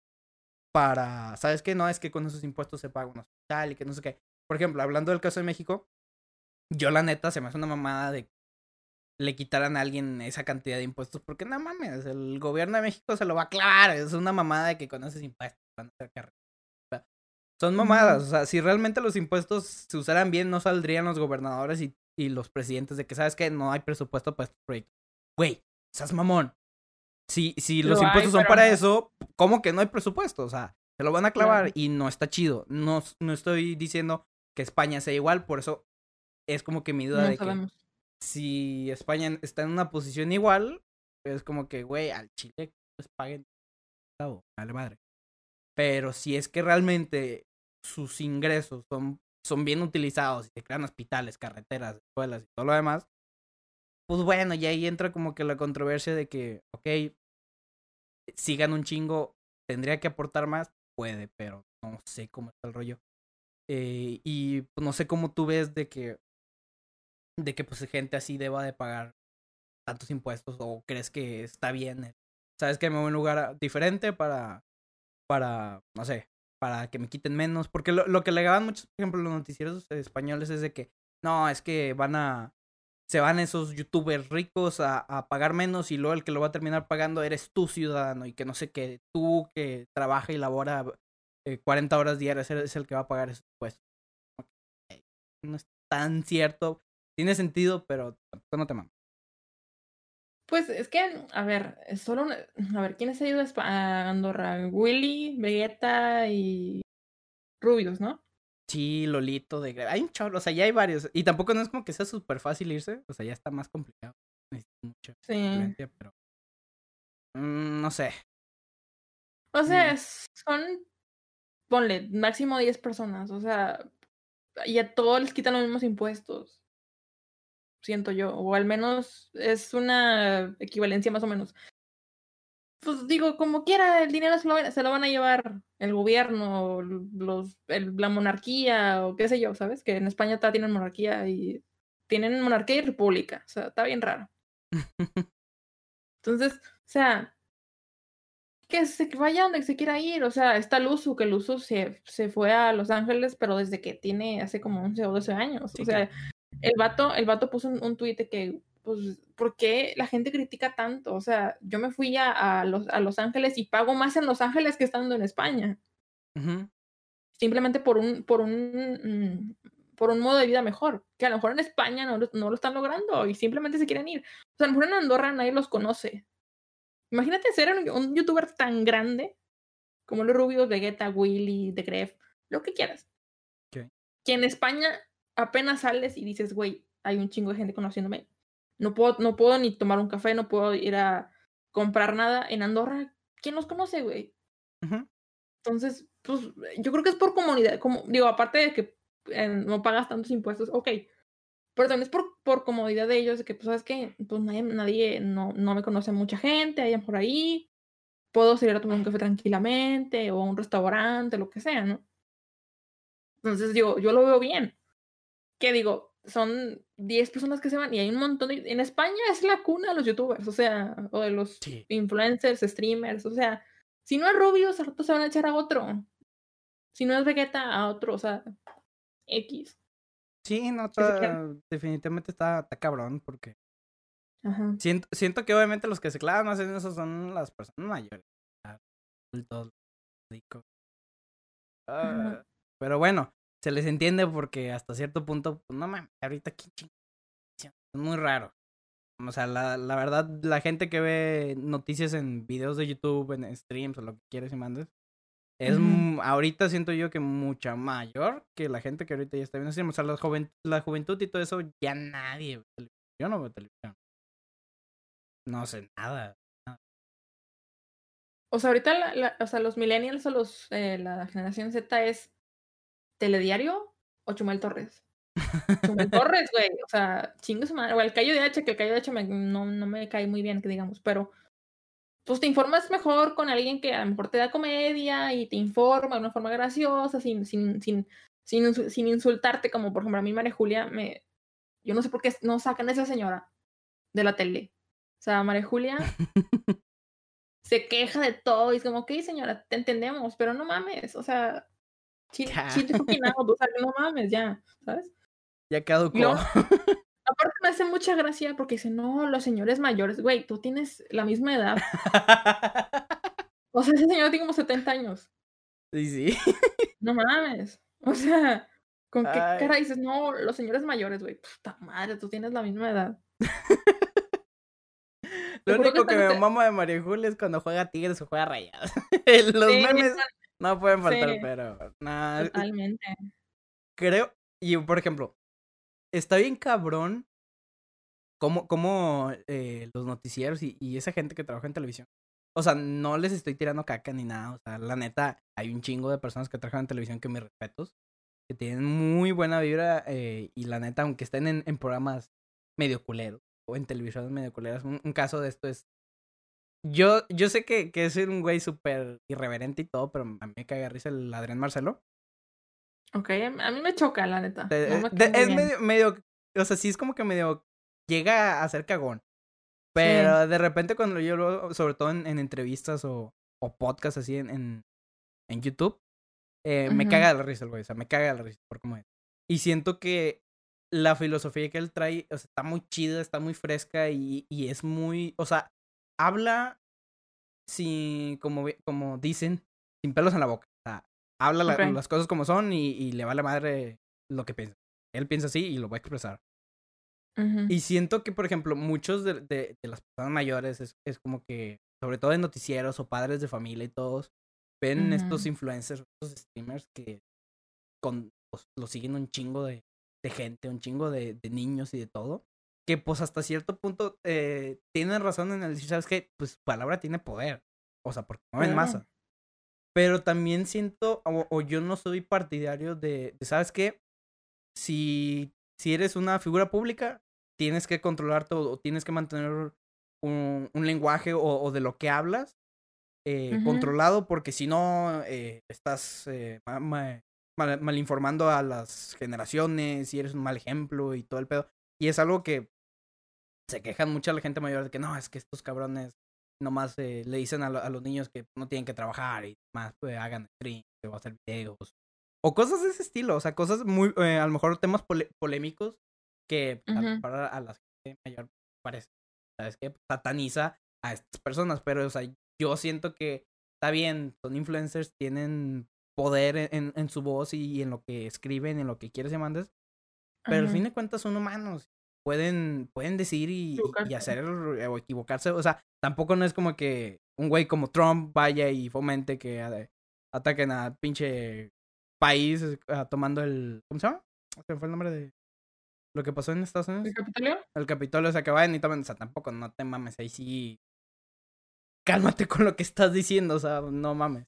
para, ¿sabes qué? No, es que con esos impuestos se paga un hospital y que no sé qué. Por ejemplo, hablando del caso de México, yo la neta se me hace una mamada de le quitaran a alguien esa cantidad de impuestos porque no mames, el gobierno de México se lo va a clavar, es una mamada de que con esos impuestos van a hacer carrera. O sea, son mamadas, o sea, si realmente los impuestos se usaran bien, no saldrían los gobernadores y, y los presidentes de que, ¿sabes qué? No hay presupuesto para este proyecto. Güey, seas mamón. Si, si los Lo hay, impuestos son para no. eso, ¿cómo que no hay presupuesto? O sea, se lo van a clavar Claro. y no está chido. No, no estoy diciendo que España sea igual, por eso es como que mi duda No de que. Si España está en una posición igual, es como que, güey, al Chile pues paguen vale madre. Pero si es que realmente sus ingresos son, son bien utilizados y se crean hospitales, carreteras, escuelas y todo lo demás, pues bueno, y ahí entra como que la controversia de que, ok, si gana un chingo, tendría que aportar más, puede, pero no sé cómo está el rollo. Eh, y pues, no sé cómo tú ves de que de que pues gente así deba de pagar tantos impuestos o crees que está bien sabes que me voy a un lugar diferente para para no sé para que me quiten menos porque lo, lo que alegaban muchos por ejemplo los noticieros españoles es de que no es que van a se van esos youtubers ricos a, a pagar menos y luego el que lo va a terminar pagando eres tú ciudadano y que no sé qué tú que trabaja y labora eh, 40 horas diarias eres el que va a pagar esos impuestos no es tan cierto tiene sentido, pero tampoco no te mames. Pues es que, a ver, solo una- A ver, ¿quiénes ha ido a Andorra? Willy, Vegeta y Rubius, ¿no? Sí, Lolito de Hay un chorro, o sea, ya hay varios. Y tampoco no es como que sea súper fácil irse. O sea, ya está más complicado. Necesitas mucha Sí. pero. mm, no sé. O sea, Mm. son, ponle, máximo 10 personas, o sea, y a todos les quitan los mismos impuestos, siento yo, o al menos es una equivalencia más o menos. Pues digo, como quiera, el dinero se lo, se lo van a llevar el gobierno, los, el- la monarquía, o qué sé yo, ¿sabes? Que en España todavía tienen monarquía y tienen monarquía y república, o sea, está bien raro. Entonces, o sea, que se vaya donde se quiera ir. O sea, está Luzu, que Luzu se, se fue a Los Ángeles, pero desde que tiene hace como 11 o 12 años. Sí, o sea, el vato, el vato puso un, un tuit que, pues, ¿por qué la gente critica tanto? O sea, yo me fui a, a los, a Los Ángeles y pago más en Los Ángeles que estando en España. Simplemente por un, por un, mm, por un modo de vida mejor. Que a lo mejor en España no, lo- no lo están logrando y simplemente se quieren ir. O sea, a lo mejor en Andorra nadie los conoce. Imagínate ser un, un youtuber tan grande como los Rubios, Vegeta, Willy, The Gref, lo que quieras. Que en España apenas sales y dices, güey, hay un chingo de gente conociéndome. No puedo, no puedo ni tomar un café, no puedo ir a comprar nada. En Andorra, ¿quién los conoce, güey? Entonces, pues yo creo que es por comunidad, como digo, aparte de que no pagas tantos impuestos, ok. Pero también es por, por comodidad de ellos, de que, pues, ¿sabes qué? Pues nadie, nadie no, no me conoce mucha gente, allá por ahí. Puedo salir a tomar un café tranquilamente, o a un restaurante, lo que sea, ¿no? Entonces, digo, yo lo veo bien. ¿Qué digo? Son 10 personas que se van y hay un montón de... En España es la cuna de los youtubers, o sea, o de los influencers, streamers, o sea, si no es Rubio, se van a echar a otro. Si no es Vegeta, a otro, o sea, X. Sí, no, definitivamente está, está, cabrón porque Siento, siento que obviamente los que se clavan más en eso son las personas mayores. Adultos, ah, pero bueno, se les entiende porque hasta cierto punto, pues no mames, ahorita aquí es muy raro. O sea, la, la verdad, la gente que ve noticias en videos de YouTube, en streams o lo que quieres y mandes, es ahorita siento yo que mucha mayor que la gente que ahorita ya está viendo streams. O sea, la, la juventud y todo eso, ya nadie ve televisión. Yo no veo televisión. No sé nada. O sea, ahorita o sea, los millennials o los, eh, la generación Z es Telediario o Chumel Torres. Chumel Torres, güey. O sea, chingo su madre. O el Cayo de H, que el Cayo de H no, no me cae muy bien, que digamos, pero pues te informas mejor con alguien que a lo mejor te da comedia y te informa de una forma graciosa, sin, sin, sin, sin, sin insultarte, como por ejemplo a mí María Julia, me, yo no sé por qué no sacan a esa señora de la tele. O sea, María Julia se queja de todo y es como, ok, señora, te entendemos, pero no mames, o sea, chiste o sea, no mames, ya, ¿sabes? Ya caducó. Aparte me hace mucha gracia porque dice, no, los señores mayores, güey, tú tienes la misma edad. o sea, ese señor tiene como 70 años. Sí, sí. no mames. O sea, ¿con qué cara dices, no, los señores mayores, güey? Puta madre, tú tienes la misma edad. Lo único que me mamo de Julia es cuando juega Tigres o juega Rayados. Los memes no pueden faltar, pero nada. Totalmente. Creo, y por ejemplo, está bien cabrón cómo, cómo eh, los noticieros y, y, esa gente que trabaja en televisión. O sea, no les estoy tirando caca ni nada. O sea, la neta, hay un chingo de personas que trabajan en televisión que me respetos. Que tienen muy buena vibra. Eh, y la neta, aunque estén en, en programas medio culeros o en televisiones medio culeras. Un, caso de esto es. Yo, yo sé que, que es un güey súper irreverente y todo, pero a mí me caga risa el Adrián Marcelo. Ok, a mí me choca, la neta. es medio, medio, o sea, sí es como que medio llega a ser cagón. Pero de repente cuando yo lo, sobre todo en, entrevistas o, o podcasts así en, en, en YouTube, eh, me caga la risa el güey, o sea, me caga la risa por cómo es. Y siento que la filosofía que él trae, o sea, está muy chida, está muy fresca y, y es muy, o sea, habla sin, como, como dicen, sin pelos en la boca. O sea, habla las cosas como son y, y, le vale madre lo que piensa. Él piensa así y lo va a expresar. Y siento que, por ejemplo, muchos de, de, las personas mayores es, es, como que, sobre todo en noticieros o padres de familia y todos, ven estos influencers, estos streamers que con, lo siguen un chingo de, de gente, un chingo de, de, niños y de todo, que pues hasta cierto punto eh, tienen razón en el decir, ¿sabes qué? Pues palabra tiene poder, o sea, porque no en masa. Pero también siento, o, yo no soy partidario de, ¿sabes qué? Si, si eres una figura pública, tienes que controlar todo, tienes que mantener un, un lenguaje o, o, de lo que hablas eh, controlado, porque si no, eh, estás eh, mal, informando a las generaciones y eres un mal ejemplo y todo el pedo. Y es algo que se quejan mucho a la gente mayor de que no, es que estos cabrones nomás eh, le dicen a, a, los niños que no tienen que trabajar y más pues, hagan streams o hacer videos. O cosas de ese estilo, o sea, cosas muy, eh, a lo mejor temas polémicos que para a, la gente mayor parece, ¿sabes qué? Sataniza a estas personas, pero, o sea, yo siento que está bien, son influencers, tienen poder en, en, su voz y, en lo que escriben, en lo que quieres y mandes. Pero al fin de cuentas son humanos. Pueden, pueden decir y, y, hacer o equivocarse. O sea, tampoco no es como que un güey como Trump vaya y fomente que ataquen a pinche país tomando el. ¿Cómo se llama? ¿Qué fue el nombre de lo que pasó en Estados Unidos? ¿El Capitolio? El Capitolio, o sea, que vayan y tomen. O sea, tampoco no te mames ahí sí. Cálmate con lo que estás diciendo, o sea, no mames.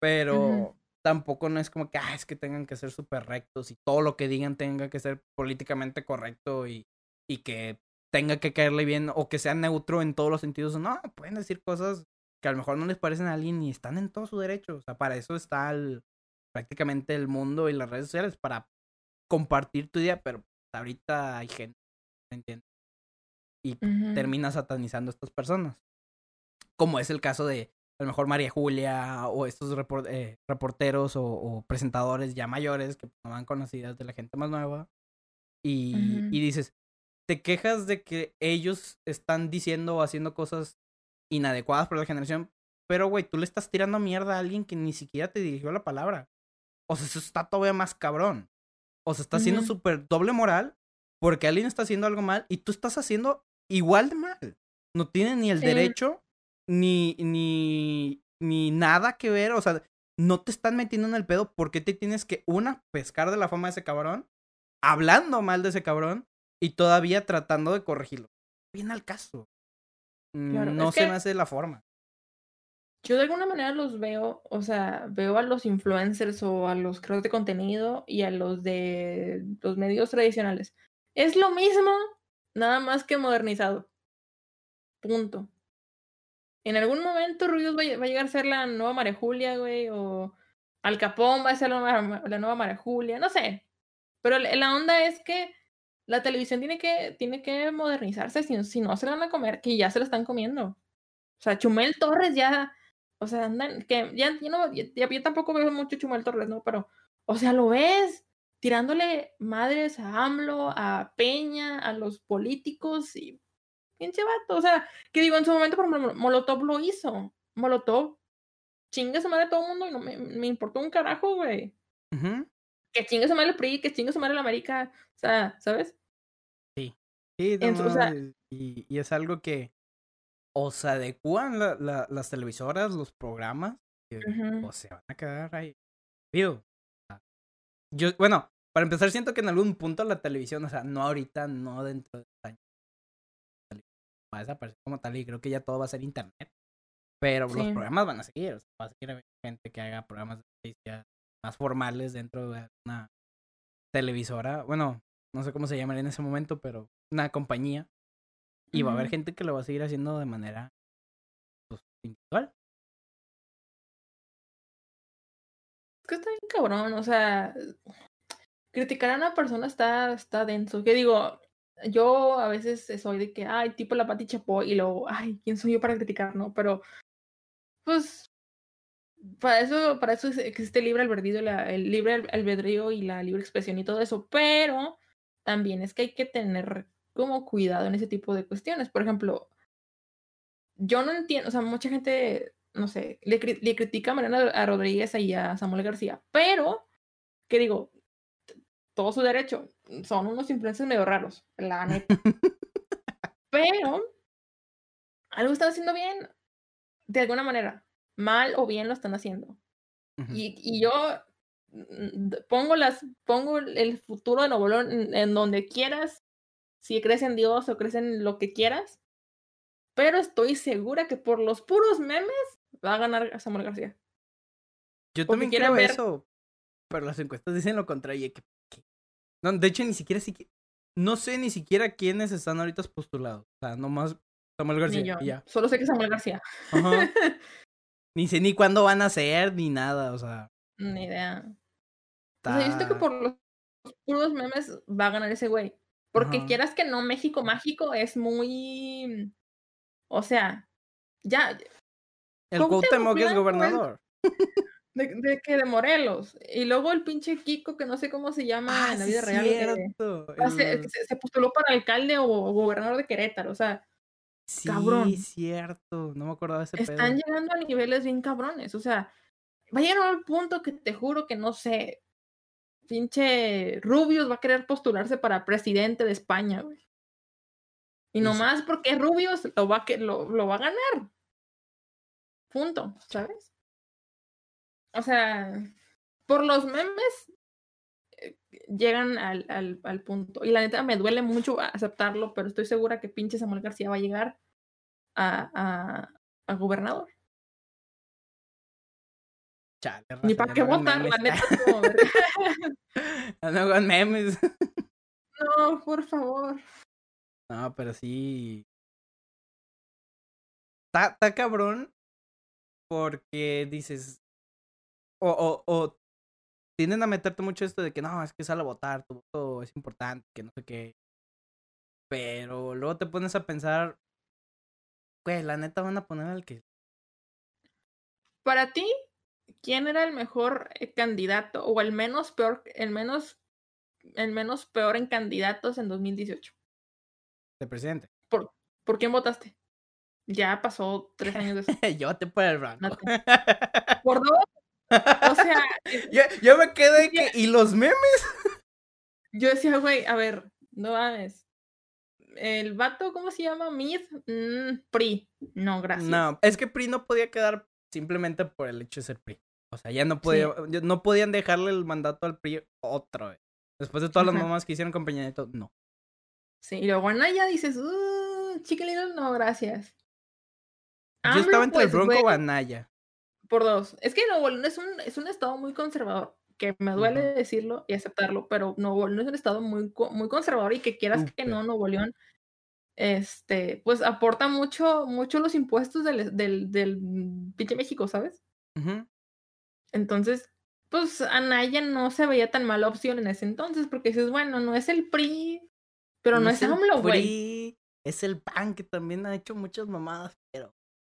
Pero tampoco no es como que, ah, es que tengan que ser súper rectos y todo lo que digan tenga que ser políticamente correcto y, y que tenga que caerle bien o que sea neutro en todos los sentidos. No, pueden decir cosas que a lo mejor no les parecen a alguien y están en todo su derecho. O sea, para eso está el, prácticamente el mundo y las redes sociales, para compartir tu idea, pero ahorita hay gente, ¿me entiendes? Y termina satanizando a estas personas. Como es el caso de a lo mejor María Julia o estos eh, reporteros o, presentadores ya mayores que no van con las ideas de la gente más nueva. Y, y dices, te quejas de que ellos están diciendo o haciendo cosas inadecuadas para la generación, pero güey, tú le estás tirando mierda a alguien que ni siquiera te dirigió la palabra. O sea, eso está todavía más cabrón. O sea, está haciendo súper doble moral porque alguien está haciendo algo mal y tú estás haciendo igual de mal. No tiene ni el derecho ni, ni, ni nada que ver. O sea, no te están metiendo en el pedo porque te tienes que, una, pescar de la fama de ese cabrón, hablando mal de ese cabrón y todavía tratando de corregirlo. Bien al caso. no se me hace la forma. Yo de alguna manera los veo, o sea, veo a los influencers o a los creadores de contenido y a los de los medios tradicionales. Es lo mismo, nada más que modernizado. Punto. En algún momento Ruidos va, a llegar a ser la nueva María Julia, güey, o Al Capón va a ser la nueva, la nueva María Julia, no sé. Pero la onda es que la televisión tiene que, tiene que modernizarse, si, si no se la van a comer, que ya se la están comiendo. O sea, Chumel Torres ya, o sea, andan, que ya, yo, no, yo tampoco veo mucho Chumel Torres, ¿no? Pero, o sea, lo ves tirándole madres a AMLO, a Peña, a los políticos y pinche vato. O sea, que digo, en su momento, por Molotov lo hizo. Molotov, chingue su madre todo el mundo y no me, me importó un carajo, güey que chingue su madre el PRI, que chingue su madre la América, o sea, ¿sabes? Sí. Sí, y, y, es algo que o se adecuan la, las televisoras, los programas, o se van a quedar ahí. Yo, bueno, para empezar, siento que en algún punto la televisión, o sea, no ahorita, no dentro de años, va a desaparecer como tal y creo que ya todo va a ser internet. Pero los programas van a seguir, o sea, va a seguir gente que haga programas de noticias, más formales dentro de una televisora. Bueno, no sé cómo se llamaría en ese momento, pero una compañía. Y va a haber gente que lo va a seguir haciendo de manera pues, individual. Es que está bien cabrón, o sea, criticar a una persona está, está denso. Que digo, yo a veces soy de que, ay, tipo la Pati Chapo, y luego, ay, ¿quién soy yo para criticar, no? Pero, pues, para eso, para eso existe el libre albedrío, el libre albedrío y la libre expresión y todo eso, pero también es que hay que tener como cuidado en ese tipo de cuestiones. Por ejemplo, yo no entiendo, o sea, mucha gente, no sé, le, le critica a Mariana a Rodríguez y a Samuel García, pero, ¿qué digo? Todo su derecho, son unos influencers medio raros, la neta. pero, algo están haciendo bien, de alguna manera mal o bien lo están haciendo. y, y, yo mm, pongo las pongo el futuro de Nuevo León en, donde quieras, si crees en Dios o crees en lo que quieras, pero estoy segura que por los puros memes va a ganar Samuel García. Yo también quiero ver... eso, pero las encuestas dicen lo contrario. Que, No, de hecho, ni siquiera, no sé ni siquiera quiénes están ahorita postulados. O sea, nomás Samuel García. Ya. Solo sé que Samuel García. Ajá. Ni sé ni cuándo van a ser, ni nada, o sea. Ni idea. O sea, yo siento que por los puros memes va a ganar ese güey. Porque quieras que no, México Mágico es muy. O sea, ya. El Cuauhtémoc es gobernador. De, de, que de Morelos. Y luego el pinche Kiko, que no sé cómo se llama ah, en la vida real. Ah, se, se, postuló para alcalde o gobernador de Querétaro. O sea, Sí, cabrón. cierto. No me acordaba de ese Están llegando a niveles bien cabrones. O sea, va a llegar al punto que te juro que no sé. Pinche Rubius va a querer postularse para presidente de España, güey. Y nomás porque Rubius lo va, a, lo, lo va a ganar. Punto, ¿sabes? O sea, por los memes llegan al, al, al, punto. Y la neta me duele mucho aceptarlo, pero estoy segura que pinche Samuel García va a llegar a, a, a gobernador. Chale, Ni para qué votar, la neta. no hagan memes. no, por favor. No, pero sí. Está, está cabrón porque dices. O, o, o tienden a meterte mucho esto de que no, es que sale a votar, tu voto es importante, que no sé qué. Pero luego te pones a pensar, güey, la neta van a poner al que. Para ti, ¿quién era el mejor eh, candidato o el menos peor, el menos, el menos peor en candidatos en 2018? de presidente. ¿Por, ¿por quién votaste? Ya pasó tres años de eso. yo te por el blanco. ¿Por dos? O sea, yo, yo me quedé que. ¿Y los memes? yo decía, güey, a ver, no mames. El vato, ¿cómo se llama? Mid, Mm, PRI. No, gracias. No, es que PRI no podía quedar simplemente por el hecho de ser PRI. O sea, ya no podía, no podían dejarle el mandato al PRI otra vez. Después de todas las mamás que hicieron con Peña Nieto, no. Sí, y luego Anaya dices, uh, chiquilino, no, gracias. Yo estaba entre el pues, Bronco o Anaya. Por dos. Es que Nuevo León es un, es un estado muy conservador, que me duele decirlo y aceptarlo, pero Nuevo León es un estado muy, muy conservador y que quieras que no, Nuevo León, este, pues aporta mucho, mucho los impuestos del, del, del pinche México, ¿sabes? Entonces, pues Anaya no se veía tan mala opción en ese entonces, porque dices, bueno, no es el PRI, pero no, es el AMLO, güey. Es el PAN que también ha hecho muchas mamadas, pero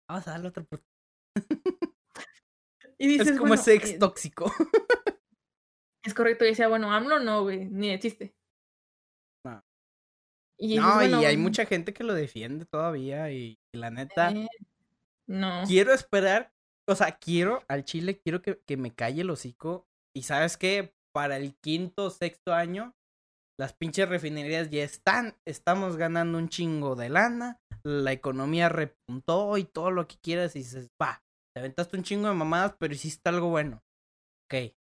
vamos a darle otra oportunidad. Y dices, Es como bueno, ese ex eh, tóxico. Es correcto, y decía, bueno, AMLO no, güey, ni existe. No. Y dices, No, bueno, y hay mm, mucha gente que lo defiende todavía y la neta, eh, no. quiero esperar, o sea, quiero al Chile, quiero que, que me calle el hocico. Y sabes qué, para el quinto, sexto año, las pinches refinerías ya están, estamos ganando un chingo de lana, la economía repuntó y todo lo que quieras y dices, va, te aventaste un chingo de mamadas, pero hiciste algo bueno. Ok.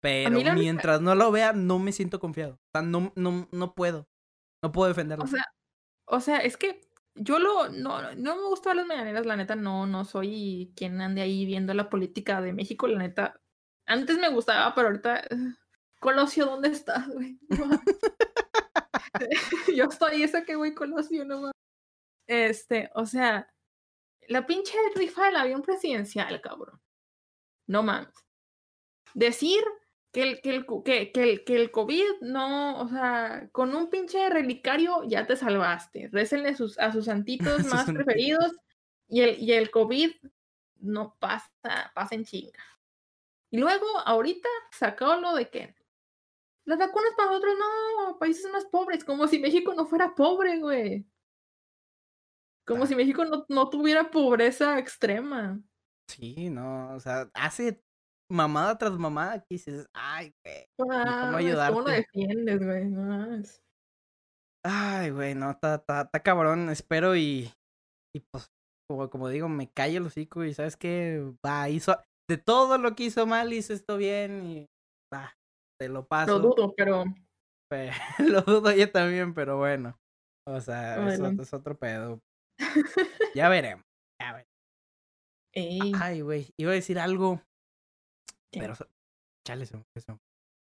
Pero única- mientras no lo vea, no me siento confiado. O sea, no, no, no puedo. No puedo defenderlo. O sea, o sea, es que yo lo, no, no me gustan las mañaneras, la neta, no, no soy quien ande ahí viendo la política de México, la neta. Antes me gustaba, pero ahorita, Colosio, ¿dónde estás, güey? No yo estoy esa que güey, Colosio, no mames. Este, o sea, la pinche rifa del avión presidencial, cabrón. No mames. Decir que el, que el, que, que el, que el COVID no, o sea, con un pinche relicario ya te salvaste. Récenle sus, a sus santitos más preferidos y el, y el COVID no pasa, pasa en chinga. Y luego, ahorita, sacó lo de que las vacunas para nosotros no, países más pobres, como si México no fuera pobre, güey. Como Ah. si México no, no tuviera pobreza extrema. Sí, no, o sea, hace mamada tras mamada que dices, ay, güey. Ah, cómo ¿Cómo lo ayudarte? defiendes, güey? No. Ay, güey, no, está, está, está cabrón, espero y, y pues, como, como digo, me callo el hocico y sabes qué, va, hizo, de todo lo que hizo mal, hizo esto bien y va, te lo paso. Lo dudo, pero pe- lo dudo yo también, pero bueno, o sea, es, Bueno. otro- es otro pedo. Ya veremos, ya veremos. ey, Ay, güey, iba a decir algo, ¿Qué? pero, chale, se me.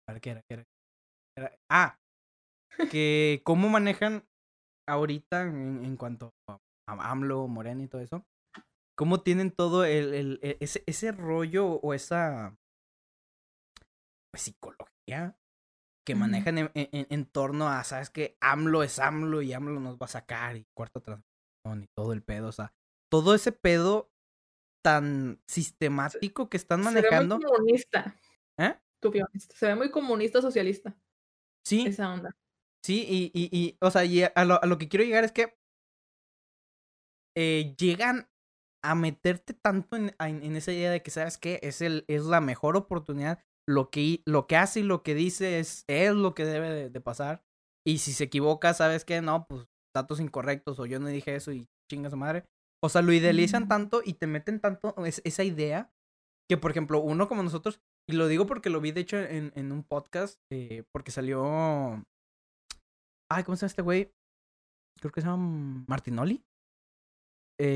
A ver, ¿qué era? ¿Qué era? Era- Ah, que cómo manejan ahorita en, en cuanto a AMLO, Morena y todo eso, cómo tienen todo el, el- e- ese, ese rollo o esa pues, psicología que manejan en, en- en torno a, ¿sabes qué? AMLO es AMLO y AMLO nos va a sacar y cuarta y todo el pedo, o sea, todo ese pedo tan sistemático que están se ve manejando. muy comunista. ¿Eh? Se ve muy comunista socialista. Sí, Esa onda. Sí, y, y, y o sea, y a lo, a lo que quiero llegar es que eh, llegan a meterte tanto en, en, en esa idea de que, ¿sabes qué? Es, el, es la mejor oportunidad. Lo que, lo que hace y lo que dice es, es lo que debe de, de pasar. Y si se equivoca, ¿sabes qué? No, pues datos incorrectos o yo no dije eso y chinga su madre. O sea, lo idealizan tanto y te meten tanto es- esa idea que, por ejemplo, uno como nosotros, y lo digo porque lo vi de hecho en, en un podcast, eh, porque salió Ay, ¿cómo se llama este güey? Creo que se llama Martinoli.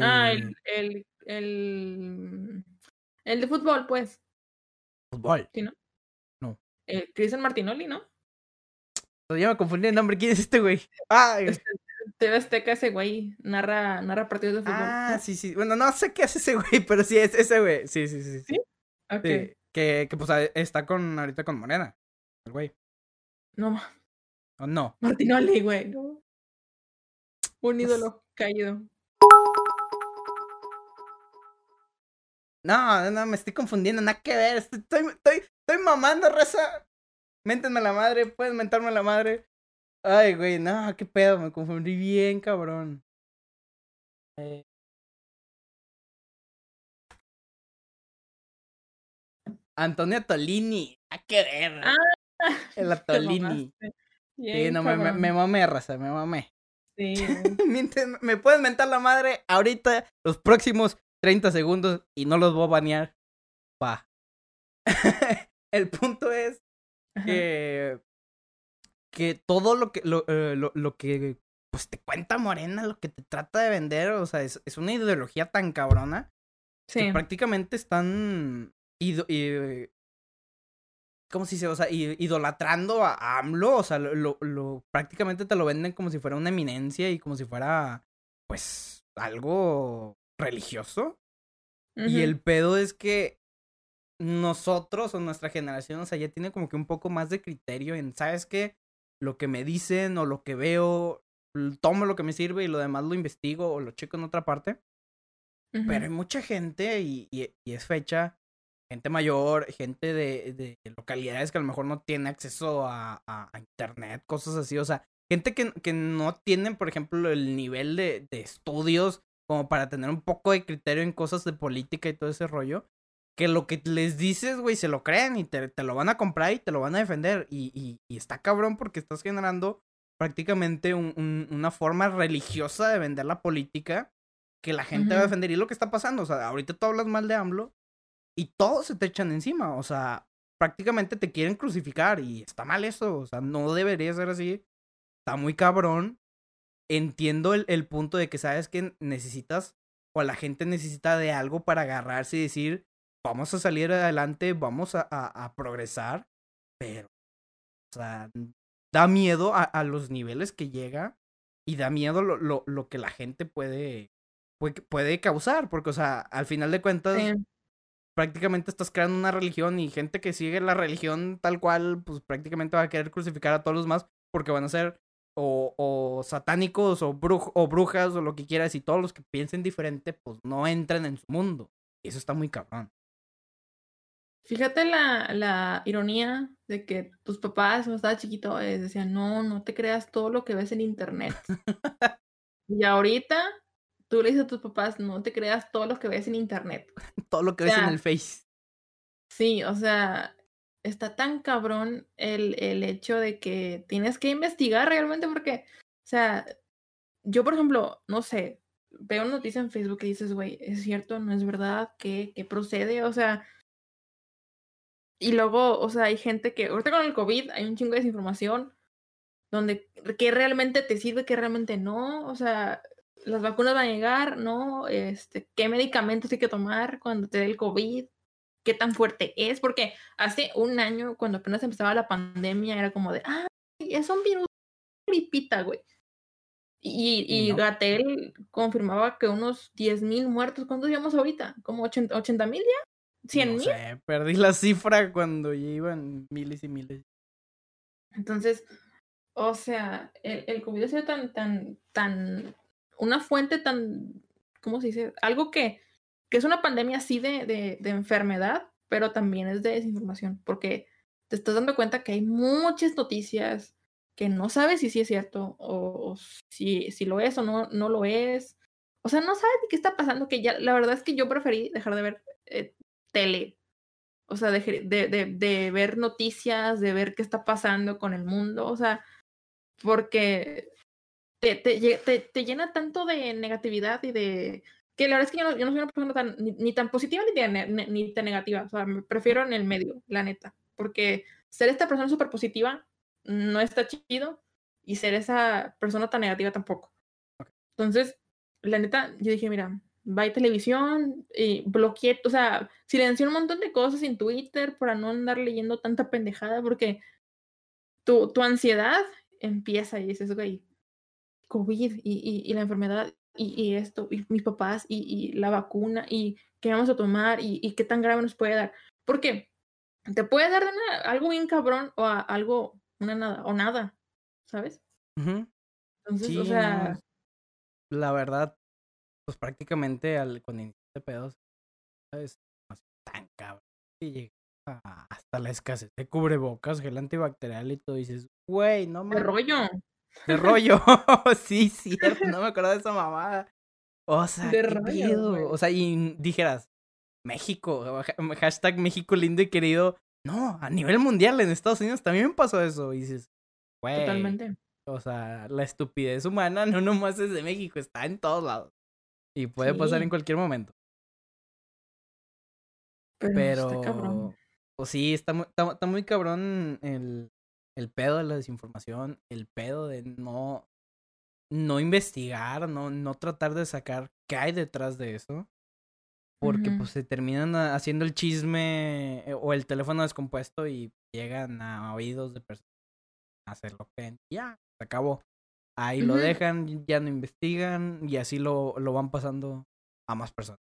Ah, Eh, el, el, el, el de fútbol, pues. Fútbol. ¿Sí, no? No. Eh, Cristian Martinoli, ¿no? Ya me confundí el nombre. ¿Quién es este güey? Este, TV Azteca, ese güey, narra, narra partidos de fútbol. Ah, ¿no? sí, sí. Bueno, no sé qué hace ese güey, pero sí es ese güey. Sí, sí, sí. sí. ¿Sí? Ok. Sí, Que, que pues está con ahorita con Morena. El güey. No, ¿O no? Martinoli, güey, no. Un ídolo caído. No, no, me estoy confundiendo, nada que ver. Estoy, estoy, estoy, estoy mamando, raza. Méntenme la madre, pueden mentarme la madre. Ay, güey, no, qué pedo, me confundí bien, cabrón. Eh, Antonio Tolini, nada que ver. Ah, el Te Tolini. mamaste. Sí, Bien, no, me, me, mamé, raza, me mamé. Sí, me pueden mentar la madre ahorita, los próximos 30 segundos, y no los voy a banear. Va. El punto es Ajá. que, que todo lo que, lo, eh, lo, lo que pues te cuenta Morena, lo que te trata de vender, o sea, es, es una ideología tan cabrona Sí. que prácticamente están ido- y- ¿cómo se dice? O sea, idolatrando a AMLO, o sea, lo, lo, prácticamente te lo venden como si fuera una eminencia y como si fuera, pues, algo religioso. Y el pedo es que nosotros o nuestra generación, o sea, ya tiene como que un poco más de criterio en, ¿sabes qué? Lo que me dicen o lo que veo, tomo lo que me sirve y lo demás lo investigo o lo checo en otra parte. Pero hay mucha gente y, y- y es fecha, gente mayor, gente de, de localidades que a lo mejor no tiene acceso a, a- a internet, cosas así. O sea, gente que, que no tienen, por ejemplo, el nivel de, de estudios como para tener un poco de criterio en cosas de política y todo ese rollo. Que lo que les dices, güey, se lo creen y te, te lo van a comprar y te lo van a defender. Y, y- y está cabrón porque estás generando prácticamente un- un- una forma religiosa de vender la política que la gente va a defender. Y lo que está pasando, o sea, ahorita tú hablas mal de AMLO y todos se te echan encima. O sea, prácticamente te quieren crucificar y está mal eso. O sea, no debería ser así. Está muy cabrón. Entiendo el, el punto de que sabes que necesitas o la gente necesita de algo para agarrarse y decir, vamos a salir adelante, vamos a, a- a progresar. Pero, o sea, da miedo a, a los niveles que llega y da miedo lo, lo, lo que la gente puede, puede, puede causar. Porque, o sea, al final de cuentas, Sí. prácticamente estás creando una religión y gente que sigue la religión tal cual, pues prácticamente va a querer crucificar a todos los más porque van a ser o, o satánicos o, bruj- o brujas o lo que quieras y todos los que piensen diferente pues no entran en su mundo. Y eso está muy cabrón. Fíjate la, la ironía de que tus papás, cuando estaba chiquito, eh, decían, no, no te creas todo lo que ves en internet. y ahorita tú le dices a tus papás, no te creas todo lo que ves en internet. Todo lo que ves en el Face. Sí, o sea, está tan cabrón el, el hecho de que tienes que investigar realmente porque, o sea, yo por ejemplo, no sé, veo una noticia en Facebook y dices, güey, ¿es cierto? ¿No es verdad? ¿Qué, qué procede? O sea, y luego, o sea, hay gente que, ahorita con el COVID hay un chingo de desinformación donde que realmente te sirve, que realmente no, o sea, las vacunas van a llegar, ¿no? Este, ¿qué medicamentos hay que tomar cuando te dé el COVID? ¿Qué tan fuerte es? Porque hace un año, cuando apenas empezaba la pandemia, era como de, ah, es un virus, gripita, güey. Y, Y no. Gatel confirmaba que unos 10 mil muertos, ¿cuántos llevamos ahorita? ¿Como 80 mil ya? ¿100 no mil? sé, perdí la cifra cuando ya iban miles y miles. Entonces, o sea, el, el COVID ha sido tan, tan, tan, una fuente tan, ¿cómo se dice? Algo que, que es una pandemia así de, de, de enfermedad, pero también es de desinformación, porque te estás dando cuenta que hay muchas noticias que no sabes si sí es cierto o, o si, si lo es o no, no lo es. O sea, no sabes ni qué está pasando, que ya, la verdad es que yo preferí dejar de ver eh, tele o sea, de, de, de, de, ver noticias, de ver qué está pasando con el mundo, o sea, porque te, te, te, te llena tanto de negatividad y de... Que la verdad es que yo no, yo no soy una persona tan, ni, ni tan positiva ni, de, ni tan negativa, o sea, me prefiero en el medio, la neta, porque ser esta persona súper positiva no está chido y ser esa persona tan negativa tampoco. Entonces, la neta, yo dije, mira, bye televisión, y bloqueé, o sea, silencié un montón de cosas en Twitter para no andar leyendo tanta pendejada, porque tu, tu ansiedad empieza y dices, güey, COVID y, y, la enfermedad y, y, esto, y mis papás y, y, la vacuna y qué vamos a tomar y, qué tan grave nos puede dar. Porque te puede dar algo bien cabrón o algo, una nada, o nada, ¿sabes? Entonces, o sea... la verdad, pues prácticamente al, cuando iniciaste pedos, ¿sabes? Tan cabrón. Y llega hasta la escasez de cubrebocas, gel antibacterial y todo, y dices, güey, no me... De rollo. De rollo. sí, cierto, no me acuerdo de esa mamada. O sea, de rollo, O sea, y dijeras, México, hashtag México lindo y querido. No, a nivel mundial en Estados Unidos también pasó eso. Y dices, güey. Totalmente. O sea, la estupidez humana no nomás es de México, está en todos lados. Y puede pasar en cualquier momento. Pero, Pero pues sí, está muy, está muy cabrón el, el pedo de la desinformación, el pedo de no, no investigar, no, no tratar de sacar qué hay detrás de eso. Porque pues se terminan haciendo el chisme eh, o el teléfono descompuesto y llegan a oídos de personas a hacer lo que ya, se acabó. Ahí lo dejan, ya no investigan y así lo, lo van pasando a más personas.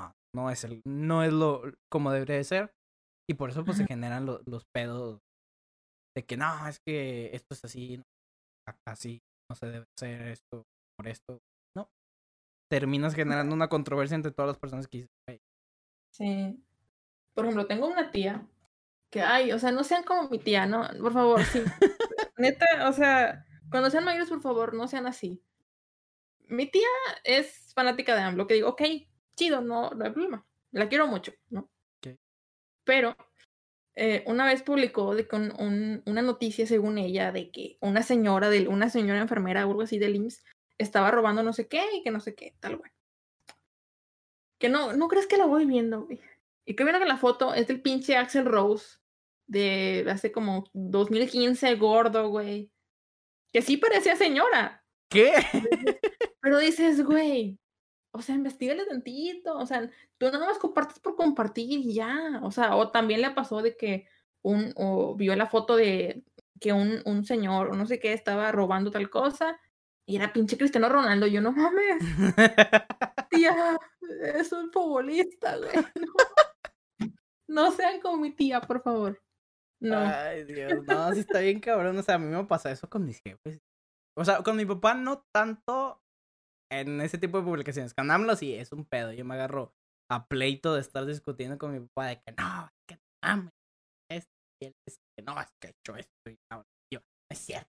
No, no es el, no es lo como debería de ser. Y por eso pues se generan los pedos de que no, es que esto es así, así, no se debe hacer esto por esto. No. Terminas generando una controversia entre todas las personas que dicen, Sí. Por ejemplo, tengo una tía que, ay, o sea, no sean como mi tía, ¿no? Por favor, sí. Neta, o sea, cuando sean mayores, por favor, no sean así. Mi tía es fanática de AMLO, que digo, ok, chido, no, no hay problema. La quiero mucho, ¿no? Okay. Pero eh, una vez publicó de con un, una noticia, según ella, de que una señora, de, una señora enfermera o algo así del IMSS estaba robando no sé qué y que no sé qué, tal, güey. Que no, no crees que la voy viendo, güey. Y que viene que la foto es del pinche Axel Rose de hace como 2015, gordo, güey. Que sí parecía señora. ¿Qué? Pero dices, güey, o sea, investigale tantito, o sea, tú no más compartes por compartir y ya, o sea, o también le pasó de que un, o vio la foto de que un, un señor, o no sé qué, estaba robando tal cosa, y era pinche Cristiano Ronaldo, yo no mames, tía, es un futbolista, güey, no, no sean como mi tía, por favor, no. Ay, Dios, no, sí está bien cabrón, o sea, a mí me pasa eso con mis jefes, o sea, con mi papá no tanto en ese tipo de publicaciones. Con AMLO sí es un pedo. Yo me agarro a pleito de estar discutiendo con mi papá de que no, es que no es, es que no, es que he hecho esto y no, yo, no es cierto.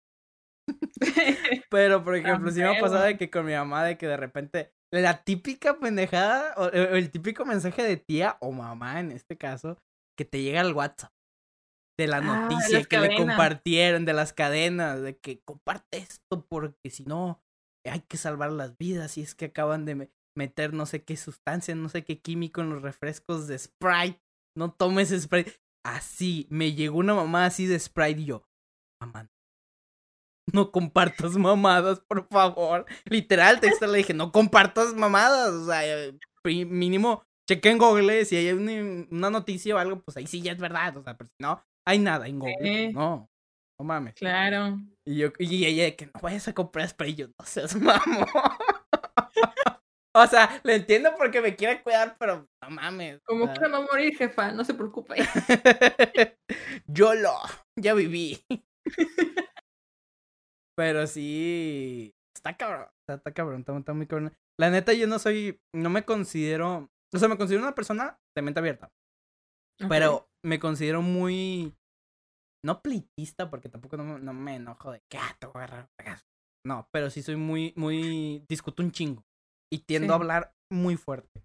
Pero, por ejemplo, sí me ha pasado de que con mi mamá, de que de repente la típica pendejada, o, el típico mensaje de tía o mamá en este caso, que te llega al WhatsApp. De la ah, noticia que le compartieron, de las cadenas, de que comparte esto porque si no, hay que salvar las vidas y es que acaban de meter no sé qué sustancia, no sé qué químico en los refrescos de Sprite. No tomes Sprite. Así, me llegó una mamá así de Sprite y yo, mamá, no compartas mamadas, por favor. Literal, texto le dije, no compartas mamadas. O sea, mínimo, cheque en Google si hay una, noticia o algo, pues ahí sí ya es verdad. O sea, pero si no, hay nada en Google. No, no mames. Claro. Y yo, y ella, que no vayas a comprar spray, yo no seas mamón. o sea, le entiendo porque me quiere cuidar, pero no mames. Como que no morir, jefa, no se preocupe. yo lo, ya viví. pero sí, está cabrón, está, cabrón, está, muy cabrón. La neta, yo no soy, no me considero, o sea, me considero una persona de mente abierta. Pero me considero muy no pleitista, porque tampoco no, me enojo de que, ah, te voy a agarrar No, pero sí soy muy, muy, discuto un chingo. Y tiendo a hablar muy fuerte.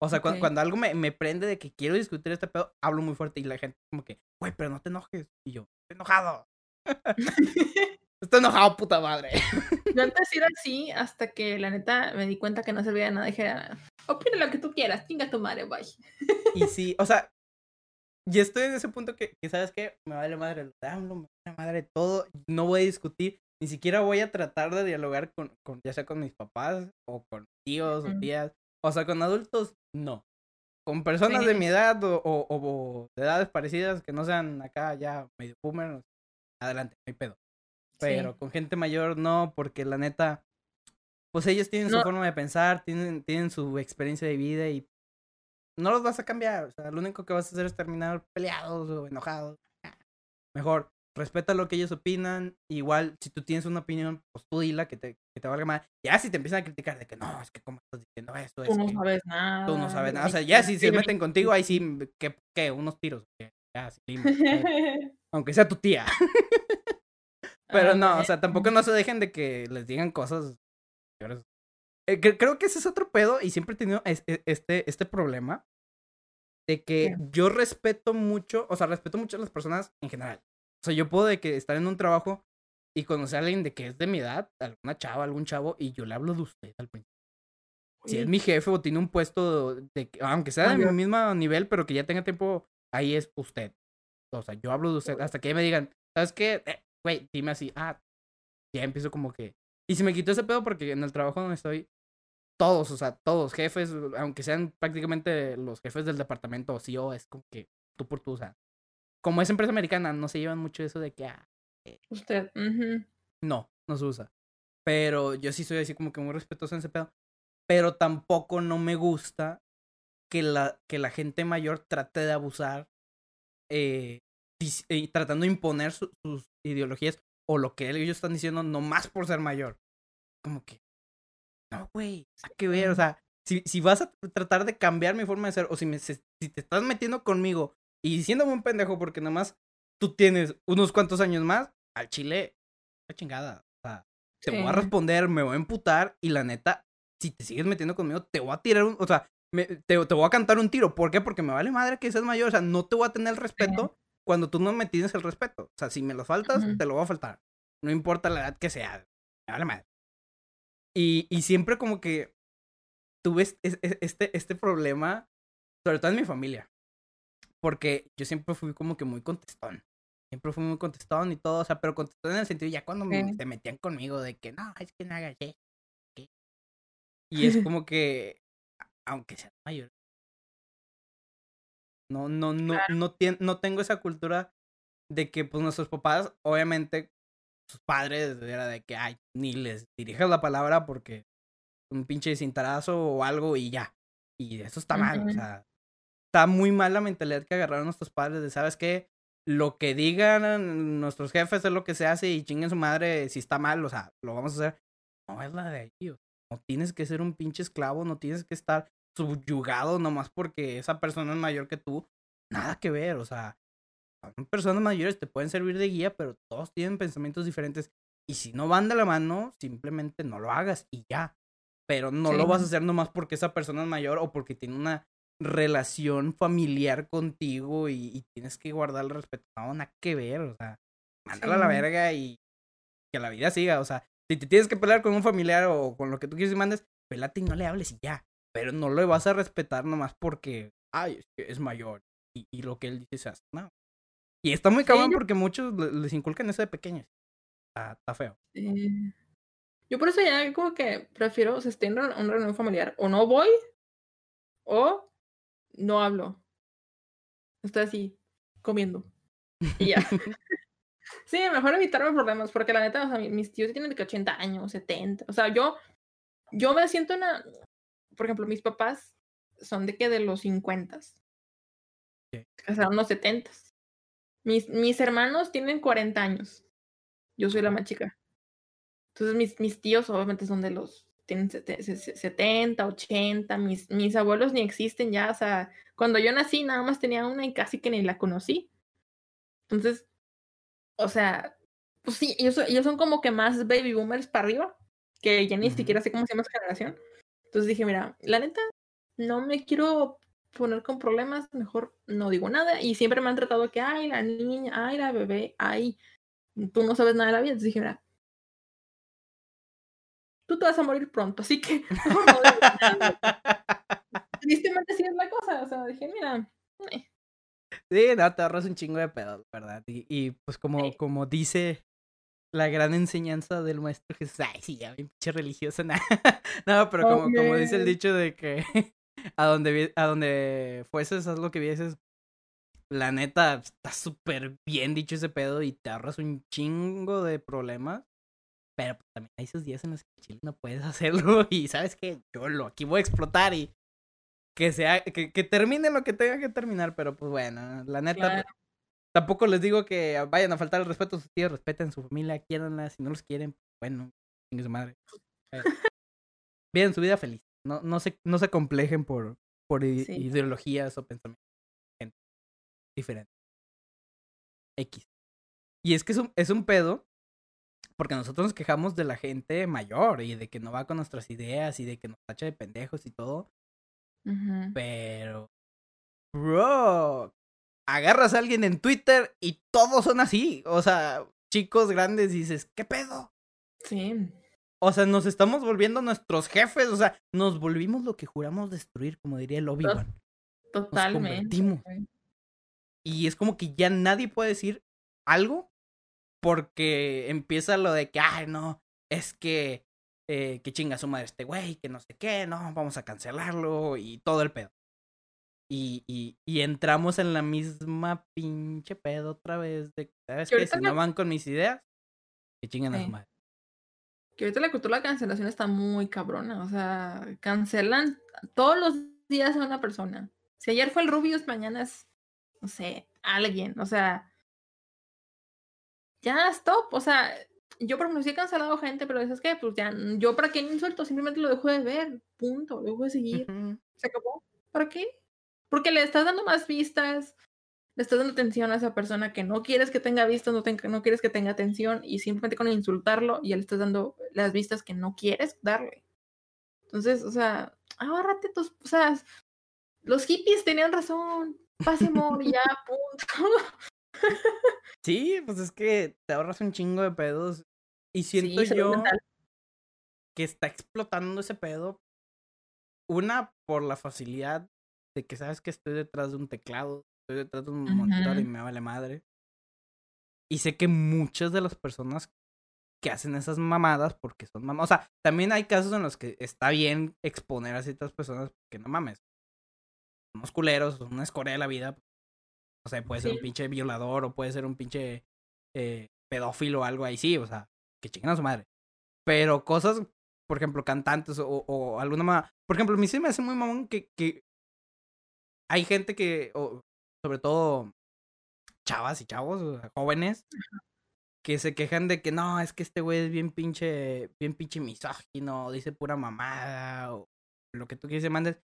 O sea, cuando, algo me, me, prende de que quiero discutir este pedo, hablo muy fuerte y la gente como que, güey, pero no te enojes. Y yo, estoy enojado. estoy enojado, puta madre. yo antes era así hasta que la neta me di cuenta que no servía de nada. Dije, opina lo que tú quieras, chinga tu madre, bye. y sí, o sea, y estoy en ese punto que, ¿sabes qué? Me vale madre el AMLO, me vale madre todo. No voy a discutir, ni siquiera voy a tratar de dialogar con, con ya sea con mis papás o con tíos o tías. O sea, con adultos, no. Con personas de mi edad o, o, de edades parecidas que no sean acá ya medio boomer, adelante, no hay pedo. Pero con gente mayor no, porque la neta, pues ellos tienen su forma de pensar, tienen, tienen su experiencia de vida y no los vas a cambiar. O sea, lo único que vas a hacer es terminar peleados o enojados. Mejor, respeta lo que ellos opinan. Igual, si tú tienes una opinión, pues tú dila que te, que te valga mal. Ya si te empiezan a criticar de que no, es que cómo estás diciendo esto. Tú no sabes nada. Tú no sabes nada. O sea, ya si se meten contigo, ahí sí, que, que unos tiros. Ya, sí, aunque sea tu tía. Pero no, o sea, tampoco no se dejen de que les digan cosas. Eh, creo que ese es otro pedo y siempre he tenido e, este, este problema de que yo respeto mucho, o sea, respeto mucho a las personas en general. O sea, yo puedo de que estar en un trabajo y conocer a alguien de que es de mi edad, alguna chava, algún chavo, y yo le hablo de usted al principio. Si es mi jefe o tiene un puesto de que, aunque sea de mi mismo nivel, pero que ya tenga tiempo, ahí es usted. O sea, yo hablo de usted hasta que me digan, ¿sabes qué? Eh, güey, dime así, ah, ya empiezo como que... Y se me quitó ese pedo porque en el trabajo donde estoy, todos, o sea, todos, jefes, aunque sean prácticamente los jefes del departamento o CEO, es como que tú por tú, o sea, como es empresa americana, no se llevan mucho eso de que, ah, eh, usted, no, no se usa. Pero yo sí soy así como que muy respetuoso en ese pedo. Pero tampoco no me gusta que la, que la gente mayor trate de abusar eh, y tratando de imponer sus ideologías o lo que ellos están diciendo nomás por ser mayor. Como que, no, güey, hay que ver, o sea, si, si vas a tratar de cambiar mi forma de ser o si, me, si te estás metiendo conmigo y diciéndome un pendejo porque nomás tú tienes unos cuantos años más, al chile, la chingada. O sea, te voy a responder, me voy a emputar y la neta, si te sigues metiendo conmigo, te voy a tirar un, o sea, me, te, te, voy a cantar un tiro. ¿Por qué? Porque me vale madre que seas mayor. O sea, no te voy a tener el respeto cuando tú no me tienes el respeto. O sea, si me lo faltas, te lo voy a faltar. No importa la edad que sea. Me vale madre. Y, y siempre como que tuve este, este problema, sobre todo en mi familia. Porque yo siempre fui como que muy contestón. Siempre fui muy contestón y todo, o sea, pero contestón en el sentido ya cuando me, se metían conmigo de que no, es que no hagas eso. Y es como que, aunque sea mayor, no, no, no, no, no tengo esa cultura de que pues nuestros papás, obviamente, sus padres era de que, ay, ni les dirijas la palabra porque un pinche cintarazo o algo y ya. Y eso está mal, o sea, está muy mal la mentalidad que agarraron nuestros padres de, ¿sabes qué? Lo que digan nuestros jefes es lo que se hace y chinguen su madre si está mal, o sea, lo vamos a hacer. No es la de ahí, no tienes que ser un pinche esclavo, no tienes que estar subyugado nomás porque esa persona es mayor que tú. Nada que ver, o sea, personas mayores te pueden servir de guía, pero todos tienen pensamientos diferentes. Y si no van de la mano, simplemente no lo hagas y ya. Pero no lo vas a hacer nomás porque esa persona es mayor o porque tiene una relación familiar contigo y, tienes que guardar el respeto. No, nada que ver, o sea, mándala a la verga y que la vida siga. O sea, si te tienes que pelear con un familiar o con lo que tú quieres y mandes, pelate y no le hables y ya. Pero no lo vas a respetar nomás porque, ay, es, mayor y, lo que él dice se hace. No. Y está muy cabrón porque muchos les inculcan eso de pequeños. Está, feo. Yo por eso ya como que prefiero, o sea, estoy en una reunión familiar, o no voy, o no hablo. Estoy así, comiendo. Y ya. sí, mejor evitarme problemas, porque la neta, o sea, mis tíos tienen de que 80 años, 70. O sea, yo, yo me siento una. Por ejemplo, mis papás son de que de los 50. O sea, unos 70. Mis, mis hermanos tienen 40 años. Yo soy la más chica. Entonces, mis, mis tíos obviamente son de los tienen 70, 80, mis, mis abuelos ni existen ya, o sea, cuando yo nací nada más tenía una y casi que ni la conocí. Entonces, o sea, pues sí, ellos, ellos son como que más baby boomers para arriba, que ya ni siquiera sé cómo se llama esa generación. Entonces dije, mira, la neta, no me quiero poner con problemas, mejor no digo nada. Y siempre me han tratado que, ay, la niña, ay, la bebé, ay, tú no sabes nada de la vida. Entonces dije, mira, tú te vas a morir pronto, así que tristemente sí es la cosa, o sea, dije, mira. Eh". Sí, no, te ahorras un chingo de pedo, ¿verdad? Y, y pues como, como dice la gran enseñanza del maestro Jesús. Ay, sí, ya, pinche religiosa. no, pero como, como dice el dicho de que a donde, a donde fueses, haz lo que vieses. La neta, está súper bien dicho ese pedo y te ahorras un chingo de problemas. Pero pues, también hay esos días en los que Chile no puedes hacerlo y sabes que yo lo aquí voy a explotar y que sea que, que termine lo que tenga que terminar, pero pues bueno, la neta tampoco les digo que vayan a faltar el respeto a sus tíos, respeten a su familia, quieranla, si no los quieren, pues, bueno, su madre. Viven su vida feliz. No, no se, no se complejen por, por ideologías o pensamientos diferentes. X. Y es que es un, es un pedo porque nosotros nos quejamos de la gente mayor y de que no va con nuestras ideas y de que nos tacha de pendejos y todo. Pero, bro, agarras a alguien en Twitter y todos son así. O sea, chicos grandes dices, ¿qué pedo? Sí. O sea, nos estamos volviendo nuestros jefes. O sea, nos volvimos lo que juramos destruir, como diría el Obi-Wan. Totalmente. Y es como que ya nadie puede decir algo porque empieza lo de que, ay, no, es que, eh, que chinga su madre este güey, que no sé qué, no, vamos a cancelarlo y todo el pedo. Y, y, y entramos en la misma pinche pedo otra vez de, ¿sabes qué? Si no van con mis ideas, que chingan a su madre. Que ahorita la cultura de cancelación está muy cabrona, o sea, cancelan todos los días a una persona. Si ayer fue el Rubius, mañana es, no sé, alguien, o sea, ya, stop. O sea, yo por ejemplo sí he cancelado gente, pero dices que, pues ya, yo para qué insulto, simplemente lo dejo de ver, punto, lo dejo de seguir, se acabó. ¿Para qué? Porque le estás dando más vistas, le estás dando atención a esa persona que no quieres que tenga vistas, no, no quieres que tenga atención, y simplemente con insultarlo, ya le estás dando las vistas que no quieres darle. Entonces, o sea, ahórrate tus, o sea, los hippies tenían razón, paz amor, ya, punto. Sí, pues es que te ahorras un chingo de pedos. Y siento yo que está explotando ese pedo. Una, por la facilidad de que sabes que estoy detrás de un teclado, estoy detrás de un monitor y me vale madre. Y sé que muchas de las personas que hacen esas mamadas porque son mamadas. O sea, también hay casos en los que está bien exponer a ciertas personas porque no mames. Somos culeros, son una escoria de la vida. O sea, puede ser un pinche violador o puede ser un pinche eh, pedófilo o algo ahí, sí, o sea, que chinguen a su madre. Pero cosas, por ejemplo, cantantes o, o alguna más. Por ejemplo, a mí sí me hace muy mamón que, que hay gente que, o, sobre todo chavas y chavos, jóvenes, que se quejan de que no, es que este güey es bien pinche, bien pinche misógino, dice pura mamada, o lo que tú quieres que mandes.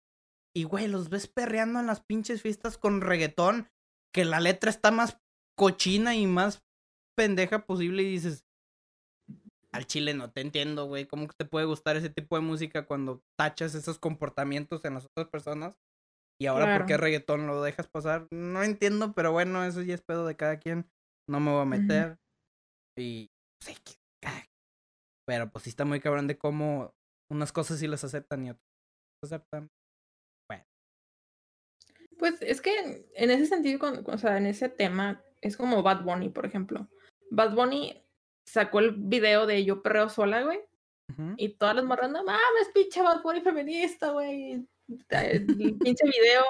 Y güey, los ves perreando en las pinches fiestas con reggaetón que la letra está más cochina y más pendeja posible y dices, al chile no te entiendo, güey, ¿cómo te puede gustar ese tipo de música cuando tachas esos comportamientos en las otras personas? Y ahora, ¿por qué reggaetón lo dejas pasar? No entiendo, pero bueno, eso ya es pedo de cada quien. No me voy a meter. Y. Pues, pero pues sí está muy cabrón de cómo unas cosas sí las aceptan y otras no aceptan. Pues es que en ese sentido, o sea, en ese tema, es como Bad Bunny, por ejemplo. Bad Bunny sacó el video de Yo perreo sola, güey. Y todas las morras, no mames, pinche Bad Bunny feminista, güey. El pinche video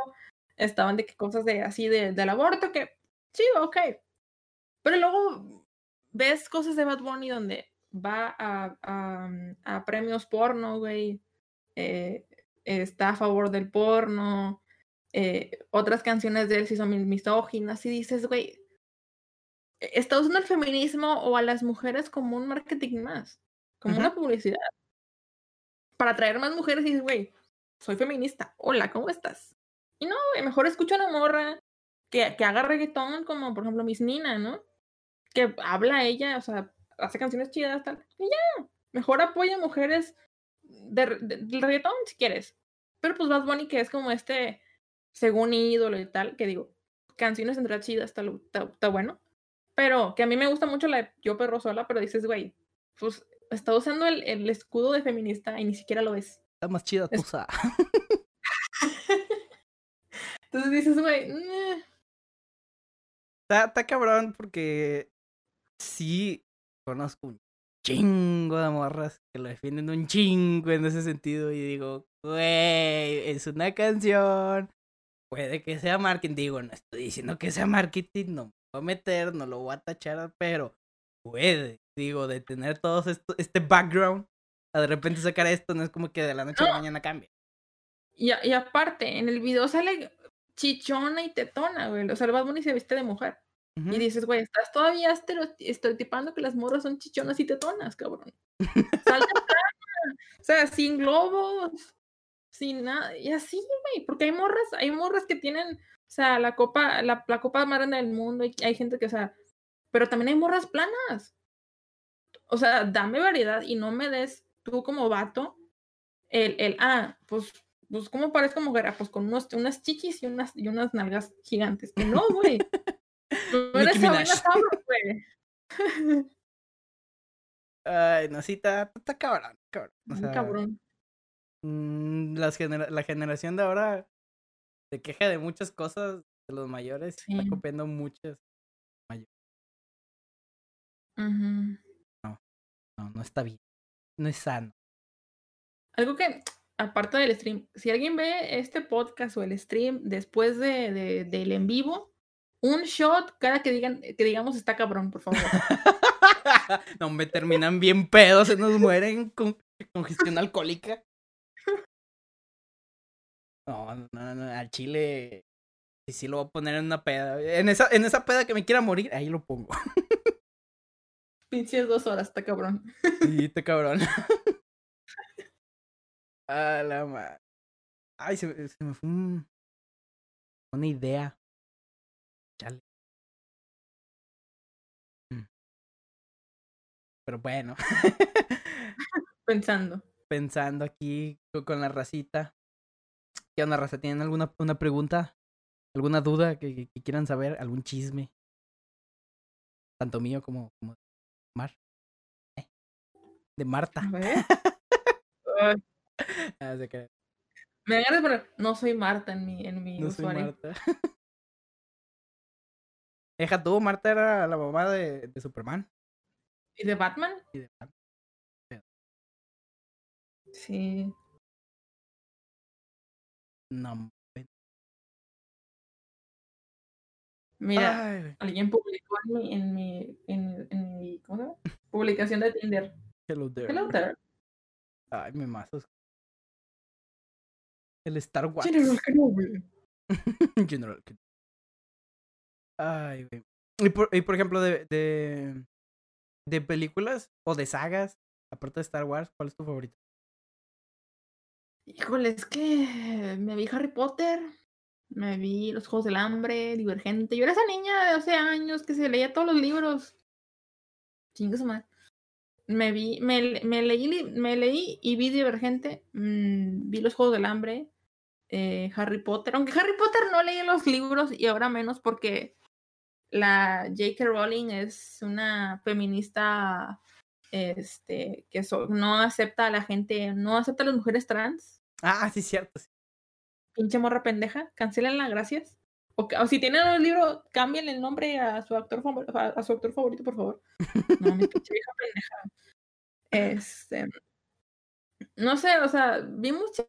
estaban de que cosas de así de, del aborto, que sí, ok. Pero luego ves cosas de Bad Bunny donde va a, a, a premios porno, güey. Eh, está a favor del porno eh, otras canciones de él sí son misóginas y dices, güey, e-, está usando el feminismo o a las mujeres como un marketing más, como una publicidad. Para atraer más mujeres y dices, güey, soy feminista, hola, ¿cómo estás? Y no, mejor escucha a una morra que, que haga reggaetón como por ejemplo Miss Nina, ¿no? Que habla ella, o sea, hace canciones chidas, tal. Y ya, mejor apoya mujeres de, del reggaetón si quieres. Pero pues Bad Bunny que es como este según ídolo y tal, que digo, canciones entre chidas, está, está, bueno. Pero que a mí me gusta mucho la de Yo Perro Sola, pero dices, güey, pues está usando el, el, escudo de feminista y ni siquiera lo es. Está más chida tu Entonces dices, güey, está, está cabrón porque sí, conozco un chingo de morras que lo defienden un chingo en ese sentido y digo, güey, es una canción, puede que sea marketing, digo, no estoy diciendo que sea marketing, no me voy a meter, no lo voy a tachar, pero puede, digo, de tener todo esto, este background, a de repente sacar esto, no es como que de la noche a la mañana cambie. Y, y aparte, en el video sale chichona y tetona, güey, o sea, el Bad Bunny se viste de mujer. Y dices, güey, estás todavía estereotipando que las morras son chichonas y tetonas, cabrón. Salta O sea, sin globos, sin nada. Y así, güey, porque hay morras, hay morras que tienen, o sea, la copa, la, la copa más grande del mundo, y hay gente que, o sea, pero también hay morras planas. O sea, dame variedad y no me des tú como vato el, el ah, pues, pues, ¿cómo parezco mujer? Ah, pues con unos, unas chichis y unas, y unas nalgas gigantes. Que no, güey. No eres güey. Ay, no, sí, está, está cabrón, cabrón. O sea, cabrón. Mmm, las la generación de ahora se queja de muchas cosas de los mayores, sí. está copiando muchas mayores. No, no, no está bien. No es sano. Algo que, aparte del stream, si alguien ve este podcast o el stream después de, de del en vivo, un shot cada que digan que digamos está cabrón, por favor. no, me terminan bien pedos, se nos mueren con congestión alcohólica. No, no, no, al chile sí, sí lo voy a poner en una peda. En esa, en esa peda que me quiera morir, ahí lo pongo. Pinches dos horas, está cabrón. Sí, está cabrón. A la madre. Ay, se, se, me fue un, una idea. Chale. Mm. Pero bueno. Pensando. Pensando aquí con la racita. ¿Qué onda, raza? ¿Tienen alguna una pregunta? ¿Alguna duda que, que, quieran saber? ¿Algún chisme? Tanto mío como, como Mar. ¿Eh? De Marta. ah, se cree. Me agarras por no soy Marta en mi, en mi no usuario. Soy Marta. Deja tú, Marta era la mamá de, de Superman. ¿Y de Batman? Y de Batman. Sí. No. Mira, Ay. alguien publicó en mi, en mi, en, en mi ¿cómo se llama? Publicación de Tinder. Hello there. Hello there. Ay, me mazos. El Star Wars. General Kenobi. General Kenobi. Ay, güey. Y por, y por ejemplo, de, de, de películas o de sagas, aparte de Star Wars, ¿cuál es tu favorito? Híjole, es que me vi Harry Potter, me vi Los Juegos del Hambre, Divergente. Yo era esa niña de 12 años que se leía todos los libros. Chingue su madre. Me vi, me, me, leí, me leí y vi Divergente, mmm, vi Los Juegos del Hambre, eh, Harry Potter. Aunque Harry Potter no leí los libros y ahora menos porque la J.K. Rowling es una feminista este, que no acepta a la gente, no acepta a las mujeres trans. Ah, sí, cierto. Sí. Pinche morra pendeja, cancelenla, gracias. O, o si tienen el libro, cambien el nombre a su actor favorito, a, a su actor favorito, por favor. No, mi pinche vieja pendeja. Este, no sé, o sea, vi muchas,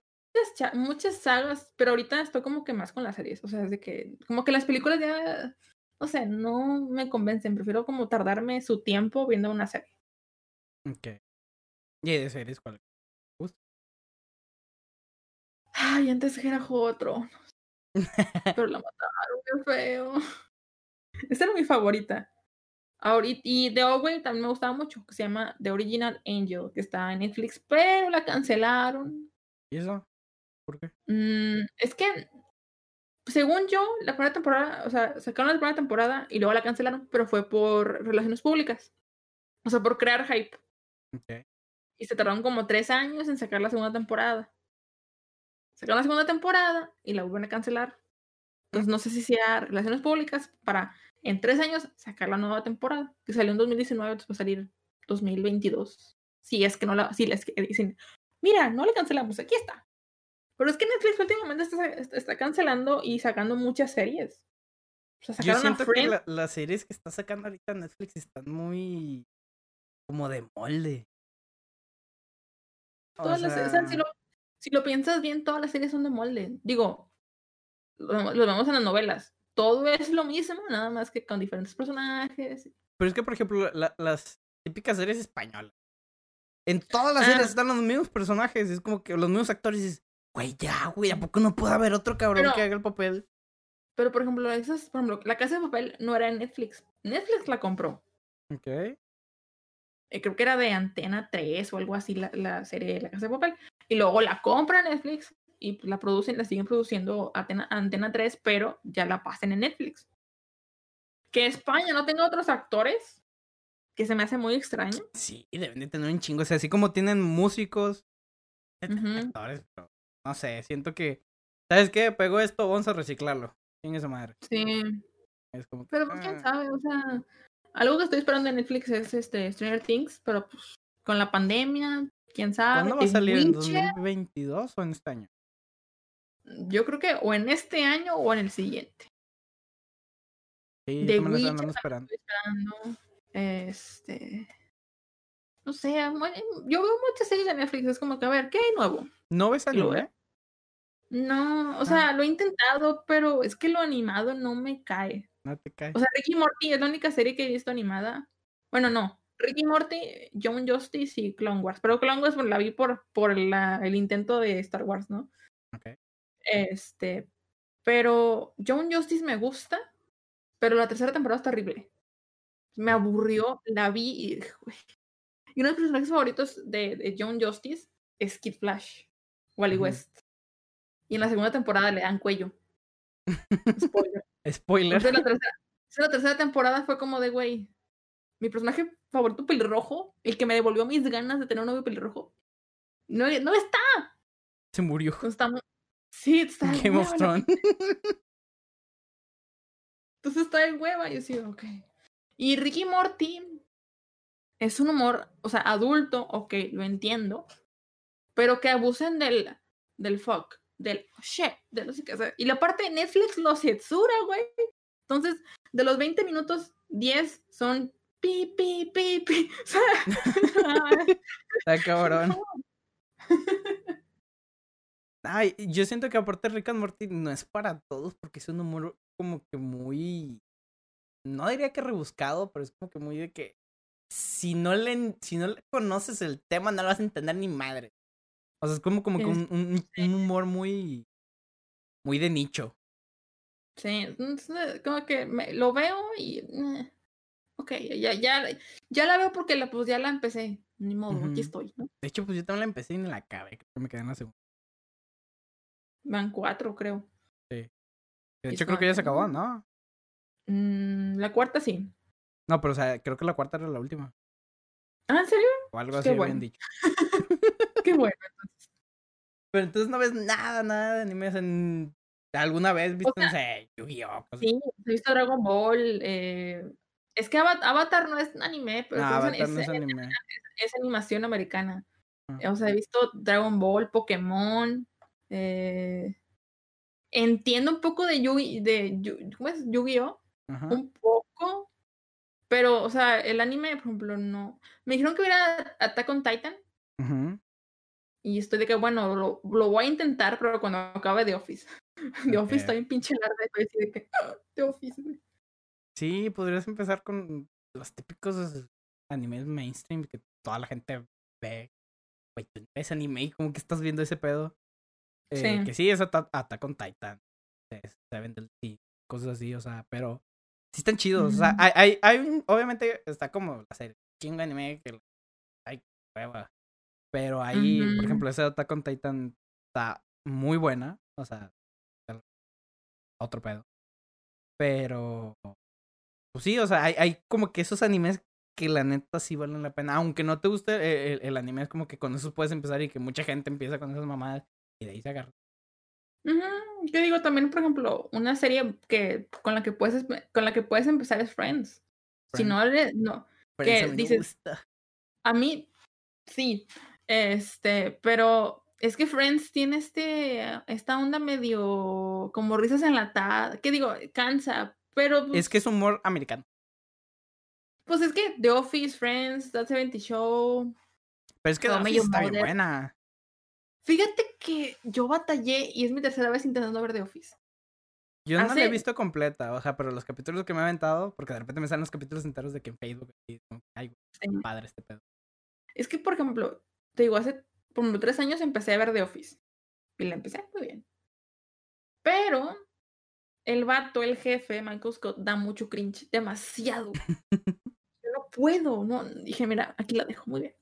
muchas sagas, pero ahorita estoy como que más con las series. O sea, es de que, como que las películas ya no sé, no me convencen. Prefiero como tardarme su tiempo viendo una serie. Ok. ¿Y de series cuál? Ay, antes era otro. Pero la mataron, qué feo. Esa era mi favorita. Ahorita, y The Away también me gustaba mucho, que se llama The Original Angel, que está en Netflix, pero la cancelaron. ¿Y eso? ¿Por qué? Mm, es que según yo, la primera temporada, o sea, sacaron la primera temporada y luego la cancelaron, pero fue por relaciones públicas. O sea, por crear hype. Okay. Y se tardaron como tres años en sacar la segunda temporada. Sacaron la segunda temporada y la vuelven a cancelar. Entonces no sé si sea relaciones públicas para en tres años sacar la nueva temporada, que salió en 2019, después va a salir 2022. Si es que no la, si les dicen, mira, no le cancelamos, aquí está. Pero es que Netflix últimamente está, está cancelando y sacando muchas series. O sea, Yo siento que la, las series que está sacando ahorita Netflix están muy como de molde. Todas las, o sea, si, sea, lo, si lo piensas bien, todas las series son de molde. Digo, lo, lo vemos en las novelas. Todo es lo mismo, nada más que con diferentes personajes. Pero es que, por ejemplo, la- las típicas series españolas. En todas las Ah. series están los mismos personajes. Es como que los mismos actores. dices, güey, ya, güey, ¿a poco no puede haber otro cabrón Pero- que haga el papel? Pero, por ejemplo, esas, por ejemplo, La Casa de Papel no era en Netflix. Netflix la compró. Ok. Eh, creo que era de Antena 3 o algo así la, la serie de La Casa de Papel. Y luego la compra Netflix y pues, la producen, la siguen produciendo Antena, Antena 3, pero ya la pasan en Netflix. Que España no tenga otros actores, que se me hace muy extraño. Sí, deben de tener un chingo. O sea, así como tienen músicos, actores, pero no sé, siento que. ¿Sabes qué? Pegó esto, vamos a reciclarlo. Chingue su madre. Sí, Es como que, pero pues, quién ah, sabe, o sea, algo que estoy esperando en Netflix es este Stranger Things, pero pues con la pandemia, quién sabe. ¿Cuándo va a salir? ¿En Witcher, 2022 o en este año? Yo creo que o en este año o en el siguiente. Sí, The Witcher esperando. Este. No sé, yo veo muchas series de Netflix. Es como que, a ver, ¿qué hay nuevo? ¿No ves anime? veo. No, o Ah. sea, lo he intentado, pero es que lo animado no me cae. No te cae. O sea, Ricky Morty es la única serie que he visto animada. Bueno, no. Ricky Morty, John Justice y Clone Wars. Pero Clone Wars la vi por, por la- el intento de Star Wars, ¿no? Ok. Este. Pero John Justice me gusta, pero la tercera temporada está horrible. Me aburrió, la vi y. Y uno de mis personajes favoritos de, de John Justice es Kid Flash, Wally Ujú. West. Y en la segunda temporada le dan cuello. Spoiler. Spoiler. Entonces la tercera, la tercera temporada fue como de, güey, mi personaje favorito pelirrojo, el que me devolvió mis ganas de tener un novio pelirrojo, no, no está. Se murió. Entonces Sí, está Game of hueva Thrones. Entonces está de hueva. Yo sí, ok. Y Ricky Morty es un humor, o sea, adulto, ok, lo entiendo. Pero que abusen del, del fuck, del shit, de no sé qué. y la parte de Netflix lo censura, güey. Entonces, de los 20 minutos, 10 son pi, pi, pi, pi. O sea, Está cabrón. Ay, yo siento que aparte Rick and Morty no es para todos porque es un humor como que muy. No diría que rebuscado, pero es como que muy de que. Si no le, si no le conoces el tema, no lo vas a entender ni madre. O sea, es como, como que un, un- un humor muy. Muy de nicho. sí, como que me- lo veo y. eh, ok, ya, ya, ya la veo porque la, pues ya la empecé. Ni modo, aquí estoy, ¿no? De hecho, pues yo también la empecé y ni la acabé. Creo que me quedé en la segunda. Van cuatro, creo. De Y hecho, creo que ya se acabó, ¿no? Mm, la cuarta sí. No, pero o sea, creo que la cuarta era la última. Ah, ¿en serio? O algo Qué así habían bueno. dicho. Qué bueno. Pero entonces no ves nada, nada de anime. o sea, n- ¿Alguna vez viste, no sea, sé, Yu-Gi-Oh! Sí, he visto Dragon Ball. eh, Es que Ava- Avatar no es anime, pero No, es, no es- es anime. es animación americana. Ah. O sea, he visto Dragon Ball, Pokémon. eh, Entiendo un poco de Yu de Yu- ¿cómo es? Yu-Gi-Oh! Ajá. Un poco. Pero, o sea, el anime, por ejemplo, no. Me dijeron que hubiera Attack on Titan. Ujú. Y estoy de que, bueno, lo, lo voy a intentar, pero cuando acabe The Office. The Office está bien pinche larga. y estoy así de que, "Ah, The Office, güey". Sí, podrías empezar con los típicos animes mainstream que toda la gente ve. Güey, tú ves anime y como que estás viendo ese pedo. Eh, Sí. Que sí, es Attack on Titan. es Seven Deadly cosas así, o sea, pero sí están chidos. O sea, hay, hay, hay un- obviamente está como la serie, chingo anime que hay hueva. Pero ahí, por ejemplo, ese Attack on Titan está muy buena. O sea, otro pedo. Pero, pues sí, o sea, hay, hay como que esos animes que la neta sí valen la pena. Aunque no te guste eh, el, el anime, es como que con eso puedes empezar y que mucha gente empieza con esas mamadas y de ahí se agarra. Ujú, Yo digo también, por ejemplo, una serie que con la que puedes con la que puedes empezar es Friends. Si no eres, no. Que a mí dices- gusta. A mí, sí. Este, pero es que Friends tiene este, esta onda medio como risas enlatadas. ¿Qué digo? Cansa. Pero pues, Es que es humor americano. Pues es que The Office, Friends, That 70 Show. Pero es que The Office está bien buena. Fíjate que yo batallé y es mi tercera vez intentando ver The Office. Yo no la he visto completa, o sea, pero los capítulos que me he aventado, porque de repente me salen los capítulos enteros de que en Facebook, y ay, güey, padre este pedo. Es que, por ejemplo, te digo, hace como tres años empecé a ver The Office. Y la empecé muy bien. Pero el vato, el jefe, Michael Scott, da mucho cringe. Demasiado. Yo no puedo. No. Dije, mira, aquí la dejo muy bien.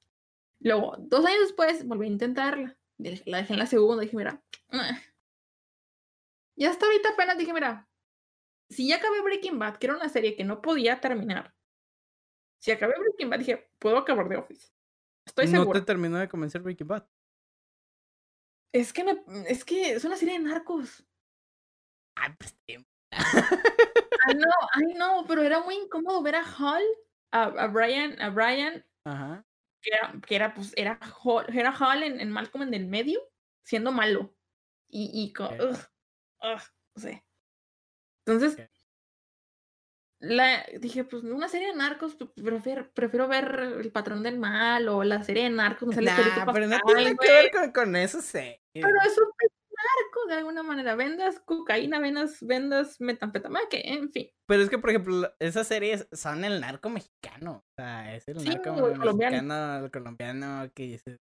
Luego, dos años después, volví a intentarla. La dejé en la segunda. Dije, mira. "Ah". Y hasta ahorita apenas dije, mira. Si ya acabé Breaking Bad, que era una serie que no podía terminar. Si acabé Breaking Bad, dije, puedo acabar The Office. Estoy no segura. te terminó de convencer Breaking Bad. Es que me, es que es una serie de narcos. Ay, pues. Ay, no, ay, no, pero era muy incómodo ver a Hall, a, a Brian, a Brian, Ajá. que era, que era pues, era Hall, era Hall en, en Malcolm en el medio, siendo malo. Y, y con, Ok. ugh, ugh, no sé. Entonces, Ok. la, dije, pues una serie de narcos, pues, prefiero, prefiero ver El Patrón del Mal o la serie de narcos, no sé, Nah, pero no tiene que ver con, con eso, sí. Pero es un de alguna manera. Vendas cocaína, vendas, vendas metanfetamina, que en fin. Pero es que, por ejemplo, esas series son el narco mexicano. O sea, es el Sí, narco el colombiano. mexicano, el colombiano, que dice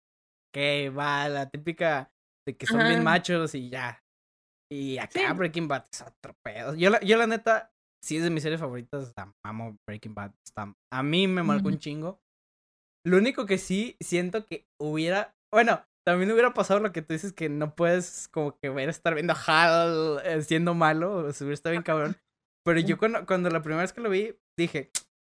que va la típica de que son bien Ajá. machos y ya. Y acá Sí. Breaking Bad es otro pedo. Yo la, yo la neta, sí es de mis series favoritas. Amo Breaking Bad. está- a mí me marcó Ujú. un chingo. Lo único que sí siento que hubiera. Bueno, también hubiera pasado lo que tú dices, que no puedes como que ver estar viendo a Hal eh, siendo malo. O sea, hubiera estado bien cabrón. Pero yo cuando, cuando la primera vez que lo vi, dije,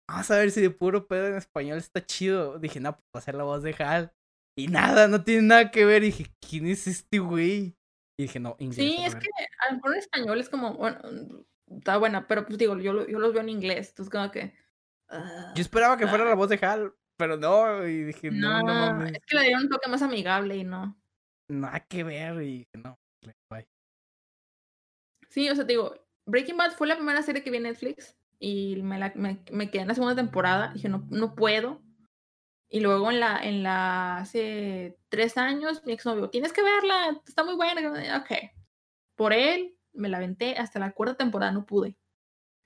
vamos a ver si de puro pedo en español está chido. Dije, no, pues va a ser la voz de Hal. Y nada, no tiene nada que ver. Y dije, ¿quién es este güey? Y dije, no, inglés. Sí, es que a lo mejor en español es como, bueno, está buena, pero pues digo, yo, yo los veo en inglés, entonces como que... ah, Yo esperaba que fuera ah, la voz de Hal, pero no. Y dije, no, no, no, mames. es que le dieron un toque más amigable y no. Nada que ver. Y no, bye. Sí, o sea, te digo, Breaking Bad fue la primera serie que vi en Netflix y me, la, me, me quedé en la segunda temporada. Dije, no, no puedo. Y luego en la, en la, hace tres años, mi exnovio, tienes que verla, está muy buena. Ok. Por él, me la aventé hasta la cuarta temporada, no pude.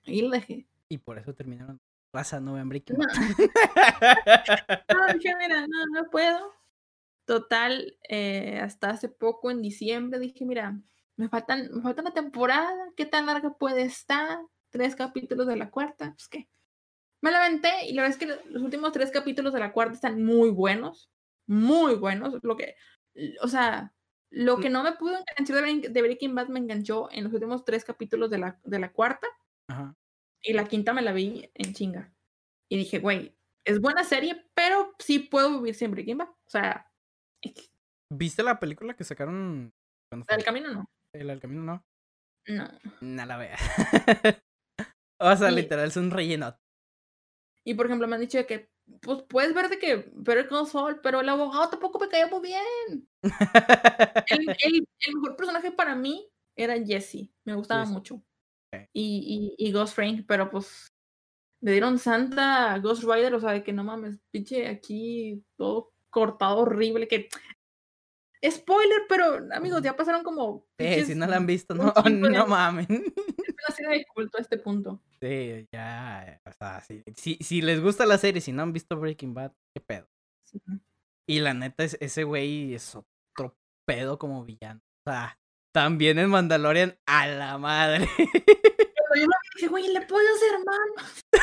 Y lo dejé. Y por eso terminaron Raza Nueva en Breaking No, Bad. no, dije, mira, no, no puedo. Total, eh, hasta hace poco, en diciembre, dije, mira, me faltan, me falta una temporada, ¿qué tan larga puede estar? Tres capítulos de la cuarta, pues qué. Me la aventé y la verdad es que los últimos tres capítulos de la cuarta están muy buenos, muy buenos. Lo que, o sea, lo que no me pudo enganchar de Breaking- de Breaking Bad me enganchó en los últimos tres capítulos de la, de la cuarta Ajá. Y la quinta me la vi en chinga. Y dije, güey, es buena serie, pero sí puedo vivir sin Breaking Bad. O sea. ¿Viste la película que sacaron el camino no. El, el camino no. No. No la vea. o sea, Y- literal es un relleno. Y por ejemplo, me han dicho de que, pues puedes ver de que Better Call Saul, pero el abogado tampoco me caía muy bien. El, el- el mejor personaje para mí era Jesse. Me gustaba mucho. Y, y, y Ghost Frank, pero pues le dieron santa a Ghost Rider, o sea, de que no mames, pinche aquí todo cortado horrible, que spoiler, pero amigos, ya pasaron como Eh, si no la han visto, no, de- no mamen. es una serie de culto a este punto. Sí, ya, o sea. Si, si les gusta la serie, si no han visto Breaking Bad, qué pedo. Sí. Y la neta, es, ese güey es otro pedo como villano. O sea, también en Mandalorian, a la madre. Pero yo y dije, güey, le puedo hacer hermano.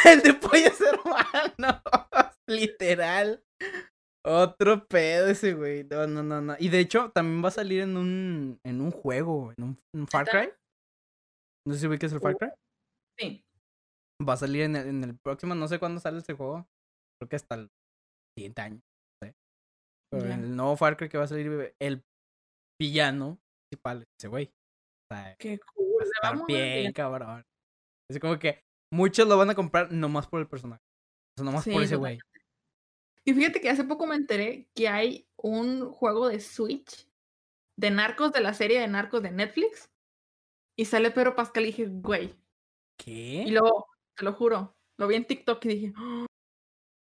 El de pollos hermano. Literal. Otro pedo ese güey. No, no, no, no. Y de hecho, también va a salir en un, en un juego, en un, Far. Cry. No sé si ubicas el Far Cry. Sí. Va a salir en el, en el próximo, no sé cuándo sale este juego. Creo que hasta el siguiente año. No sé. Pero en el nuevo Far Cry que va a salir, el villano principal, ese güey. O sea, Qué cool. va a se va estar muy bien, cabrón. Es como que muchos lo van a comprar nomás por el personaje. O sea, nomás por ese güey. Y fíjate que hace poco me enteré que hay un juego de Switch de narcos de la serie de narcos de Netflix. Y sale Pedro Pascal y dije, güey. Y ¿Qué? luego, te lo juro, lo vi en TikTok y dije, "Oh,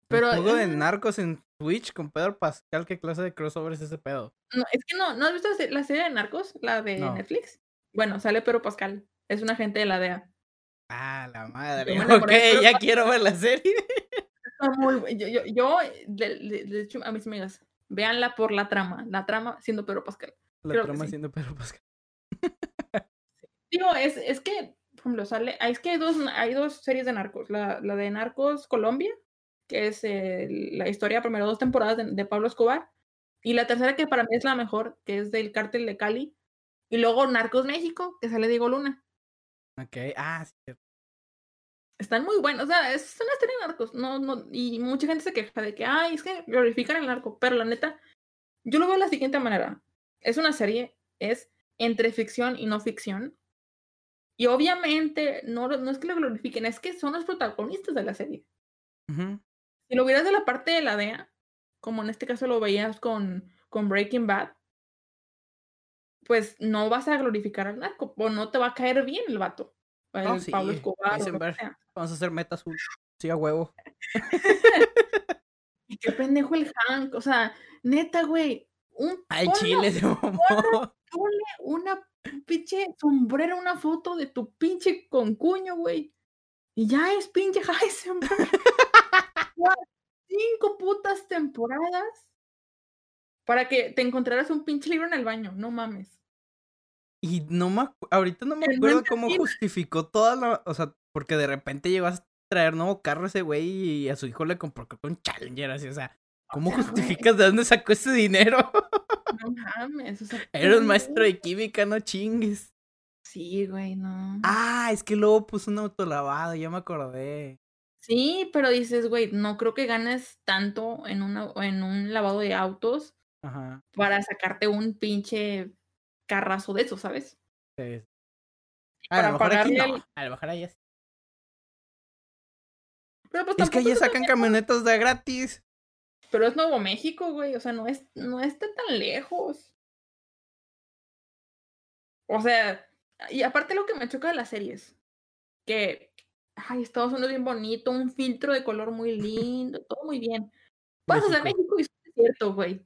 Pero. Un juego de ah, narcos en Twitch con Pedro Pascal, ¿qué clase de crossover es ese pedo? no, es que no, ¿no has visto la se- la serie de Narcos? La de No. Netflix. Bueno, sale Pedro Pascal. Es un agente de la DEA. Ah, la madre. Ok, ya Pascal. quiero ver la serie. Muy yo, yo, yo, de, de- de hecho, a mis amigas, véanla por la trama. La trama siendo Pedro Pascal. La Creo trama sí. siendo Pedro Pascal. Digo, es, es que, por ejemplo, sale. ah, Es que hay dos, hay dos series de narcos. La, la de Narcos Colombia, que es eh, la historia, primero dos temporadas de, de Pablo Escobar. Y la tercera, que para mí es la mejor, que es del cártel de Cali. Y luego Narcos México, que sale Diego Luna. Ok, ah, sí. Están muy buenos. O sea, es una serie de narcos. No, no, y mucha gente se queja de que, ay, es que glorifican el narco. Pero la neta, yo lo veo de la siguiente manera. Es una serie, es entre ficción y no ficción. Y obviamente, no, no es que lo glorifiquen, es que son los protagonistas de la serie. Ujú. Si lo vieras de la parte de la DEA, como en este caso lo veías con, con Breaking Bad, pues no vas a glorificar al narco, o no te va a caer bien el vato. El sí, Pablo Escobar. Vamos a hacer meta azul. Sí, a huevo. Y qué pendejo el Hank. O sea, neta, güey. Un, Al ponlo- chile se mamó. ponle una pinche sombrero, una foto de tu pinche concuño, güey. Y ya es pinche Heisenberg. Cinco putas temporadas para que te encontraras un pinche libro en el baño. No mames. Y no me ahorita no me acuerdo cómo justificó toda la, o sea, porque de repente llegó a traer nuevo carro ese güey y a su hijo le compró un Challenger así, o sea, ¿cómo sea, güey. justificas de dónde sacó ese dinero? No mames. O sea, Era un maestro de química, no chingues. Sí, güey, no. Ah, es que luego puso un autolavado, ya me acordé. Sí, pero dices, güey, no creo que ganes tanto en, una, en un lavado de autos Ajá. para sacarte un pinche carrazo de eso, ¿sabes? sí. para a lo mejor aquí pagarle no. A lo mejor. Pero pues Es que es sacan camionetas de gratis. Pero es Nuevo México, güey. O sea, no es, no está tan lejos. O sea, y aparte lo que me choca de las series, que ay, Estados Unidos bien bonito, un filtro de color muy lindo, todo muy bien. Pasas a México. Y es cierto, güey.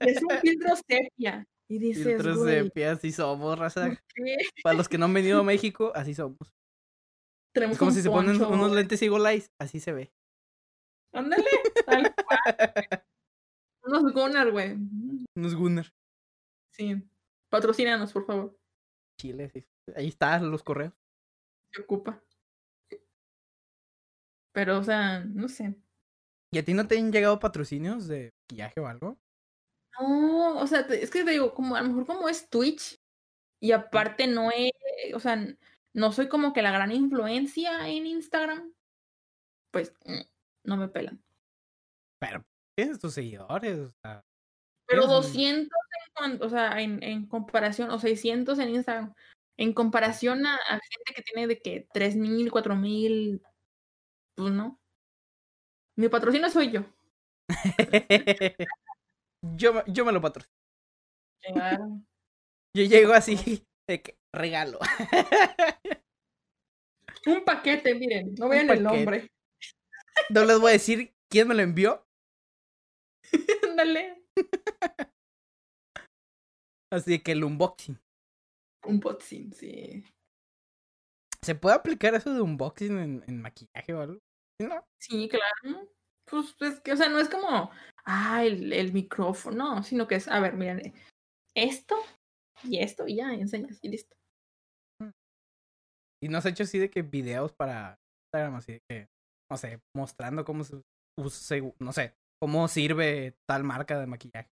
Es un filtro sepia. Y dices, Filtros güey, sepia, así somos, raza. ¿por qué Para los que no han venido a México, así somos. tenemos Es como si se ponen unos lentes Eagle así se ve. Ándale, tal cual. Unos Gunnar, güey. Unos Gunner. Sí. Patrocínanos, por favor. Chile, sí. Ahí están los correos. Se ocupa. Pero, o sea, no sé. ¿Y a ti no te han llegado patrocinios de maquillaje o algo? No, o sea, es que te digo, como a lo mejor como es Twitch, y aparte no he, o sea, no soy como que la gran influencia en Instagram, pues mm, no me pelan. Pero tienes tus seguidores, o sea. Pero Tienes un- 200 en, cuan- o sea, en, en comparación, o 600 en Instagram, en comparación a, a gente que tiene de que 3000, 4000, pues no. Mi patrocinio soy yo. yo, me- yo me lo patrocino. Yo llego así, de que regalo. Un paquete, miren, no vean el nombre. No les voy a decir quién me lo envió. Ándale. Así que el unboxing. Un botzin, sí. ¿Se puede aplicar eso de unboxing en, en maquillaje o algo? ¿Sí, no? Sí, claro. Pues es que, o sea, no es como, ah, el, el micrófono, no, sino que es, a ver, miren, esto y esto y ya, enseñas y listo. Y no has hecho así de que videos para Instagram, así de que, no sé, mostrando cómo se, no sé, cómo sirve tal marca de maquillaje.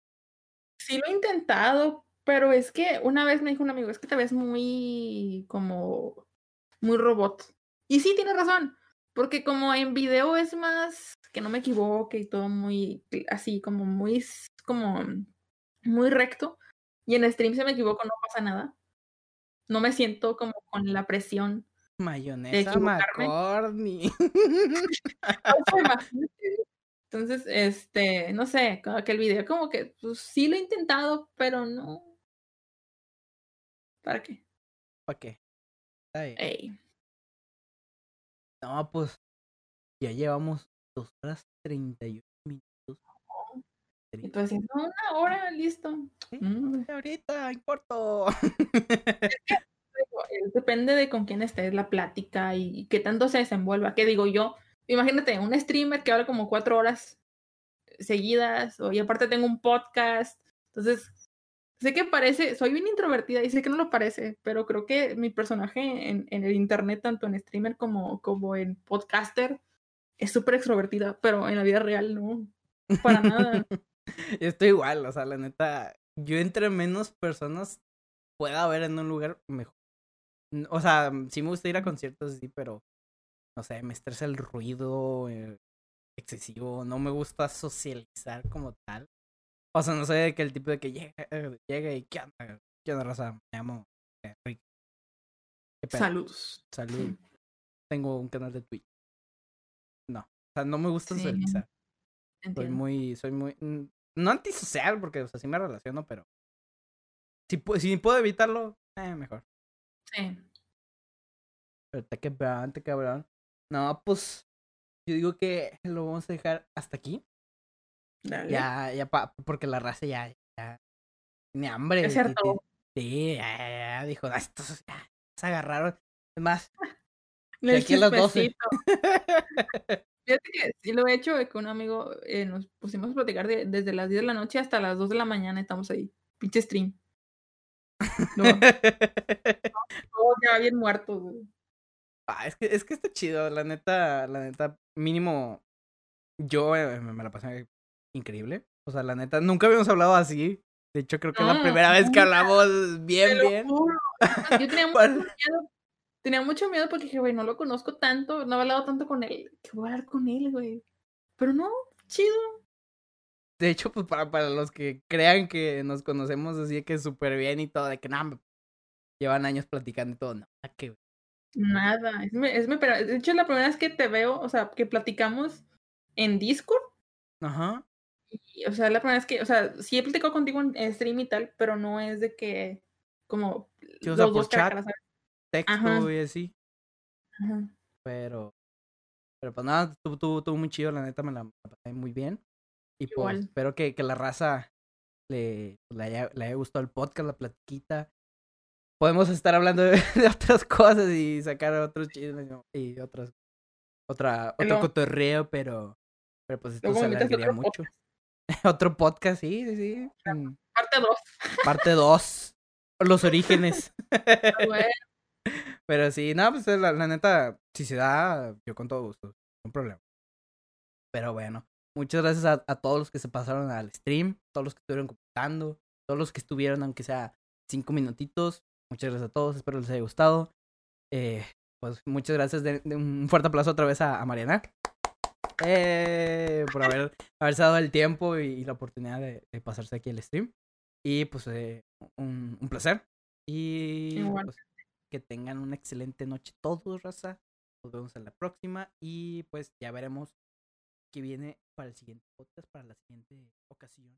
Sí lo he intentado, pero es que una vez me dijo un amigo, es que te ves muy como muy robot. Y sí, tiene razón, porque como en video es más que no me equivoque y todo muy así, como muy, como muy recto. Y en stream si me equivoco no pasa nada. No me siento como con la presión. Mayonesa. McCorney. Imagínate. Entonces, este, no sé, como que el video como que pues, sí lo he intentado, pero no. ¿Para qué? ¿Para qué? Ey. No, pues ya llevamos 2 horas 31 minutos. Y tú decías, no, una hora, listo. Mm. Ahorita, en corto. Depende de con quién estés la plática y qué tanto se desenvuelva. ¿Qué digo yo? Imagínate, un streamer que habla como cuatro horas seguidas, o y aparte tengo un podcast. Entonces, sé que parece, soy bien introvertida y sé que no lo parece, pero creo que mi personaje en, el internet, tanto en streamer como, como en podcaster, es súper extrovertida, pero en la vida real no, para nada. Estoy igual, o sea, la neta, yo entre menos personas pueda haber en un lugar mejor. O sea, sí me gusta ir a conciertos, sí, pero no sé, me estresa el ruido eh, excesivo, no me gusta socializar como tal. O sea, no sé que el tipo de que llega, eh, llega y ¿qué onda? ¿Qué onda, raza? Me llamo Enrique. Salud. Salud. Tengo un canal de Twitch. No, o sea, no me gusta socializar. Soy muy, soy muy, no antisocial, porque, o sea, sí me relaciono, pero si, si puedo evitarlo, eh, mejor. Sí. Pero te cabrón, te cabrón. No, pues, yo digo que lo vamos a dejar hasta aquí. Dale. Ya, ya, pa, porque la raza ya, ya tiene hambre. Es cierto. Sí, ya, ya, ya, dijo, ah, estos ya se agarraron. Es más, de aquí a las 12. Fíjate que sí lo he hecho, con un amigo eh, nos pusimos a platicar de, desde las 10 de la noche hasta las 2 de la mañana, estamos ahí, pinche stream. No, todos ya bien muertos, güey. Ah, es que, es que está chido, la neta, la neta, mínimo, yo eh, me la pasé increíble. O sea, la neta, nunca habíamos hablado así. De hecho, creo que es la primera vez que hablamos bien, Te lo bien. juro. Yo tenía mucho miedo. Tenía mucho miedo porque dije, güey, no lo conozco tanto, no he hablado tanto con él. ¿Qué voy a hablar con él, güey? Pero no, chido. De hecho, pues para, para los que crean que nos conocemos así que súper bien y todo, de que nada, llevan años platicando y todo, no, que Nada. Es mi- es mi- pero de hecho, es la primera vez que te veo, o sea, que platicamos en Discord. Ajá. Y, o sea, la primera vez que, o sea, sí he platicado contigo en stream y tal, pero no es de que, como, Sí, o sea, los por dos chat. Texto Ajá. y así. Ajá. Pero, pero pues nada, estuvo, estuvo, estuvo muy chido, la neta me la, pasé muy bien. Y pues Igual. espero que, que la raza le, le, haya, le haya gustado el podcast, la platiquita. Podemos estar hablando de, de otras cosas y sacar otros chismes y otras, otra, otro cotorreo, pero, pero pues esto Luego se alargaría mucho. otro podcast, sí, sí, sí. mm, Parte 2. Parte 2. Los orígenes. güey. Pero sí, no, pues la, la neta, si se da, yo con todo gusto, no problema. Pero bueno, muchas gracias a, a todos los que se pasaron al stream, todos los que estuvieron comentando, todos los que estuvieron, aunque sea cinco minutitos. Muchas gracias a todos, espero les haya gustado. Eh, pues muchas gracias, de, de un fuerte aplauso otra vez a, a Mariana. Eh, por haber, haberse dado el tiempo y, y la oportunidad de, de pasarse aquí al stream. Y pues eh, un, un placer. Y pues, que tengan una excelente noche todos, raza. Nos vemos en la próxima y pues ya veremos qué viene para el siguiente podcast, para la siguiente ocasión.